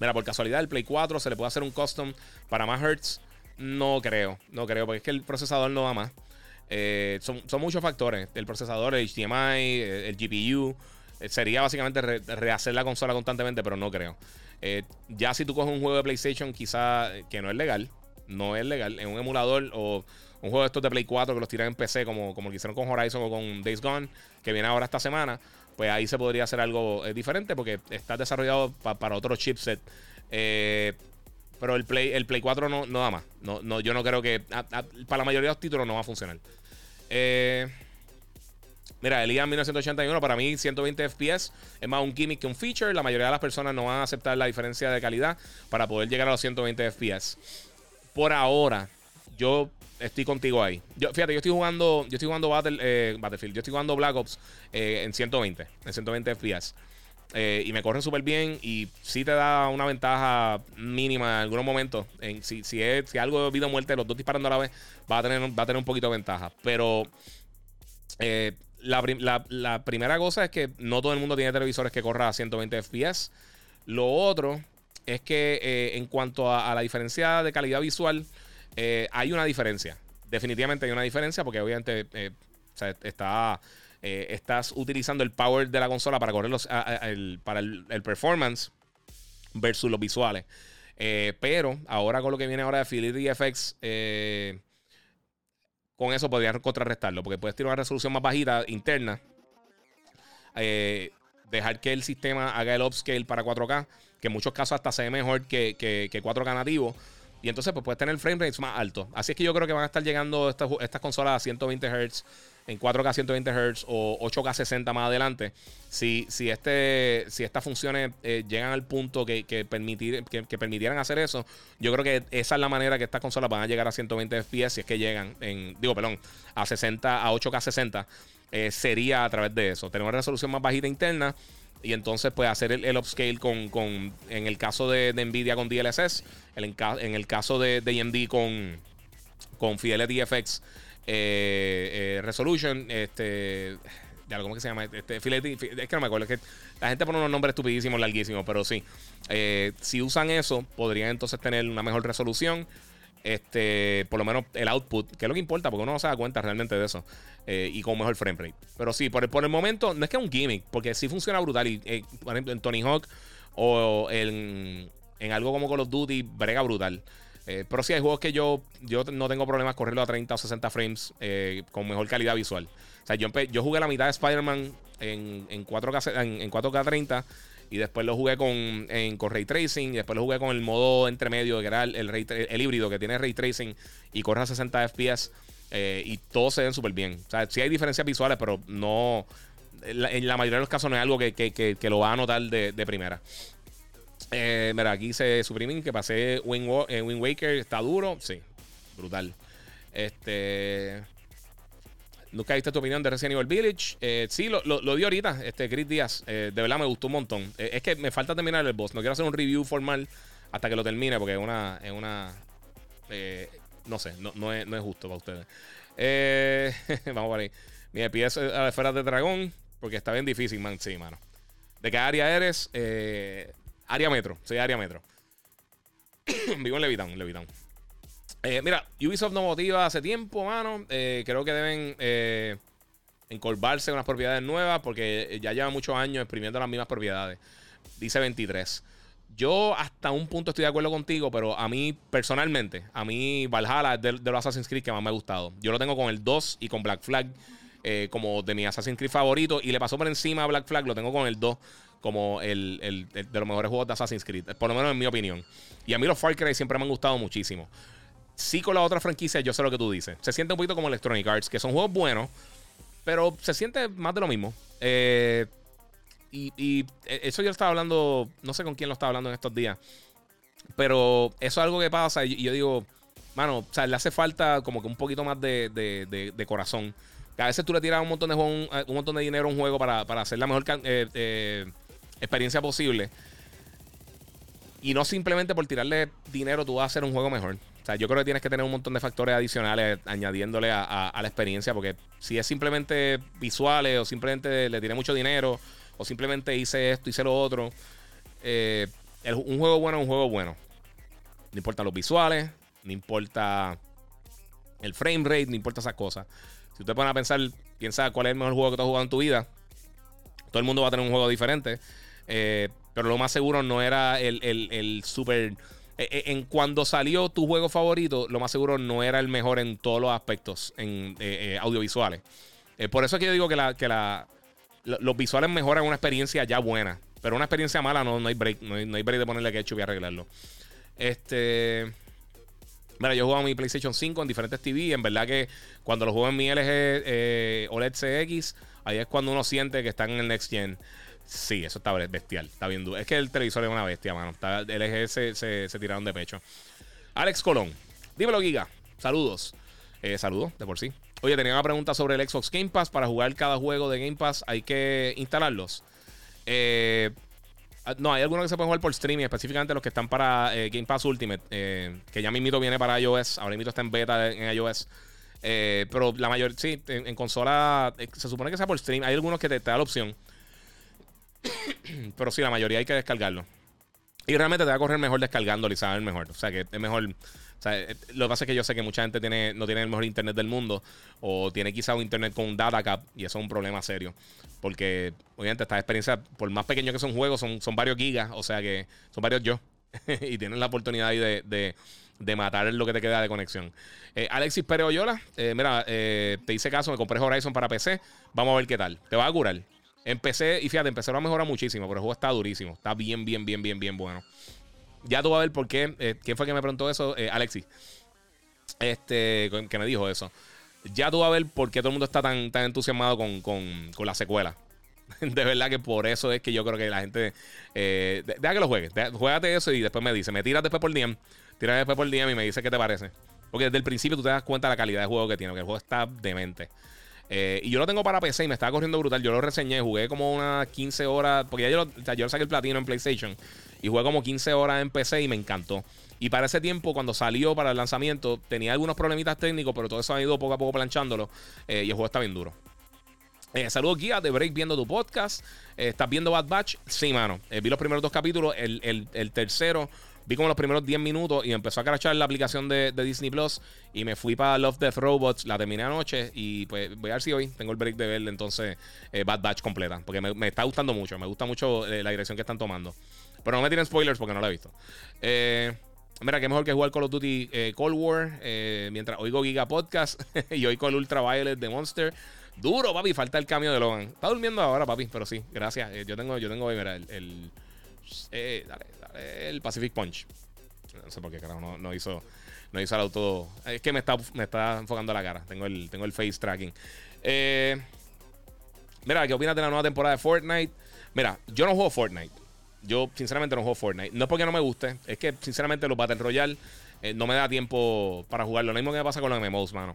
Mira, por casualidad, el Play 4 se le puede hacer un custom para más Hertz. No creo, no creo, porque es que el procesador no va más. Eh, son, muchos factores. El procesador, el HDMI, el, GPU. Eh, sería básicamente rehacer la consola constantemente, pero no creo. Eh, ya si tú coges un juego de PlayStation, quizá que no es legal, no es legal, en un emulador o un juego de estos de Play 4 que los tiran en PC, como, como lo hicieron con Horizon o con Days Gone, que viene ahora esta semana, pues ahí se podría hacer algo diferente porque está desarrollado para otro chipset. pero el Play, el Play 4 no, no da más. No, no, yo no creo que. para la mayoría de los títulos no va a funcionar. Eh, mira, el IA 1981 para mí 120 FPS es más un gimmick que un feature. La mayoría de las personas no van a aceptar la diferencia de calidad para poder llegar a los 120 FPS. Por ahora, yo estoy contigo ahí. Yo, fíjate, yo estoy jugando, yo estoy jugando eh, Battlefield, yo estoy jugando Black Ops eh, en 120, en 120 FPS. y me corre súper bien y sí te da una ventaja mínima en algunos momentos. En, si, si, es, si algo de vida o muerte, los dos disparando a la vez, va a tener, va a tener un poquito de ventaja. Pero eh, la, primera cosa es que no todo el mundo tiene televisores que corran a 120 FPS. Lo otro es que eh, en cuanto a, la diferencia de calidad visual, eh, hay una diferencia. Definitivamente hay una diferencia porque obviamente está, estás utilizando el power de la consola para correr los, para el, performance versus los visuales. pero ahora con lo que viene ahora de Fidelity FX, con eso podrías contrarrestarlo, porque puedes tener una resolución más bajita interna. Eh, dejar que el sistema haga el upscale para 4K, que en muchos casos hasta se ve mejor que, 4K nativo. Y entonces pues puedes tener frame rates más altos. Así es que yo creo que van a estar llegando estas, estas consolas a 120 Hz en 4K 120 Hz o 8K 60 más adelante, si, si, este, si estas funciones eh, llegan al punto que, que, permitir, que, permitieran hacer eso, yo creo que esa es la manera que estas consolas van a llegar a 120 FPS si es que llegan, en, digo, perdón, a 60, a 8K 60, eh, sería a través de eso. Tener una resolución más bajita interna y entonces pues hacer el, upscale con, con, en el caso de, Nvidia con DLSS, en, en el caso de, de AMD con, con Fidelity FX eh, eh, Resolution, este. Ya, ¿cómo que se llama? Este, es que no me acuerdo. Es que la gente pone unos nombres estupidísimos, larguísimos, pero sí. Eh, si usan eso, podrían entonces tener una mejor resolución. Este, por lo menos el output, que es lo que importa, porque uno no se da cuenta realmente de eso. y con mejor frame rate. Pero sí, por el, por el momento, no es que es un gimmick, porque sí funciona brutal. Y, por ejemplo, en Tony Hawk o en, en algo como Call of Duty, brega brutal. Eh, pero sí hay juegos que yo, yo no tengo problemas correrlo a 30 o 60 frames eh, con mejor calidad visual. O sea, yo, yo jugué la mitad de Spider-Man en, en, 4K, en, 4K 30 y después lo jugué con, en, Ray Tracing y después lo jugué con el modo entremedio que era el, el, híbrido que tiene Ray Tracing y corre a 60 FPS eh, y todos se ven súper bien. O sea, sí hay diferencias visuales, pero no... En la, mayoría de los casos no es algo que, que, que, lo va a notar de, de primera. Eh, mira, aquí se suprimen que pasé Wind, eh, Waker. Está duro. Sí, brutal. Este. Nunca viste tu opinión de Resident Evil Village. Eh, sí, lo, lo, di ahorita, este Chris Díaz. de verdad me gustó un montón. es que me falta terminar el boss. No quiero hacer un review formal hasta que lo termine porque es una. Es una no sé, no, no, es, no, es, justo para ustedes. vamos por ahí. Me pides a las esferas de dragón porque está bien difícil, man. Sí, mano. ¿De qué área eres? Eh área metro, soy área metro. Vivo en Levitown, Levitown. Eh, mira, Ubisoft no motiva hace tiempo, mano. Eh, creo que deben eh, encorvarse con las propiedades nuevas porque ya lleva muchos años exprimiendo las mismas propiedades. Dice 23. Yo hasta un punto estoy de acuerdo contigo, pero a mí personalmente, a mí Valhalla es de, los Assassin's Creed que más me ha gustado. Yo lo tengo con el 2 y con Black Flag eh, como de mi Assassin's Creed favorito y le pasó por encima a Black Flag, lo tengo con el 2 como el, de los mejores juegos de Assassin's Creed, por lo menos en mi opinión. Y a mí los Far Cry siempre me han gustado muchísimo. Sí, con la otra franquicia, yo sé lo que tú dices. Se siente un poquito como Electronic Arts, que son juegos buenos, pero se siente más de lo mismo. Eh, y, eso yo estaba hablando, no sé con quién lo estaba hablando en estos días, pero eso es algo que pasa y, yo digo, mano, o sea, le hace falta como que un poquito más de, de, corazón. Que a veces tú le tiras un montón de, un montón de dinero a un juego para, hacer la mejor eh, eh, experiencia posible. Y no simplemente por tirarle dinero tú vas a hacer un juego mejor. O sea, yo creo que tienes que tener un montón de factores adicionales añadiéndole a, la experiencia, porque si es simplemente visuales o simplemente le tiene mucho dinero o simplemente hice esto, hice lo otro, eh, un juego bueno es un juego bueno. No importa los visuales, no importa el frame rate, no importa esas cosas. Si usted pone a pensar, piensa cuál es el mejor juego que tú has jugado en tu vida, todo el mundo va a tener un juego diferente. Eh, pero lo más seguro no era el, el, super. Eh, eh, en cuando salió tu juego favorito, lo más seguro no era el mejor en todos los aspectos en audiovisuales. por eso es que yo digo que, los visuales mejoran una experiencia ya buena. Pero una experiencia mala no, no hay break. No hay, break de ponerle ketchup y arreglarlo. Este. Mira, yo juego mi PlayStation 5 en diferentes TV. En verdad que cuando lo juego en mi LG OLED CX, ahí es cuando uno siente que están en el Next Gen. Sí, eso está bestial. Está bien Es que el televisor es una bestia, mano. Está, el LG se, se, tiraron de pecho. Alex Colón. Dímelo, Giga. Saludos. Eh, saludos, de por sí. Oye, tenía una pregunta sobre el Xbox Game Pass. Para jugar cada juego de Game Pass, ¿hay que instalarlos? Eh, ah, no, hay algunos que se pueden jugar por streaming, específicamente los que están para eh, Game Pass Ultimate, que ya mismito viene para iOS. Ahora mismo está en beta en iOS. pero la mayoría, sí, en, consola se supone que sea por stream. Hay algunos que te da la opción. Pero sí, la mayoría hay que descargarlo. Y realmente te va a correr mejor descargándolo y saber mejor. O sea, que es mejor. Eh, lo que pasa es que yo sé que mucha gente tiene, no tiene el mejor internet del mundo o tiene quizá un internet con un data cap y eso es un problema serio. Porque, obviamente, estas experiencias, por más pequeños que son juegos, son, son varios gigas, o sea que son varios yo. y tienen la oportunidad ahí de, de, matar lo que te queda de conexión. Eh, Alexis Pereoyola, eh, mira, te hice caso, me compré Horizon para PC. Vamos a ver qué tal. Te va a curar. Empecé, y fíjate, empecé a mejorar muchísimo, pero el juego está durísimo. Está bien, bien, bien, bien, bien bueno. Ya tú vas a ver por qué. Eh, ¿Quién fue que me preguntó eso? Eh, Alexis. Este, que me dijo eso. Ya tú vas a ver por qué todo el mundo está tan, tan entusiasmado con, la secuela. de verdad que por eso es que yo creo que la gente. Eh, deja que lo juegue. juégate eso y después me dice. Me tiras después por DM. Tiras después por DM y me dice qué te parece. Porque desde el principio tú te das cuenta de la calidad de juego que tiene. Que el juego está demente. Eh, y yo lo tengo para PC y me estaba corriendo brutal. Yo lo reseñé, jugué como unas 15 horas. Porque ya yo, lo, saqué el platino en PlayStation. Y jugué como 15 horas en PC y me encantó. Y para ese tiempo, cuando salió para el lanzamiento, tenía algunos problemitas técnicos, pero todo eso ha ido poco a poco planchándolo. Eh, y el juego está bien duro. Eh, saludos, guía de Break viendo tu podcast. ¿Estás viendo Bad Batch? Sí, mano. vi los primeros dos capítulos. El, el tercero Vi como los primeros 10 minutos y empezó a crachar la aplicación de, Disney Plus y me fui para Love Death Robots, la terminé anoche y pues voy a ver si hoy tengo el break de verle entonces eh, Bad Batch completa, porque me, está gustando mucho, me gusta mucho eh, la dirección que están tomando. Pero no me tienen spoilers porque no la he visto. Eh, mira, qué mejor que jugar Call of Duty Cold War mientras oigo Giga Podcast y oigo el Ultraviolet de Monster. Duro, papi, falta el cambio de Logan. Está durmiendo ahora, papi, pero sí, gracias. yo tengo, yo tengo, mira, el, el dale, el Pacific Punch. No sé por qué, carajo, no, hizo, no hizo el auto. Es que me está, me está enfocando la cara. Tengo el, tengo el face tracking. Eh, mira, ¿qué opinas de la nueva temporada de Fortnite? Mira, yo no juego Fortnite. Yo, sinceramente, no juego Fortnite. No es porque no me guste, es que, sinceramente, los Battle Royale eh, no me da tiempo para jugarlo. Lo mismo que me pasa con los MMOs, mano.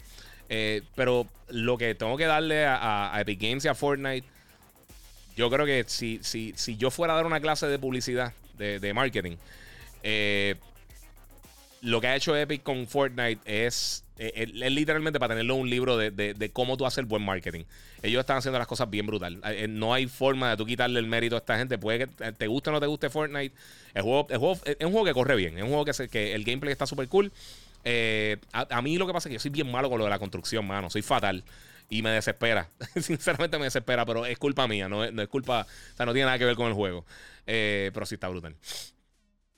Eh, pero lo que tengo que darle a, a, Epic Games y a Fortnite, yo creo que si, si, si yo fuera a dar una clase de publicidad de, marketing. Eh, lo que ha hecho Epic con Fortnite es, es, literalmente para tenerlo un libro de, de, cómo tú haces buen marketing. Ellos están haciendo las cosas bien brutal. No hay forma de tú quitarle el mérito a esta gente. Puede que te guste o no te guste Fortnite. El juego, el juego es un juego que corre bien. Es un juego que, que el gameplay está súper cool. Eh, a, mí lo que pasa es que yo soy bien malo con lo de la construcción, mano. Soy fatal. Y me desespera. Sinceramente me desespera, pero es culpa mía. No es, culpa. O sea, no tiene nada que ver con el juego. Eh, pero sí está brutal.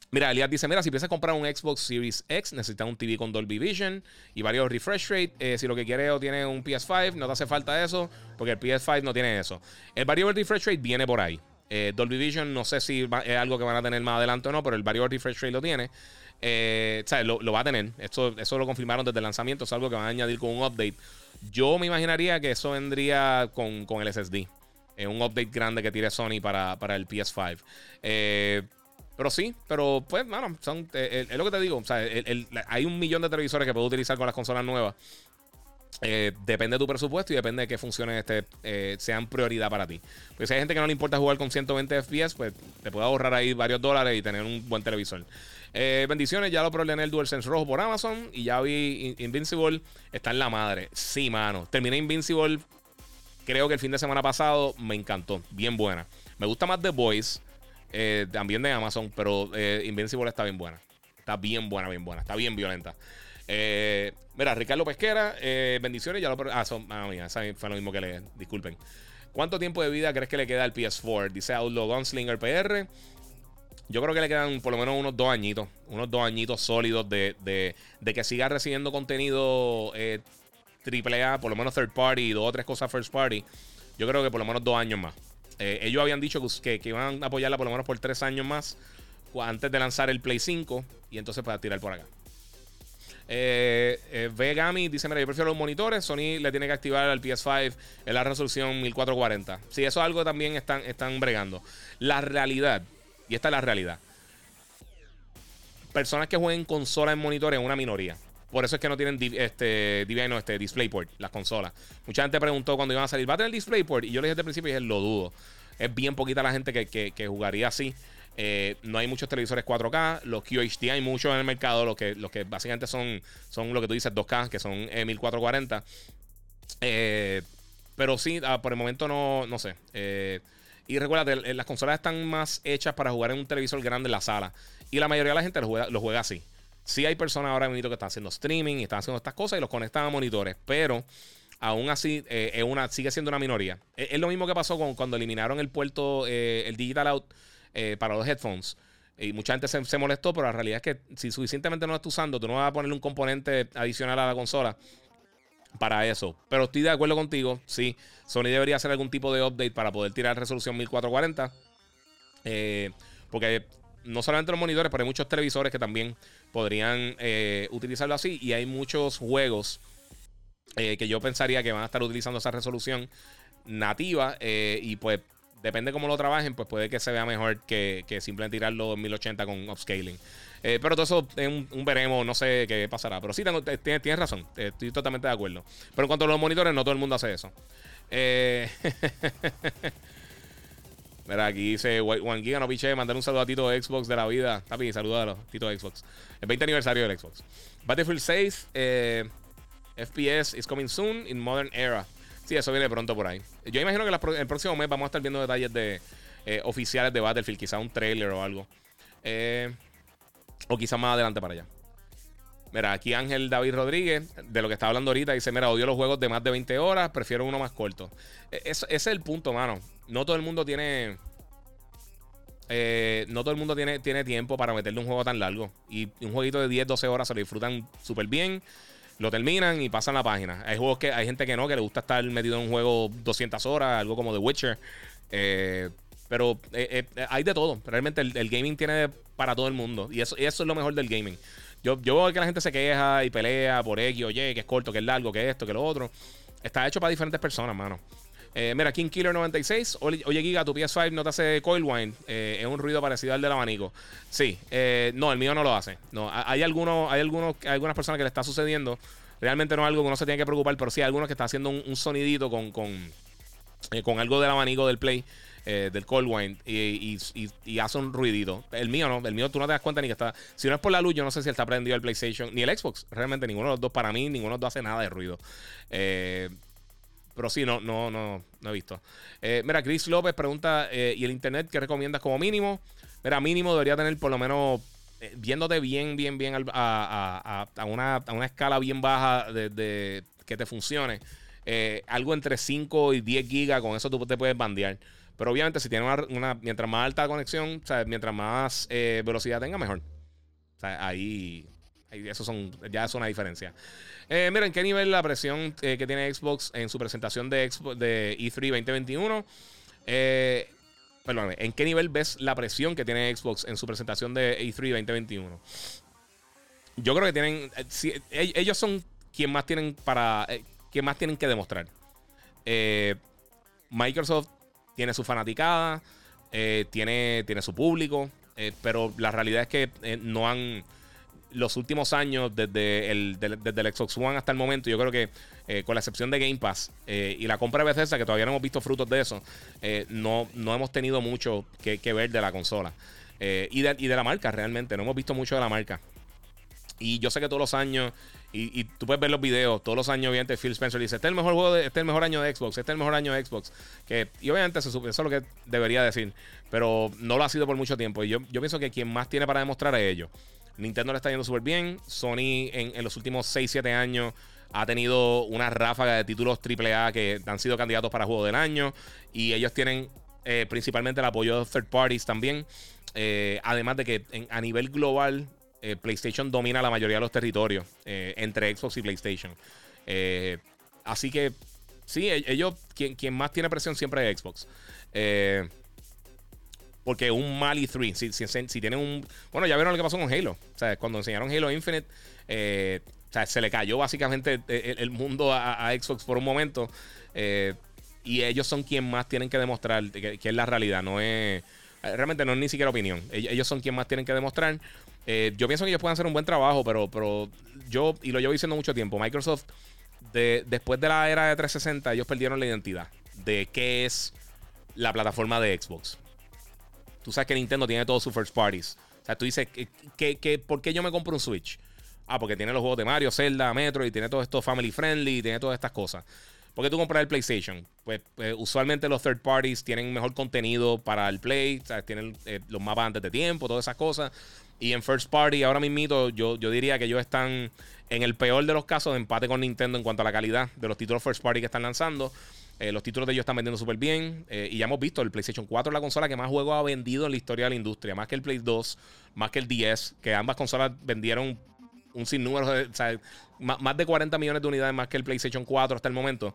Mira, Elias dice: Mira, si piensas comprar un Xbox Series X, necesitas un TV con Dolby Vision y varios refresh rate. Eh, si lo que quieres o tiene un PS5, no te hace falta eso, porque el PS5 no tiene eso. El variable refresh rate viene por ahí. Dolby Vision, no sé si es algo que van a tener más adelante o no, pero el variable refresh rate lo tiene. Eh, lo, va a tener. Esto, eso lo confirmaron desde el lanzamiento. Es algo que van a añadir con un update. Yo me imaginaría que eso vendría con, el SSD. Es un update grande que tire Sony para, el PS5. Eh, pero sí, pero pues, bueno, son, eh, es lo que te digo. hay un millón de televisores que puedo utilizar con las consolas nuevas. depende de tu presupuesto y depende de qué funciones este, sean prioridad para ti. Porque si hay gente que no le importa jugar con 120 FPS, pues te puede ahorrar ahí varios dólares y tener un buen televisor. Eh, bendiciones, ya lo probé en el DualSense rojo por Amazon y ya vi Invincible. Está en la madre. Sí, mano. Terminé Invincible. Creo que el fin de semana pasado me encantó. Bien buena. Me gusta más The Boys. Eh, también de Amazon. Pero eh, Invincible está bien buena. Está bien buena, bien buena. Está bien violenta. mira, Ricardo Pesquera. bendiciones. Ya lo. Ah, son, ah, mía, fue lo mismo que le. Disculpen. ¿Cuánto tiempo de vida crees que le queda al PS4? Dice Outlaw Gunslinger PR. Yo creo que le quedan por lo menos unos dos añitos. Unos dos añitos sólidos de, que siga recibiendo contenido eh, triple A, por lo menos third party dos o tres cosas first party. Yo creo que por lo menos dos años más. Eh, ellos habían dicho que, que, iban a apoyarla por lo menos por tres años más antes de lanzar el Play 5 y entonces para tirar por acá. Eh, eh, Vegami dice: Mira, yo prefiero los monitores. Sony le tiene que activar al PS5 en la resolución 1440. Sí, eso es algo que también están, están bregando. La realidad y esta es la realidad. Personas que jueguen consolas en monitores es una minoría. Por eso es que no tienen este, no, este DisplayPort, las consolas. Mucha gente preguntó cuando iban a salir, ¿va a tener DisplayPort? Y yo le dije desde el principio y dije, lo dudo. Es bien poquita la gente que, jugaría así. Eh, no hay muchos televisores 4K. Los QHD hay muchos en el mercado. Los que, los que básicamente son, son lo que tú dices 2K, que son 1440. Eh, pero sí, ah, por el momento no, no sé. Y recuerda, las consolas están más hechas para jugar en un televisor grande en la sala. Y la mayoría de la gente lo juega, lo juega así. Sí hay personas ahora mismo que están haciendo streaming y están haciendo estas cosas y los conectan a monitores. Pero aún así eh, es una, sigue siendo una minoría. Es, lo mismo que pasó con cuando eliminaron el puerto, eh, el digital out eh, para los headphones. Y mucha gente se, se, molestó, pero la realidad es que si suficientemente no lo estás usando, tú no vas a ponerle un componente adicional a la consola para eso. Pero estoy de acuerdo contigo, sí. Sony debería hacer algún tipo de update para poder tirar resolución 1440. Eh, porque no solamente los monitores, pero hay muchos televisores que también podrían eh, utilizarlo así. Y hay muchos juegos eh, que yo pensaría que van a estar utilizando esa resolución nativa. y pues depende cómo lo trabajen, pues puede que se vea mejor que, que simplemente tirarlo en 1080 con upscaling. Eh, pero todo eso es un, veremos, no sé qué pasará. Pero sí, tienes, razón, estoy totalmente de acuerdo. Pero en cuanto a los monitores, no todo el mundo hace eso. Eh, Mira, aquí dice Juan Giga, no piche, mandar un saludo a Tito Xbox de la vida. Tapi, saludalo, Tito Xbox. El 20 aniversario del Xbox. Battlefield 6, eh, FPS is coming soon in modern era. Sí, eso viene pronto por ahí. Yo imagino que el próximo mes vamos a estar viendo detalles de oficiales de Battlefield, quizá un trailer o algo. Eh, o quizás más adelante para allá. Mira, aquí Ángel David Rodríguez, de lo que está hablando ahorita, dice: Mira, odio los juegos de más de 20 horas, prefiero uno más corto. E, ese es el punto, mano. No todo el mundo tiene. Eh, no todo el mundo tiene, tiene tiempo para meterle un juego tan largo. Y un jueguito de 10, 12 horas se lo disfrutan súper bien. Lo terminan y pasan la página. Hay juegos que hay gente que no, que le gusta estar metido en un juego 200 horas, algo como The Witcher. Eh, pero eh, eh, hay de todo. Realmente el, gaming tiene para todo el mundo. Y eso, eso es lo mejor del gaming. Yo, yo veo que la gente se queja y pelea por X, oye, que es corto, que es largo, que esto, que lo otro. Está hecho para diferentes personas, mano. Eh, mira, King Killer 96. Oye, Giga, tu PS5 no te hace coil wine. es un ruido parecido al del abanico. Sí, no, el mío no lo hace. No, hay algunos, hay algunos, algunas personas que le está sucediendo. Realmente no es algo que uno se tiene que preocupar, pero sí hay algunos que están haciendo un, sonidito con, con, con algo del abanico del Play. Eh, del cold wine y, hace un ruidito. El mío no, el mío tú no te das cuenta ni que está. Si no es por la luz, yo no sé si está prendido el PlayStation ni el Xbox. Realmente ninguno de los dos, para mí, ninguno de los dos hace nada de ruido. Eh, pero sí, no, no, no, no he visto. Eh, mira, Chris López pregunta: ¿y el internet qué recomiendas como mínimo? Mira, mínimo debería tener por lo menos viéndote bien, bien, bien a, una, a, una, escala bien baja de, que te funcione. algo entre 5 y 10 gigas, con eso tú te puedes bandear. Pero obviamente, si tiene una, mientras más alta conexión, o sea, mientras más eh, velocidad tenga, mejor. O sea, ahí, eso son, ya es una diferencia. Eh, mira, ¿en qué nivel la presión eh, que tiene Xbox en su presentación de, de E3 2021? Eh, perdóname, ¿en qué nivel ves la presión que tiene Xbox en su presentación de E3 2021? Yo creo que tienen. ellos son quien más tienen para. quien más tienen que demostrar. Microsoft tiene su fanaticada, eh, tiene, tiene su público, eh, pero la realidad es que eh, no han. Los últimos años, desde el, desde el Xbox One hasta el momento, yo creo que, con la excepción de Game Pass y la compra de Bethesda, que todavía no hemos visto frutos de eso, no, no hemos tenido mucho que, que ver de la consola. y, de, y de la marca, realmente. No hemos visto mucho de la marca. Y yo sé que todos los años, y, tú puedes ver los videos, todos los años, obviamente, Phil Spencer dice: Este es el mejor juego, este es el mejor año de Xbox, este es el mejor año de Xbox. Que, y obviamente, eso, es lo que debería decir, pero no lo ha sido por mucho tiempo. Y yo, yo pienso que quien más tiene para demostrar es ellos. Nintendo le está yendo súper bien. Sony en, los últimos 6-7 años ha tenido una ráfaga de títulos AAA que han sido candidatos para juego del año. Y ellos tienen eh, principalmente el apoyo de third parties también. Eh, además de que a nivel global eh, PlayStation domina la mayoría de los territorios eh, entre Xbox y PlayStation. Eh, así que sí, e-, ellos, quien, quien, más tiene presión siempre es Xbox. porque un Mali 3, si, si, tienen un. Bueno, ya vieron lo que pasó con Halo. O sea, cuando enseñaron Halo Infinite, se le cayó básicamente el, mundo a, Xbox por un momento. y ellos son quien más tienen que demostrar que, es la realidad. No es. Realmente no es ni siquiera opinión. Ellos son quien más tienen que demostrar. Eh, yo pienso que ellos pueden hacer un buen trabajo, pero, pero yo, y lo llevo diciendo mucho tiempo, Microsoft, de, después de la era de 360, ellos perdieron la identidad de qué es la plataforma de Xbox. Tú sabes que Nintendo tiene todos sus first parties. O sea, tú dices, que, ¿por qué yo me compro un Switch? Ah, porque tiene los juegos de Mario, Zelda, Metro y tiene todo esto family friendly y tiene todas estas cosas. ¿Por qué tú compras el PlayStation? Pues, pues, usualmente los third parties tienen mejor contenido para el Play, o sea, tienen eh, los mapas antes de tiempo, todas esas cosas. Y en First Party, ahora mismo, yo, yo diría que ellos están en el peor de los casos de empate con Nintendo en cuanto a la calidad de los títulos First Party que están lanzando. Eh, los títulos de ellos están vendiendo súper bien. Eh, y ya hemos visto, el PlayStation 4 es la consola que más juegos ha vendido en la historia de la industria. Más que el Play 2, más que el 10, que ambas consolas vendieron un sinnúmero de... O sea, más de 40 millones de unidades más que el PlayStation 4 hasta el momento.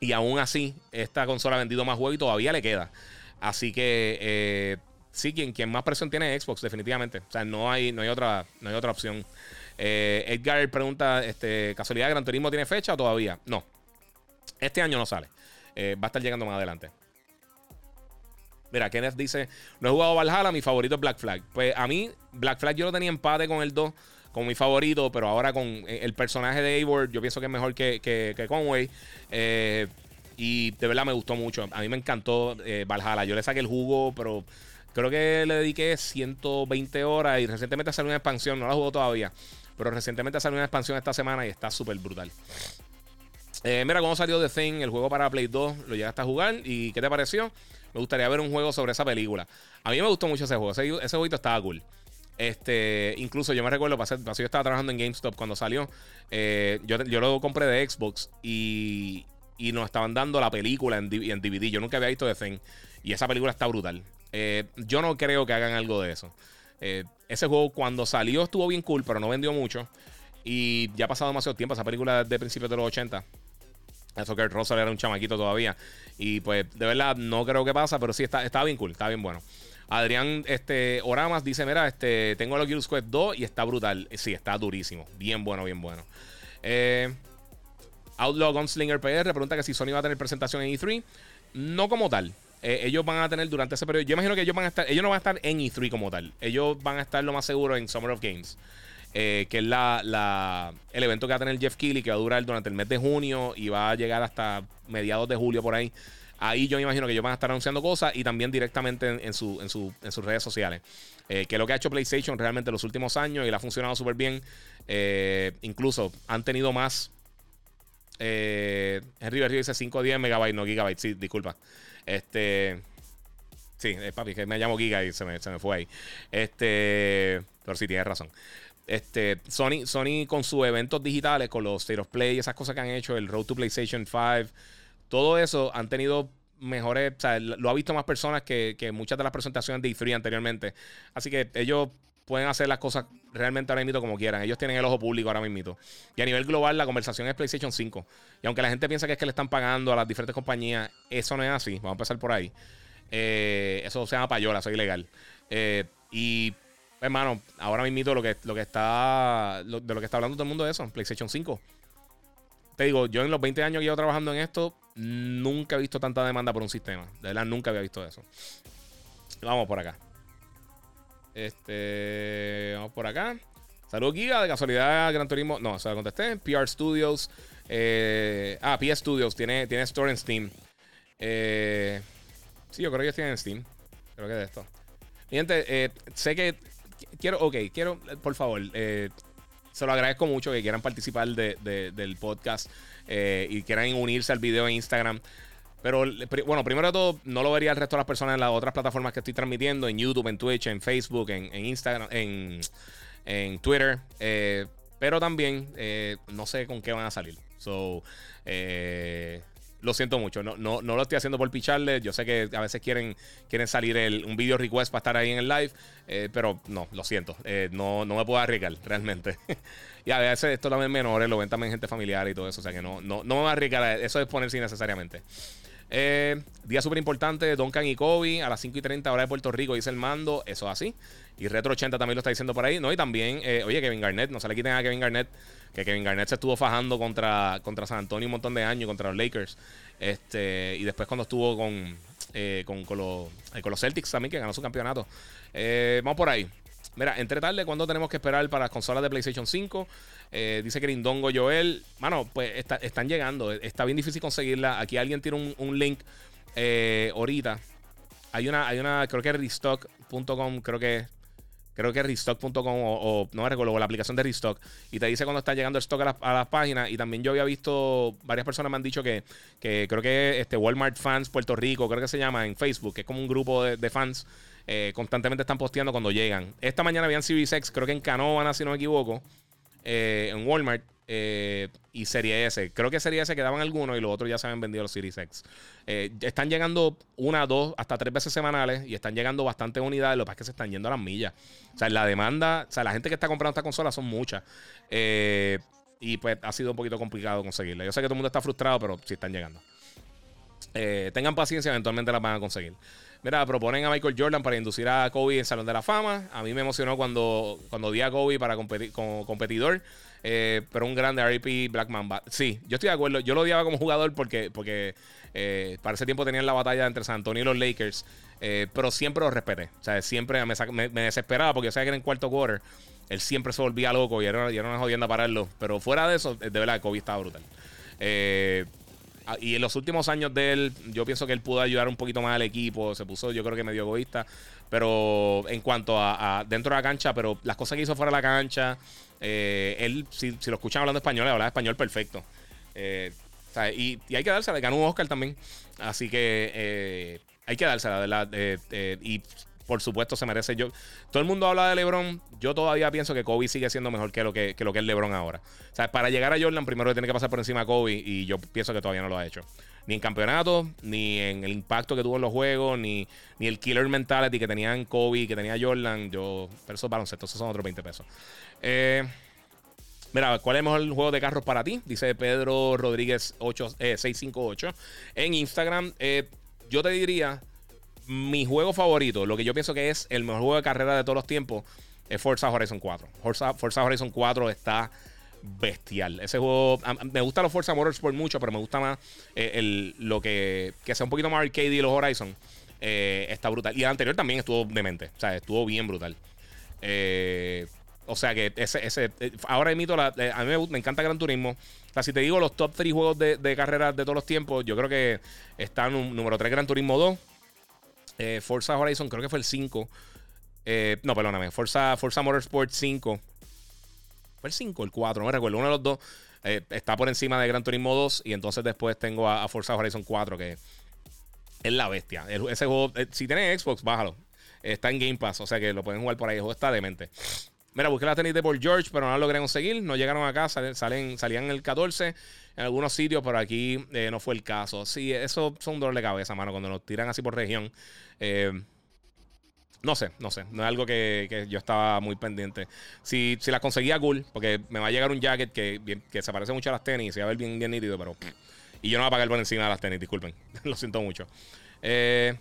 Y aún así, esta consola ha vendido más juegos y todavía le queda. Así que... Eh, sí, quien, quien más presión tiene es Xbox, definitivamente. O sea, no hay, no hay, otra, no hay otra opción. Eh, Edgar pregunta: este, ¿casualidad Gran Turismo tiene fecha o todavía? No. Este año no sale. Eh, va a estar llegando más adelante. Mira, Kenneth dice: No he jugado Valhalla, mi favorito es Black Flag. Pues a mí, Black Flag yo lo tenía empate con el 2 como mi favorito, pero ahora con eh, el personaje de Eivor, yo pienso que es mejor que, que, Conway. y de verdad me gustó mucho. A mí me encantó Valhalla. Yo le saqué el jugo, pero Creo que le dediqué 120 horas y recientemente salió una expansión. No la jugó todavía. Pero recientemente salió una expansión esta semana y está súper brutal. Eh, mira cómo salió The Thing, el juego para Play 2. Lo llegaste a jugar. ¿Y qué te pareció? Me gustaría ver un juego sobre esa película. A mí me gustó mucho ese juego. Ese, ese jueguito estaba cool. Este, incluso yo me recuerdo, pasé, yo estaba trabajando en GameStop cuando salió. Eh, yo, yo, lo compré de Xbox y, y nos estaban dando la película en, en DVD. Yo nunca había visto The Thing. Y esa película está brutal. Eh, yo no creo que hagan algo de eso. Eh, ese juego cuando salió estuvo bien cool, pero no vendió mucho. Y ya ha pasado demasiado tiempo. Esa película de principios de los 80. Eso que Russell era un chamaquito todavía. Y pues de verdad no creo que pasa, pero sí está, está bien cool, está bien bueno. Adrián este, Oramas dice: Mira, este, tengo el Oculus Quest 2 y está brutal. Sí, está durísimo. Bien bueno, bien bueno. Eh, Outlaw Gunslinger PR pregunta que si Sony va a tener presentación en E3. No como tal. Eh, ellos van a tener durante ese periodo. Yo imagino que ellos van a estar. Ellos no van a estar en E3 como tal. Ellos van a estar lo más seguro en Summer of Games. Eh, que es la, el evento que va a tener Jeff Keighley, que va a durar durante el mes de junio y va a llegar hasta mediados de julio por ahí. Ahí yo me imagino que ellos van a estar anunciando cosas y también directamente en, su, en, su, en sus redes sociales. Eh, que es lo que ha hecho PlayStation realmente en los últimos años y le ha funcionado súper bien. Incluso han tenido más. Henry Berrío dice 5 o 10 megabytes, no gigabytes. Sí, disculpa. Este. Sí, papi, que me llamo Giga y se me, se me fue ahí. Este. Pero sí, tienes razón. Este, Sony, Sony con sus eventos digitales, con los State of Play, esas cosas que han hecho, el Road to PlayStation 5, todo eso han tenido mejores, o sea, lo ha visto más personas que, muchas de las presentaciones de E3 anteriormente. Así que ellos pueden hacer las cosas realmente ahora mismo como quieran. Ellos tienen el ojo público ahora mismo. Y a nivel global, la conversación es PlayStation 5. Y aunque la gente piensa que es que le están pagando a las diferentes compañías, eso no es así. Vamos a empezar por ahí. Eh, eso se llama payola, eso es ilegal. Eh, y hermano, ahora mismo lo que, lo que está. de lo que está hablando todo el mundo es eso, PlayStation 5. Te digo, yo en los 20 años que llevo trabajando en esto, nunca he visto tanta demanda por un sistema. De verdad, nunca había visto eso. Vamos por acá. Este. Vamos por acá. Saludos, Giga. De casualidad, Gran Turismo. No, se lo contesté. PR Studios. Eh, ah, PS Studios. Tiene, tiene Store en Steam. Eh, sí, yo creo que ellos tienen Steam. Creo que es de esto. Mi gente, eh, sé que quiero, ok, quiero, por favor, eh, se lo agradezco mucho que quieran participar del podcast eh, y quieran unirse al video en Instagram. Pero bueno, primero de todo, no lo vería el resto de las personas en las otras plataformas que estoy transmitiendo, en YouTube, en Twitch, en Facebook, en, Instagram, en, Twitter. Eh, pero también no sé con qué van a salir. So, lo siento mucho. No, no, no lo estoy haciendo por picharle. Yo sé que a veces quieren, quieren salir un video request para estar ahí en el live. Eh, pero no, lo siento. Eh, no, no me puedo arriesgar realmente. y a veces esto también menores, lo ven también gente familiar y todo eso. O sea que no, no, no me voy a arriesgar. Eso es ponerse innecesariamente. Eh, día súper importante, Duncan y Kobe a las 5 y 30 hora de Puerto Rico, dice el mando, eso así. Y Retro 80 también lo está diciendo por ahí, ¿no? Y también, oye, Kevin Garnett, no se le quiten a Kevin Garnett que Kevin Garnett se estuvo fajando contra, contra San Antonio un montón de años, contra los Lakers. Este, y después cuando estuvo con, eh, con, los, eh, con, los, Celtics también, que ganó su campeonato. Eh, vamos por ahí. Mira, entre tarde, ¿cuándo tenemos que esperar para las consolas de PlayStation 5? Dice Grindongo Joel. Mano, pues están llegando. Está bien difícil conseguirla. Aquí alguien tiene un, un link ahorita. Hay una, hay una, creo que es restock.com, creo que creo que es restock.com o, no me recuerdo, la aplicación de restock, y te dice cuando está llegando el stock a las, páginas. Y también yo había visto, varias personas me han dicho que, que creo que este Walmart Fans Puerto Rico, creo que se llama en Facebook, que es como un grupo de, fans, eh, constantemente están posteando cuando llegan. Esta mañana habían Series X, creo que en Canóvana, si no me equivoco, eh, en Walmart. Eh, y Serie S. Creo que Serie S quedaban algunos y los otros ya se habían vendido los Series X. Eh, están llegando una, dos, hasta tres veces semanales y están llegando bastantes unidades. Lo que pasa es que se están yendo a las millas. O sea, la demanda, o sea, la gente que está comprando esta consola son muchas. Eh, y pues ha sido un poquito complicado conseguirla. Yo sé que todo el mundo está frustrado, pero sí están llegando. Tengan paciencia, eventualmente las van a conseguir. Mira, proponen a Michael Jordan para inducir a Kobe en Salón de la Fama. A mí me emocionó cuando, cuando di a Kobe para competir como competidor. Eh, pero un grande RIP Black Mamba. Sí, yo estoy de acuerdo. Yo lo odiaba como jugador porque, porque eh, para ese tiempo tenían la batalla entre San Antonio y los Lakers. Eh, pero siempre lo respeté. O sea, siempre me, desesperaba porque yo sabía que era en cuarto quarter. Él siempre se volvía loco y era, era una jodienda pararlo. Pero fuera de eso, de verdad, Kobe estaba brutal. Y en los últimos años de él, yo pienso que él pudo ayudar un poquito más al equipo. Se puso, yo creo que medio egoísta. Pero en cuanto a, a dentro de la cancha, pero las cosas que hizo fuera de la cancha. Eh, él, si, lo escuchan hablando español, habla español perfecto. Eh, y, hay que dársela, ganó un Oscar también. Así que eh, hay que dársela, ¿verdad? y por supuesto se merece. Yo, todo el mundo habla de LeBron. Yo todavía pienso que Kobe sigue siendo mejor que lo que, lo que es LeBron ahora. O sea, para llegar a Jordan, primero tiene que pasar por encima de Kobe. Y yo pienso que todavía no lo ha hecho. Ni en campeonato, ni en el impacto que tuvo en los juegos, ni, ni el killer mentality que tenían Kobe, que tenía Jordan. Yo, pero esos baloncesto esos son otros 20 pesos. Eh, mira, ¿cuál es el mejor juego de carros para ti? Dice Pedro Rodríguez 8, 658 eh, en Instagram. Eh, yo te diría, mi juego favorito, lo que yo pienso que es el mejor juego de carrera de todos los tiempos, es Forza Horizon 4. Forza, Forza Horizon 4 está bestial. Ese juego, me gusta los Forza Motorsport mucho, pero me gusta más el, lo que, que sea un poquito más arcade y los Horizon. está brutal. Y el anterior también estuvo demente. O sea, estuvo bien brutal. Eh, O sea que ese, ese eh, ahora emito la, eh, a mí me, encanta Gran Turismo. O sea, si te digo los top 3 juegos de, de carreras de todos los tiempos, yo creo que están número 3 Gran Turismo 2. Eh, Forza Horizon, creo que fue el 5. no, perdóname. Forza, Forza Motorsport 5. Fue el 5 el 4, no me recuerdo. Uno de los dos está por encima de Gran Turismo 2. Y entonces después tengo a, Forza Horizon 4, que es la bestia. ese juego, si tienes Xbox, bájalo. Está en Game Pass, o sea que lo pueden jugar por ahí. El juego está demente. Mira, busqué la tenis de Paul George, pero no la logré conseguir. No llegaron acá, salen, salían el 14 en algunos sitios, pero aquí eh, no fue el caso. Sí, eso son dolor de cabeza, mano, cuando nos tiran así por región. Eh, no sé, no sé. No es algo que, yo estaba muy pendiente. Si, si las conseguía cool, porque me va a llegar un jacket que, que se parece mucho a las tenis, se va a ver bien, bien nítido, pero. Y yo no voy a pagar por encima de las tenis, disculpen. Lo siento mucho. Eh.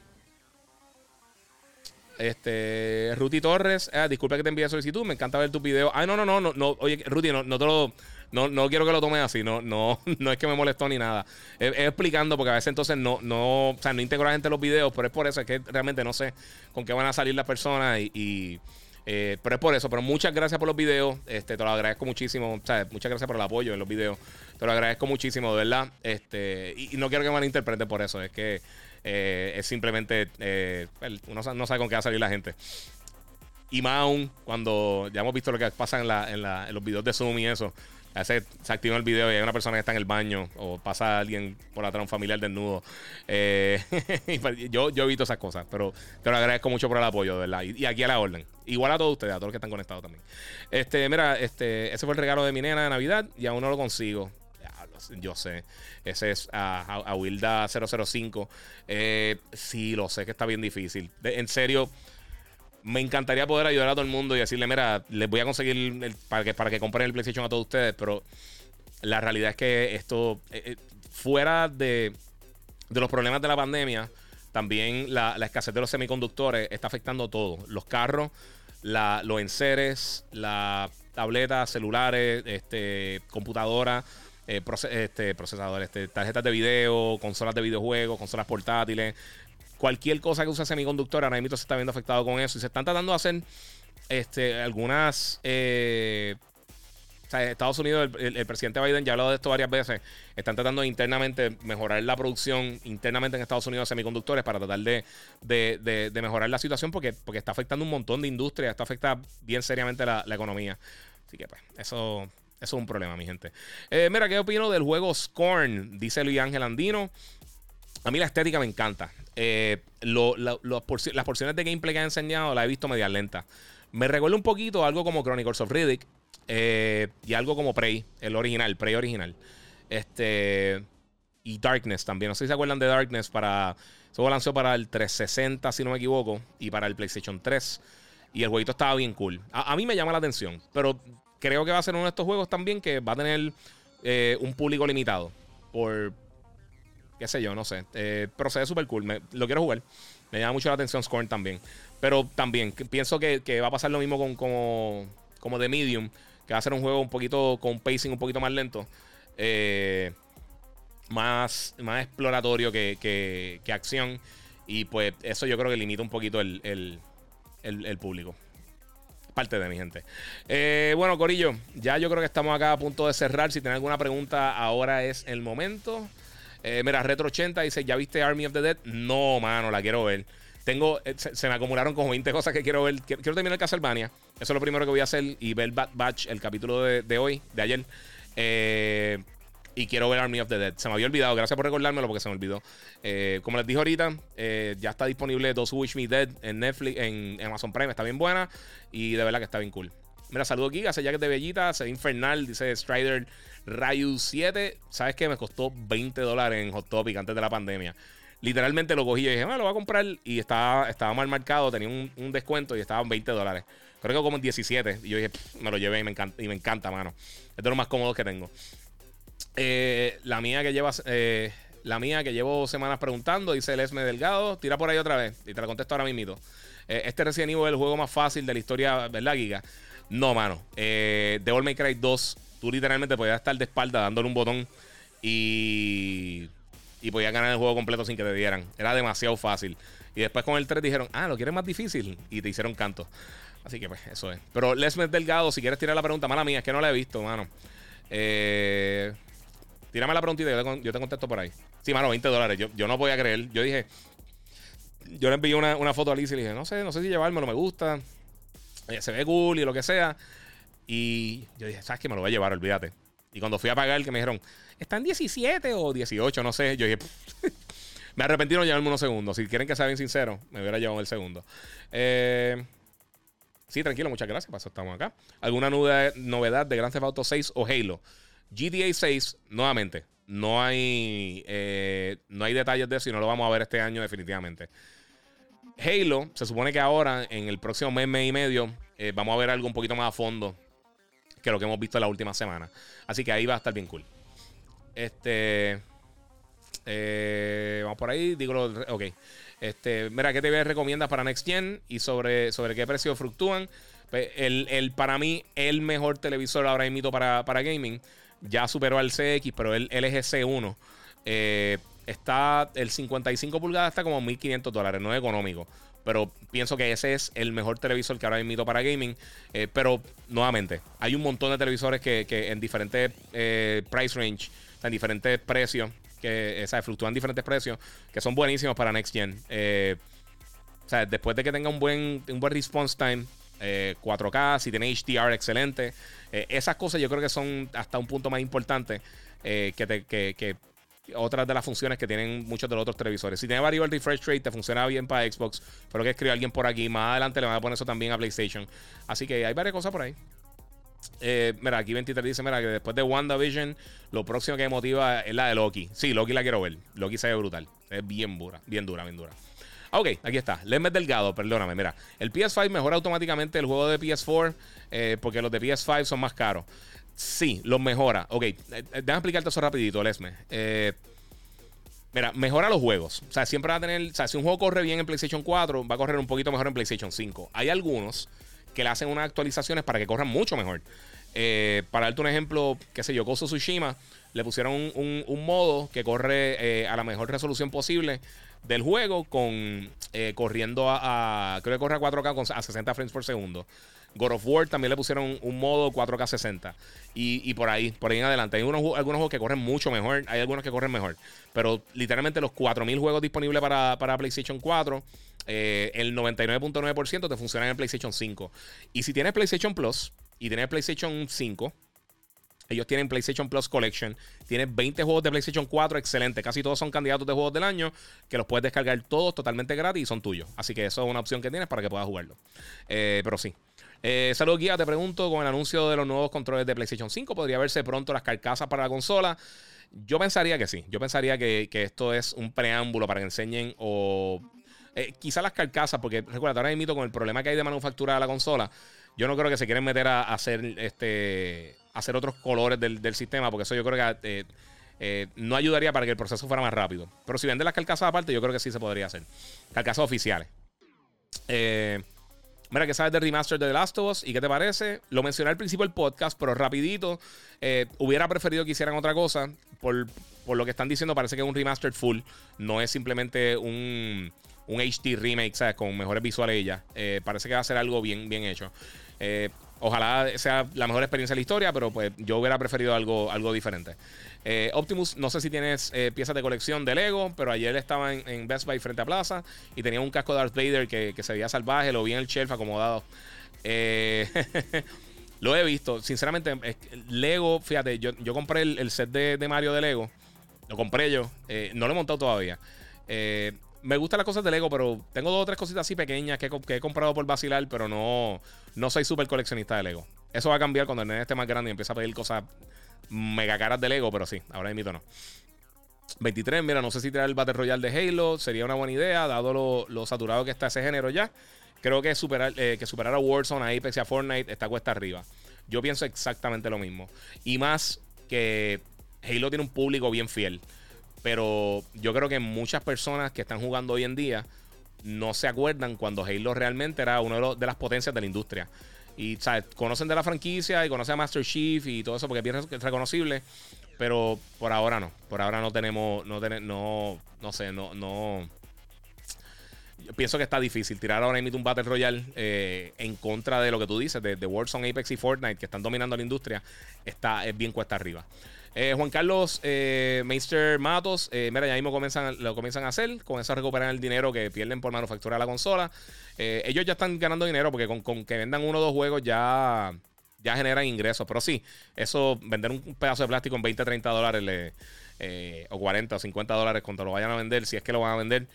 Este, Ruti Torres, ah, disculpa que te envíe solicitud, me encanta ver tus videos. Ay, no, no, no, no, no oye, Ruti, no, no te lo, no, no quiero que lo tomes así, no, no, no es que me molestó ni nada. Es, explicando, porque a veces entonces no, no, o sea, no integro a la gente en los videos, pero es por eso, es que realmente no sé con qué van a salir las personas y, eh, pero es por eso, pero muchas gracias por los videos, este, te lo agradezco muchísimo, sea, muchas gracias por el apoyo en los videos, te lo agradezco muchísimo, de verdad, este, y, no quiero que me malinterpreten por eso, es que eh, es simplemente, eh, uno no sabe con qué va a salir la gente. Y más aún, cuando ya hemos visto lo que pasa en, la, en, los videos de Zoom y eso. A veces se activa el video y hay una persona que está en el baño o pasa alguien por atrás, un familiar desnudo. Eh, pues, yo, yo evito esas cosas, pero te lo agradezco mucho por el apoyo, ¿verdad? Y, aquí a la orden. Igual a todos ustedes, a todos los que están conectados también. Este, mira, este, ese fue el regalo de mi nena de Navidad y aún no lo consigo yo sé. Ese es a, Wilda 005. Eh, sí, lo sé que está bien difícil. en serio, me encantaría poder ayudar a todo el mundo y decirle, mira, les voy a conseguir para, que, para que compren el PlayStation a todos ustedes, pero la realidad es que esto, eh, eh, fuera de, los problemas de la pandemia, también la, escasez de los semiconductores está afectando todo. Los carros, los enseres, las tabletas, celulares, este, computadoras eh, este, procesadores, este, tarjetas de video, consolas de videojuegos, consolas portátiles, cualquier cosa que use semiconductor, ahora se está viendo afectado con eso. Y se están tratando de hacer este, algunas. Eh, Estados Unidos, el, presidente Biden ya ha hablado de esto varias veces. Están tratando de internamente mejorar la producción internamente en Estados Unidos de semiconductores para tratar de, de, mejorar la situación porque, porque está afectando un montón de industrias, está afectando bien seriamente la, la economía. Así que, pues, eso eso es un problema, mi gente. Eh, mira, ¿qué opino del juego Scorn? Dice Luis Ángel Andino. A mí la estética me encanta. Eh, las porciones de gameplay que han enseñado la he visto media lenta. Me recuerda un poquito algo como Chronicles of Riddick eh, y algo como Prey, el original, Prey original. Este. Y Darkness también. No sé si se acuerdan de Darkness para. Eso lanzó para el 360, si no me equivoco, y para el PlayStation 3. Y el jueguito estaba bien cool. A, a mí me llama la atención, pero creo que va a ser uno de estos juegos también que va a tener eh, un público limitado. Por. Qué sé yo, no sé. Eh, procede súper cool. lo quiero jugar. Me llama mucho la atención Scorn también. Pero también pienso que, va a pasar lo mismo con como, como The Medium. Que va a ser un juego un poquito con pacing un poquito más lento. Eh, más, más exploratorio que, acción. Y pues eso yo creo que limita un poquito el, el público parte de mi gente. Eh, bueno, Corillo, ya yo creo que estamos acá a punto de cerrar. Si tienen alguna pregunta, ahora es el momento. Eh, mira, Retro 80 dice: ¿Ya viste Army of the Dead? No, mano, la quiero ver. Tengo, eh, se, me acumularon como 20 cosas que quiero ver. Quiero, terminar Castlevania. Eso es lo primero que voy a hacer. Y ver Bad Batch, el capítulo de, de hoy, de ayer. Eh, y quiero ver Army of the Dead. Se me había olvidado, gracias por recordármelo porque se me olvidó. Como les dije ahorita, ya está disponible Dos Wish Me Dead en Netflix, en, Amazon Prime, está bien buena y de verdad que está bien cool. Mira, saludo aquí, hace es de Bellita, se ve infernal, dice Strider Rayu 7. ¿Sabes qué? Me costó 20 dólares en Hot Topic antes de la pandemia. Literalmente lo cogí y dije, bueno, lo voy a comprar y estaba, estaba mal marcado, tenía un, descuento y estaba en 20 dólares. Creo que como en 17. Y yo dije, me lo llevé y me encanta, y me encanta, mano. Es de lo más cómodo que tengo. Eh, la mía que lleva. Eh, la mía que llevo semanas preguntando, dice el Esme Delgado. Tira por ahí otra vez. Y te la contesto ahora mismo. Eh, este recién es el juego más fácil de la historia, ¿verdad, Giga? No, mano. Eh, Devil May Cry 2, tú literalmente podías estar de espalda dándole un botón y. Y podías ganar el juego completo sin que te dieran. Era demasiado fácil. Y después con el 3 dijeron, ah, ¿lo quieres más difícil? Y te hicieron canto. Así que pues, eso es. Pero Lesmes Delgado, si quieres tirar la pregunta, mala mía, es que no la he visto, mano. Eh, tírame la preguntita yo te, yo te contesto por ahí. Sí, mano, 20 dólares. Yo, yo no voy a creer. Yo dije, yo le envié una, una foto a Alicia y le dije, no sé, no sé si llevármelo, me gusta. Eh, se ve cool y lo que sea. Y yo dije, ¿sabes qué? Me lo voy a llevar, olvídate. Y cuando fui a pagar, que me dijeron, ¿están 17 o 18? No sé. Yo dije, me arrepentí no llevarme unos segundos. Si quieren que sea bien sincero, me hubiera llevado el segundo. Eh, sí, tranquilo, muchas gracias. Para eso estamos acá. ¿Alguna novedad de Grand Theft Auto 6 o Halo? GTA 6, nuevamente, no hay, eh, no hay detalles de eso y no lo vamos a ver este año definitivamente. Halo, se supone que ahora, en el próximo mes, mes y medio, eh, vamos a ver algo un poquito más a fondo que lo que hemos visto en la última semana. Así que ahí va a estar bien cool. Este. Eh, vamos por ahí. Digo, ok. Este, mira, ¿qué TV recomiendas para Next Gen? Y sobre, sobre qué precios fluctúan. Pues, el, para mí, el mejor televisor ahora mismo para, para gaming. Ya superó al CX, pero el LG C1. Eh, está el 55 pulgadas está como 1500 dólares, no es económico. Pero pienso que ese es el mejor televisor que ahora invito para gaming. Eh, pero nuevamente, hay un montón de televisores que, en diferentes eh, price range, en diferentes precios, que o fluctúan en diferentes precios, que son buenísimos para Next Gen. Eh, sea, después de que tenga un buen, un buen response time, 4K, si tiene HDR excelente, esas cosas yo creo que son hasta un punto más importante que, que otras de las funciones que tienen muchos de los otros televisores. Si tiene variable refresh rate, te funciona bien para Xbox. Pero que escribe alguien por aquí. Más adelante le van a poner eso también a PlayStation. Así que hay varias cosas por ahí. Eh, mira, aquí 23 dice: Mira, que después de WandaVision, lo próximo que me motiva es la de Loki. Sí, Loki la quiero ver. Loki se ve brutal. Es bien dura, bien dura, bien dura. Ok, aquí está. Lemes Delgado, perdóname. Mira, el PS5 mejora automáticamente el juego de PS4 eh, porque los de PS5 son más caros. Sí, los mejora. Ok, eh, eh, déjame explicarte eso rapidito, Lesme. Eh, mira, mejora los juegos. O sea, siempre va a tener... O sea, si un juego corre bien en PlayStation 4, va a correr un poquito mejor en PlayStation 5. Hay algunos que le hacen unas actualizaciones para que corran mucho mejor. para darte un ejemplo, qué sé yo, Gozo Tsushima, le pusieron un, modo que corre a la mejor resolución posible del juego con corriendo a, creo que corre a 4K a 60 frames por segundo. God of War también le pusieron un, modo 4K 60. Y, por ahí, por ahí en adelante. Hay unos, algunos juegos que corren mucho mejor. Hay algunos que corren mejor. Pero literalmente los 4000 juegos disponibles para, PlayStation 4, eh, el 99.9% te funcionan en PlayStation 5. Y si tienes PlayStation Plus y tienes PlayStation 5, ellos tienen PlayStation Plus Collection. Tienes 20 juegos de PlayStation 4, excelente. Casi todos son candidatos de juegos del año que los puedes descargar todos totalmente gratis y son tuyos. Así que eso es una opción que tienes para que puedas jugarlo. Eh, pero sí. Eh, Saludos, Guía. Te pregunto: con el anuncio de los nuevos controles de PlayStation 5, ¿podría verse pronto las carcasas para la consola? Yo pensaría que sí. Yo pensaría que, esto es un preámbulo para que enseñen o. Eh, quizá las carcasas, porque recuerda, ahora mismo con el problema que hay de manufactura de la consola, yo no creo que se quieren meter a, hacer este hacer otros colores del, sistema, porque eso yo creo que eh, no ayudaría para que el proceso fuera más rápido. Pero si venden las carcasas aparte, yo creo que sí se podría hacer. Carcasas oficiales. Eh, Mira, ¿qué sabes de remaster de The Last of Us? ¿Y qué te parece? Lo mencioné al principio del podcast, pero rapidito. Eh, hubiera preferido que hicieran otra cosa. Por, lo que están diciendo, parece que es un remaster full. No es simplemente un, un HD remake, ¿sabes? Con mejores visuales ya. Eh, parece que va a ser algo bien, bien hecho. Eh, ojalá sea la mejor experiencia de la historia, pero pues yo hubiera preferido algo, algo diferente. Eh, Optimus, no sé si tienes eh, piezas de colección de Lego, pero ayer estaba en, Best Buy frente a Plaza y tenía un casco de Darth Vader que, se veía salvaje, lo vi en el shelf acomodado. Eh, lo he visto, sinceramente, Lego, fíjate, yo, compré el, set de, Mario de Lego, lo compré yo, no lo he montado todavía. Me gustan las cosas de Lego, pero tengo dos o tres cositas así pequeñas que, he comprado por vacilar, pero no, no soy súper coleccionista de Lego. Eso va a cambiar cuando el nene esté más grande y empiece a pedir cosas mega caras de Lego, pero sí, ahora invito no. 23, mira, no sé si traer el Battle Royale de Halo sería una buena idea, dado lo, saturado que está ese género ya. Creo que superar, eh, que superar a Warzone, a Apex y a Fortnite está cuesta arriba. Yo pienso exactamente lo mismo. Y más que Halo tiene un público bien fiel. Pero yo creo que muchas personas que están jugando hoy en día no se acuerdan cuando Halo realmente era una de las potencias de la industria. Y, ¿sabes? Conocen de la franquicia y conocen a Master Chief y todo eso porque es bien reconocible. Pero por ahora no. Por ahora no tenemos. No, no, no sé, no, no. pienso que está difícil tirar ahora mismo un Battle Royale en contra de lo que tú dices, de, de Warzone, Apex y Fortnite, que están dominando la industria. Está, es bien cuesta arriba. Eh, Juan Carlos eh, Meister Matos, eh, mira, ya mismo lo comienzan a hacer. Con eso recuperan el dinero que pierden por manufacturar la consola. ellos ya están ganando dinero porque con, que vendan uno o dos juegos ya, ya generan ingresos. Pero sí, eso, vender un pedazo de plástico en 20, 30 dólares o 40 o 50 dólares cuando lo vayan a vender, si es que lo van a vender,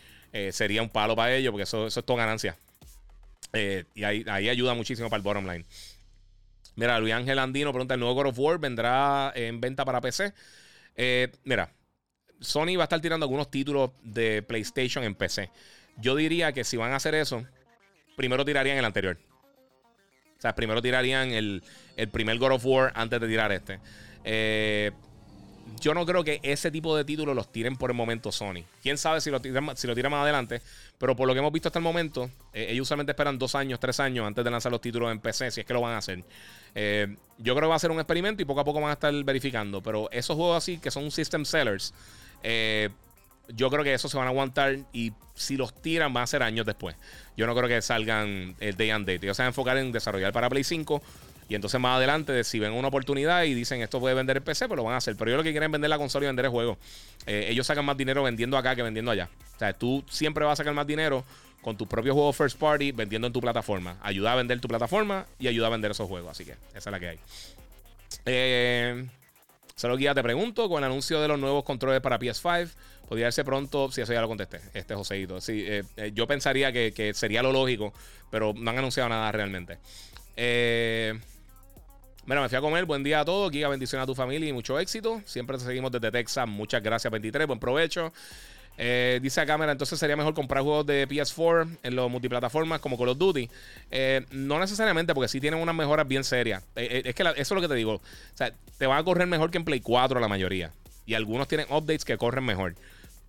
sería un palo para ellos porque eso, eso es toda ganancia. y ahí, ahí ayuda muchísimo para el bottom line. Mira, Luis Ángel Andino pregunta: ¿el nuevo God of War vendrá en venta para PC? Eh, mira, Sony va a estar tirando algunos títulos de PlayStation en PC. Yo diría que si van a hacer eso, primero tirarían el anterior. O sea, primero tirarían el, el primer God of War antes de tirar este. Eh, yo no creo que ese tipo de títulos los tiren por el momento Sony. Quién sabe si lo tiran, si lo más adelante. Pero por lo que hemos visto hasta el momento, eh, ellos usualmente esperan dos años, tres años antes de lanzar los títulos en PC, si es que lo van a hacer. Eh, yo creo que va a ser un experimento y poco a poco van a estar verificando. Pero esos juegos así, que son system sellers, eh, yo creo que eso se van a aguantar y si los tiran van a ser años después. Yo no creo que salgan el day and date. Ellos se van a enfocar en desarrollar para Play 5 y entonces más adelante, si ven una oportunidad y dicen esto puede vender el PC, pues lo van a hacer. Pero yo lo que quieren es vender la consola y vender el juego. Eh, ellos sacan más dinero vendiendo acá que vendiendo allá. O sea, tú siempre vas a sacar más dinero con tus propios juegos first party vendiendo en tu plataforma. Ayuda a vender tu plataforma y ayuda a vender esos juegos. Así que esa es la que hay. Eh, solo guía, te pregunto, con el anuncio de los nuevos controles para PS5, podría irse pronto, si eso ya lo contesté, este Joseito. Sí, eh, eh, yo pensaría que, que, sería lo lógico, pero no han anunciado nada realmente. Eh, Mira, me fui a comer. Buen día a todos. Giga, bendición a tu familia y mucho éxito. Siempre te seguimos desde Texas. Muchas gracias, 23. Buen provecho. Eh, dice a cámara, entonces sería mejor comprar juegos de PS4 en los multiplataformas como Call of Duty. Eh, no necesariamente, porque sí tienen unas mejoras bien serias. Eh, es que eso es lo que te digo. O sea, te van a correr mejor que en Play 4 la mayoría. Y algunos tienen updates que corren mejor.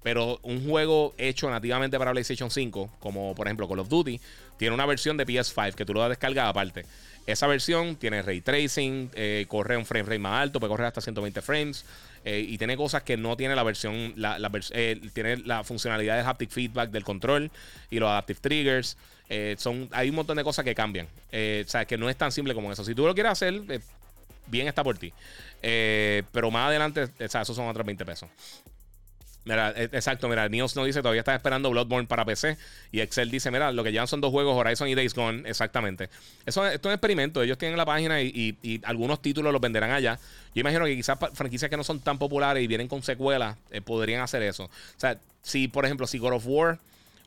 Pero un juego hecho nativamente para PlayStation 5, como por ejemplo Call of Duty, tiene una versión de PS5 que tú lo das descargada aparte. Esa versión tiene ray tracing, eh, corre un frame rate más alto, puede correr hasta 120 frames. Eh, y tiene cosas que no tiene la versión, la, eh, tiene la funcionalidad de haptic feedback del control y los adaptive triggers. son, hay un montón de cosas que cambian. o sea, que no es tan simple como eso. Si tú lo quieres hacer, bien está por ti. pero más adelante, o sea, esos son otros 20 pesos. Mira, e, exacto, mira, Niels no dice todavía está esperando Bloodborne para PC. Y Excel dice, mira, lo que llevan son dos juegos, Horizon y Days Gone, exactamente. Eso, esto es un experimento. Ellos tienen la página y, algunos títulos los venderán allá. Yo imagino que quizás franquicias que no son tan populares y vienen con secuelas eh, podrían hacer eso. O sea, si, por ejemplo, si God of War,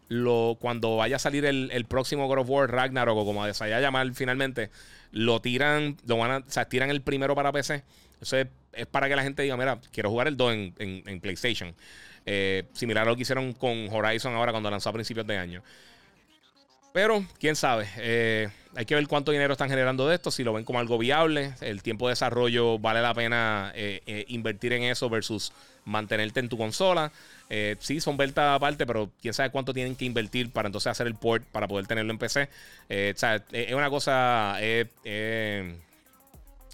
lo, cuando vaya a salir el, próximo God of War Ragnarok, o como se vaya a llamar finalmente, lo tiran, lo van a, o sea, tiran el primero para PC. Eso es, para que la gente diga, mira, quiero jugar el 2 en, PlayStation. Eh, similar a lo que hicieron con Horizon ahora cuando lanzó a principios de año. Pero, quién sabe. Eh, hay que ver cuánto dinero están generando de esto, si lo ven como algo viable. El tiempo de desarrollo vale la pena eh, invertir en eso versus mantenerte en tu consola. sí, son ventas aparte, pero quién sabe cuánto tienen que invertir para entonces hacer el port para poder tenerlo en PC. o sea, es una cosa.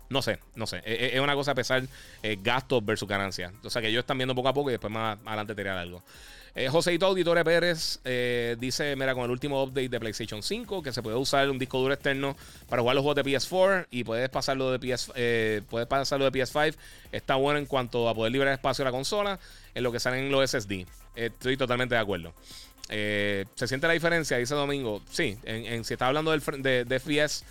No sé, no sé. E, e, es, una cosa a pesar eh, gastos versus ganancias. O sea que ellos están viendo poco a poco y después más adelante tirar algo. Eh, Joseito Auditore Pérez eh, dice: Mira, con el último update de PlayStation 5, que se puede usar un disco duro externo para jugar los juegos de PS4 y puedes pasarlo de, PS, eh, puedes pasarlo de PS5. Está bueno en cuanto a poder liberar espacio a la consola en lo que salen los SSD. Estoy totalmente de acuerdo. ¿Se siente la diferencia? Dice Domingo. Sí, en, si está hablando del, de, de FPS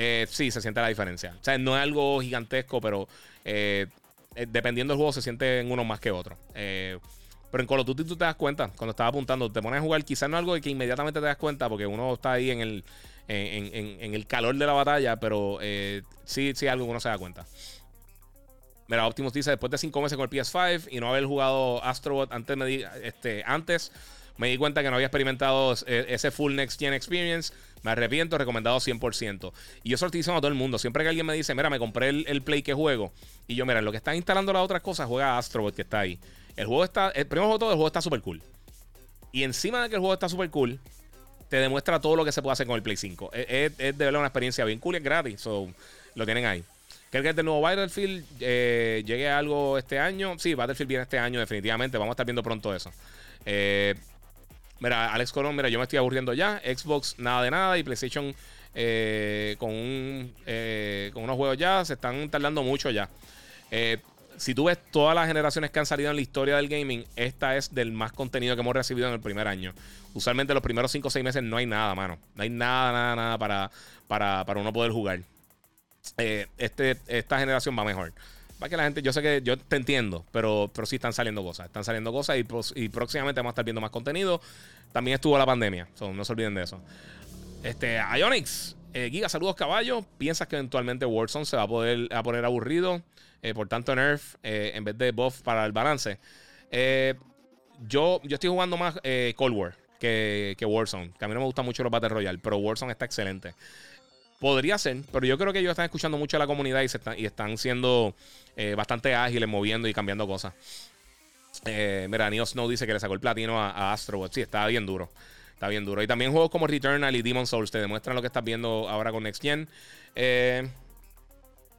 eh, sí, se siente la diferencia. O sea, no es algo gigantesco, pero eh, eh, dependiendo del juego se siente en uno más que otro. pero en Call of Duty tú te das cuenta, cuando estás apuntando, te pones a jugar, quizás no algo que inmediatamente te das cuenta, porque uno está ahí en el, en, el calor de la batalla, pero sí, sí, algo que uno se da cuenta. Mira, Optimus dice, después de cinco meses con el PS5 y no haber jugado Astrobot antes, me di, este, antes me di cuenta que no había experimentado ese full Next Gen Experience. Me arrepiento, recomendado 100%. Y yo diciendo a todo el mundo. Siempre que alguien me dice, mira, me compré el, Play que juego. Y yo, mira, lo que están instalando las otras cosas, juega Astrobot que está ahí. El juego está, el primer juego todo, el juego está súper cool. Y encima de que el juego está súper cool, te demuestra todo lo que se puede hacer con el Play 5. Es, de verdad una experiencia bien cool y es gratis. So, lo tienen ahí. ¿Creen que el nuevo Battlefield eh, llegue a algo este año? Sí, Battlefield viene este año, definitivamente. Vamos a estar viendo pronto eso. Eh, Mira, Alex Colón, mira, yo me estoy aburriendo ya. Xbox, nada de nada. Y PlayStation eh, con, un, eh, con unos juegos ya se están tardando mucho ya. Eh, si tú ves todas las generaciones que han salido en la historia del gaming, esta es del más contenido que hemos recibido en el primer año. Usualmente los primeros 5 o 6 meses no hay nada, mano. No hay nada, nada, nada para, para, para uno poder jugar. este, esta generación va mejor. Va que la gente, yo sé que yo te entiendo, pero, pero sí están saliendo cosas. Están saliendo cosas y, y próximamente vamos a estar viendo más contenido. También estuvo la pandemia, no se olviden de eso. Este, Ionix, eh, Giga, saludos caballo. ¿Piensas que eventualmente Warzone se va a poder a poner aburrido eh, por tanto nerf eh, en vez de buff para el balance? yo, yo estoy jugando más Cold War que, que Warzone, que a mí no me gusta mucho los Battle Royale, pero Warzone está excelente. Podría ser, pero yo creo que ellos están escuchando mucho a la comunidad y, están, y están siendo eh, bastante ágiles, moviendo y cambiando cosas. Eh, mira, Neo Snow dice que le sacó el platino a, Astro Sí, está bien duro. Está bien duro. Y también juegos como Returnal y Demon Souls te demuestran lo que estás viendo ahora con Next Gen. Eh,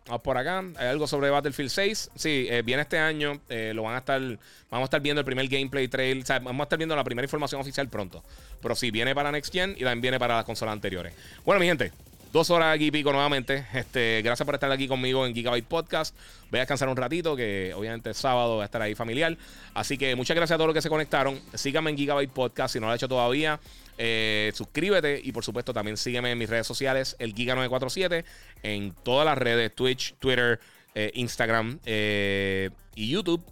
vamos por acá. Hay algo sobre Battlefield 6. Sí, viene este año. lo van a estar. Vamos a estar viendo el primer gameplay trail. O sea, vamos a estar viendo la primera información oficial pronto. Pero sí, viene para Next Gen y también viene para las consolas anteriores. Bueno, mi gente. Dos horas aquí pico nuevamente. Este, gracias por estar aquí conmigo en Gigabyte Podcast. Voy a descansar un ratito, que obviamente es sábado voy a estar ahí familiar. Así que muchas gracias a todos los que se conectaron. Síganme en Gigabyte Podcast si no lo ha hecho todavía. Eh, suscríbete y por supuesto también sígueme en mis redes sociales, el Giga947, en todas las redes, Twitch, Twitter, eh, Instagram eh, y YouTube.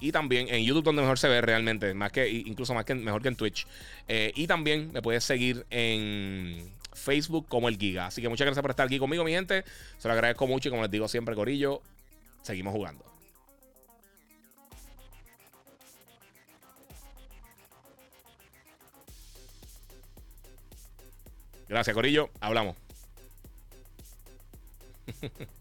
Y también en YouTube donde mejor se ve realmente, más que incluso más que mejor que en Twitch. y también me puedes seguir en Facebook como el Giga. Así que muchas gracias por estar aquí conmigo, mi gente. Se lo agradezco mucho y como les digo siempre, Corillo, seguimos jugando. Gracias, Corillo. Hablamos.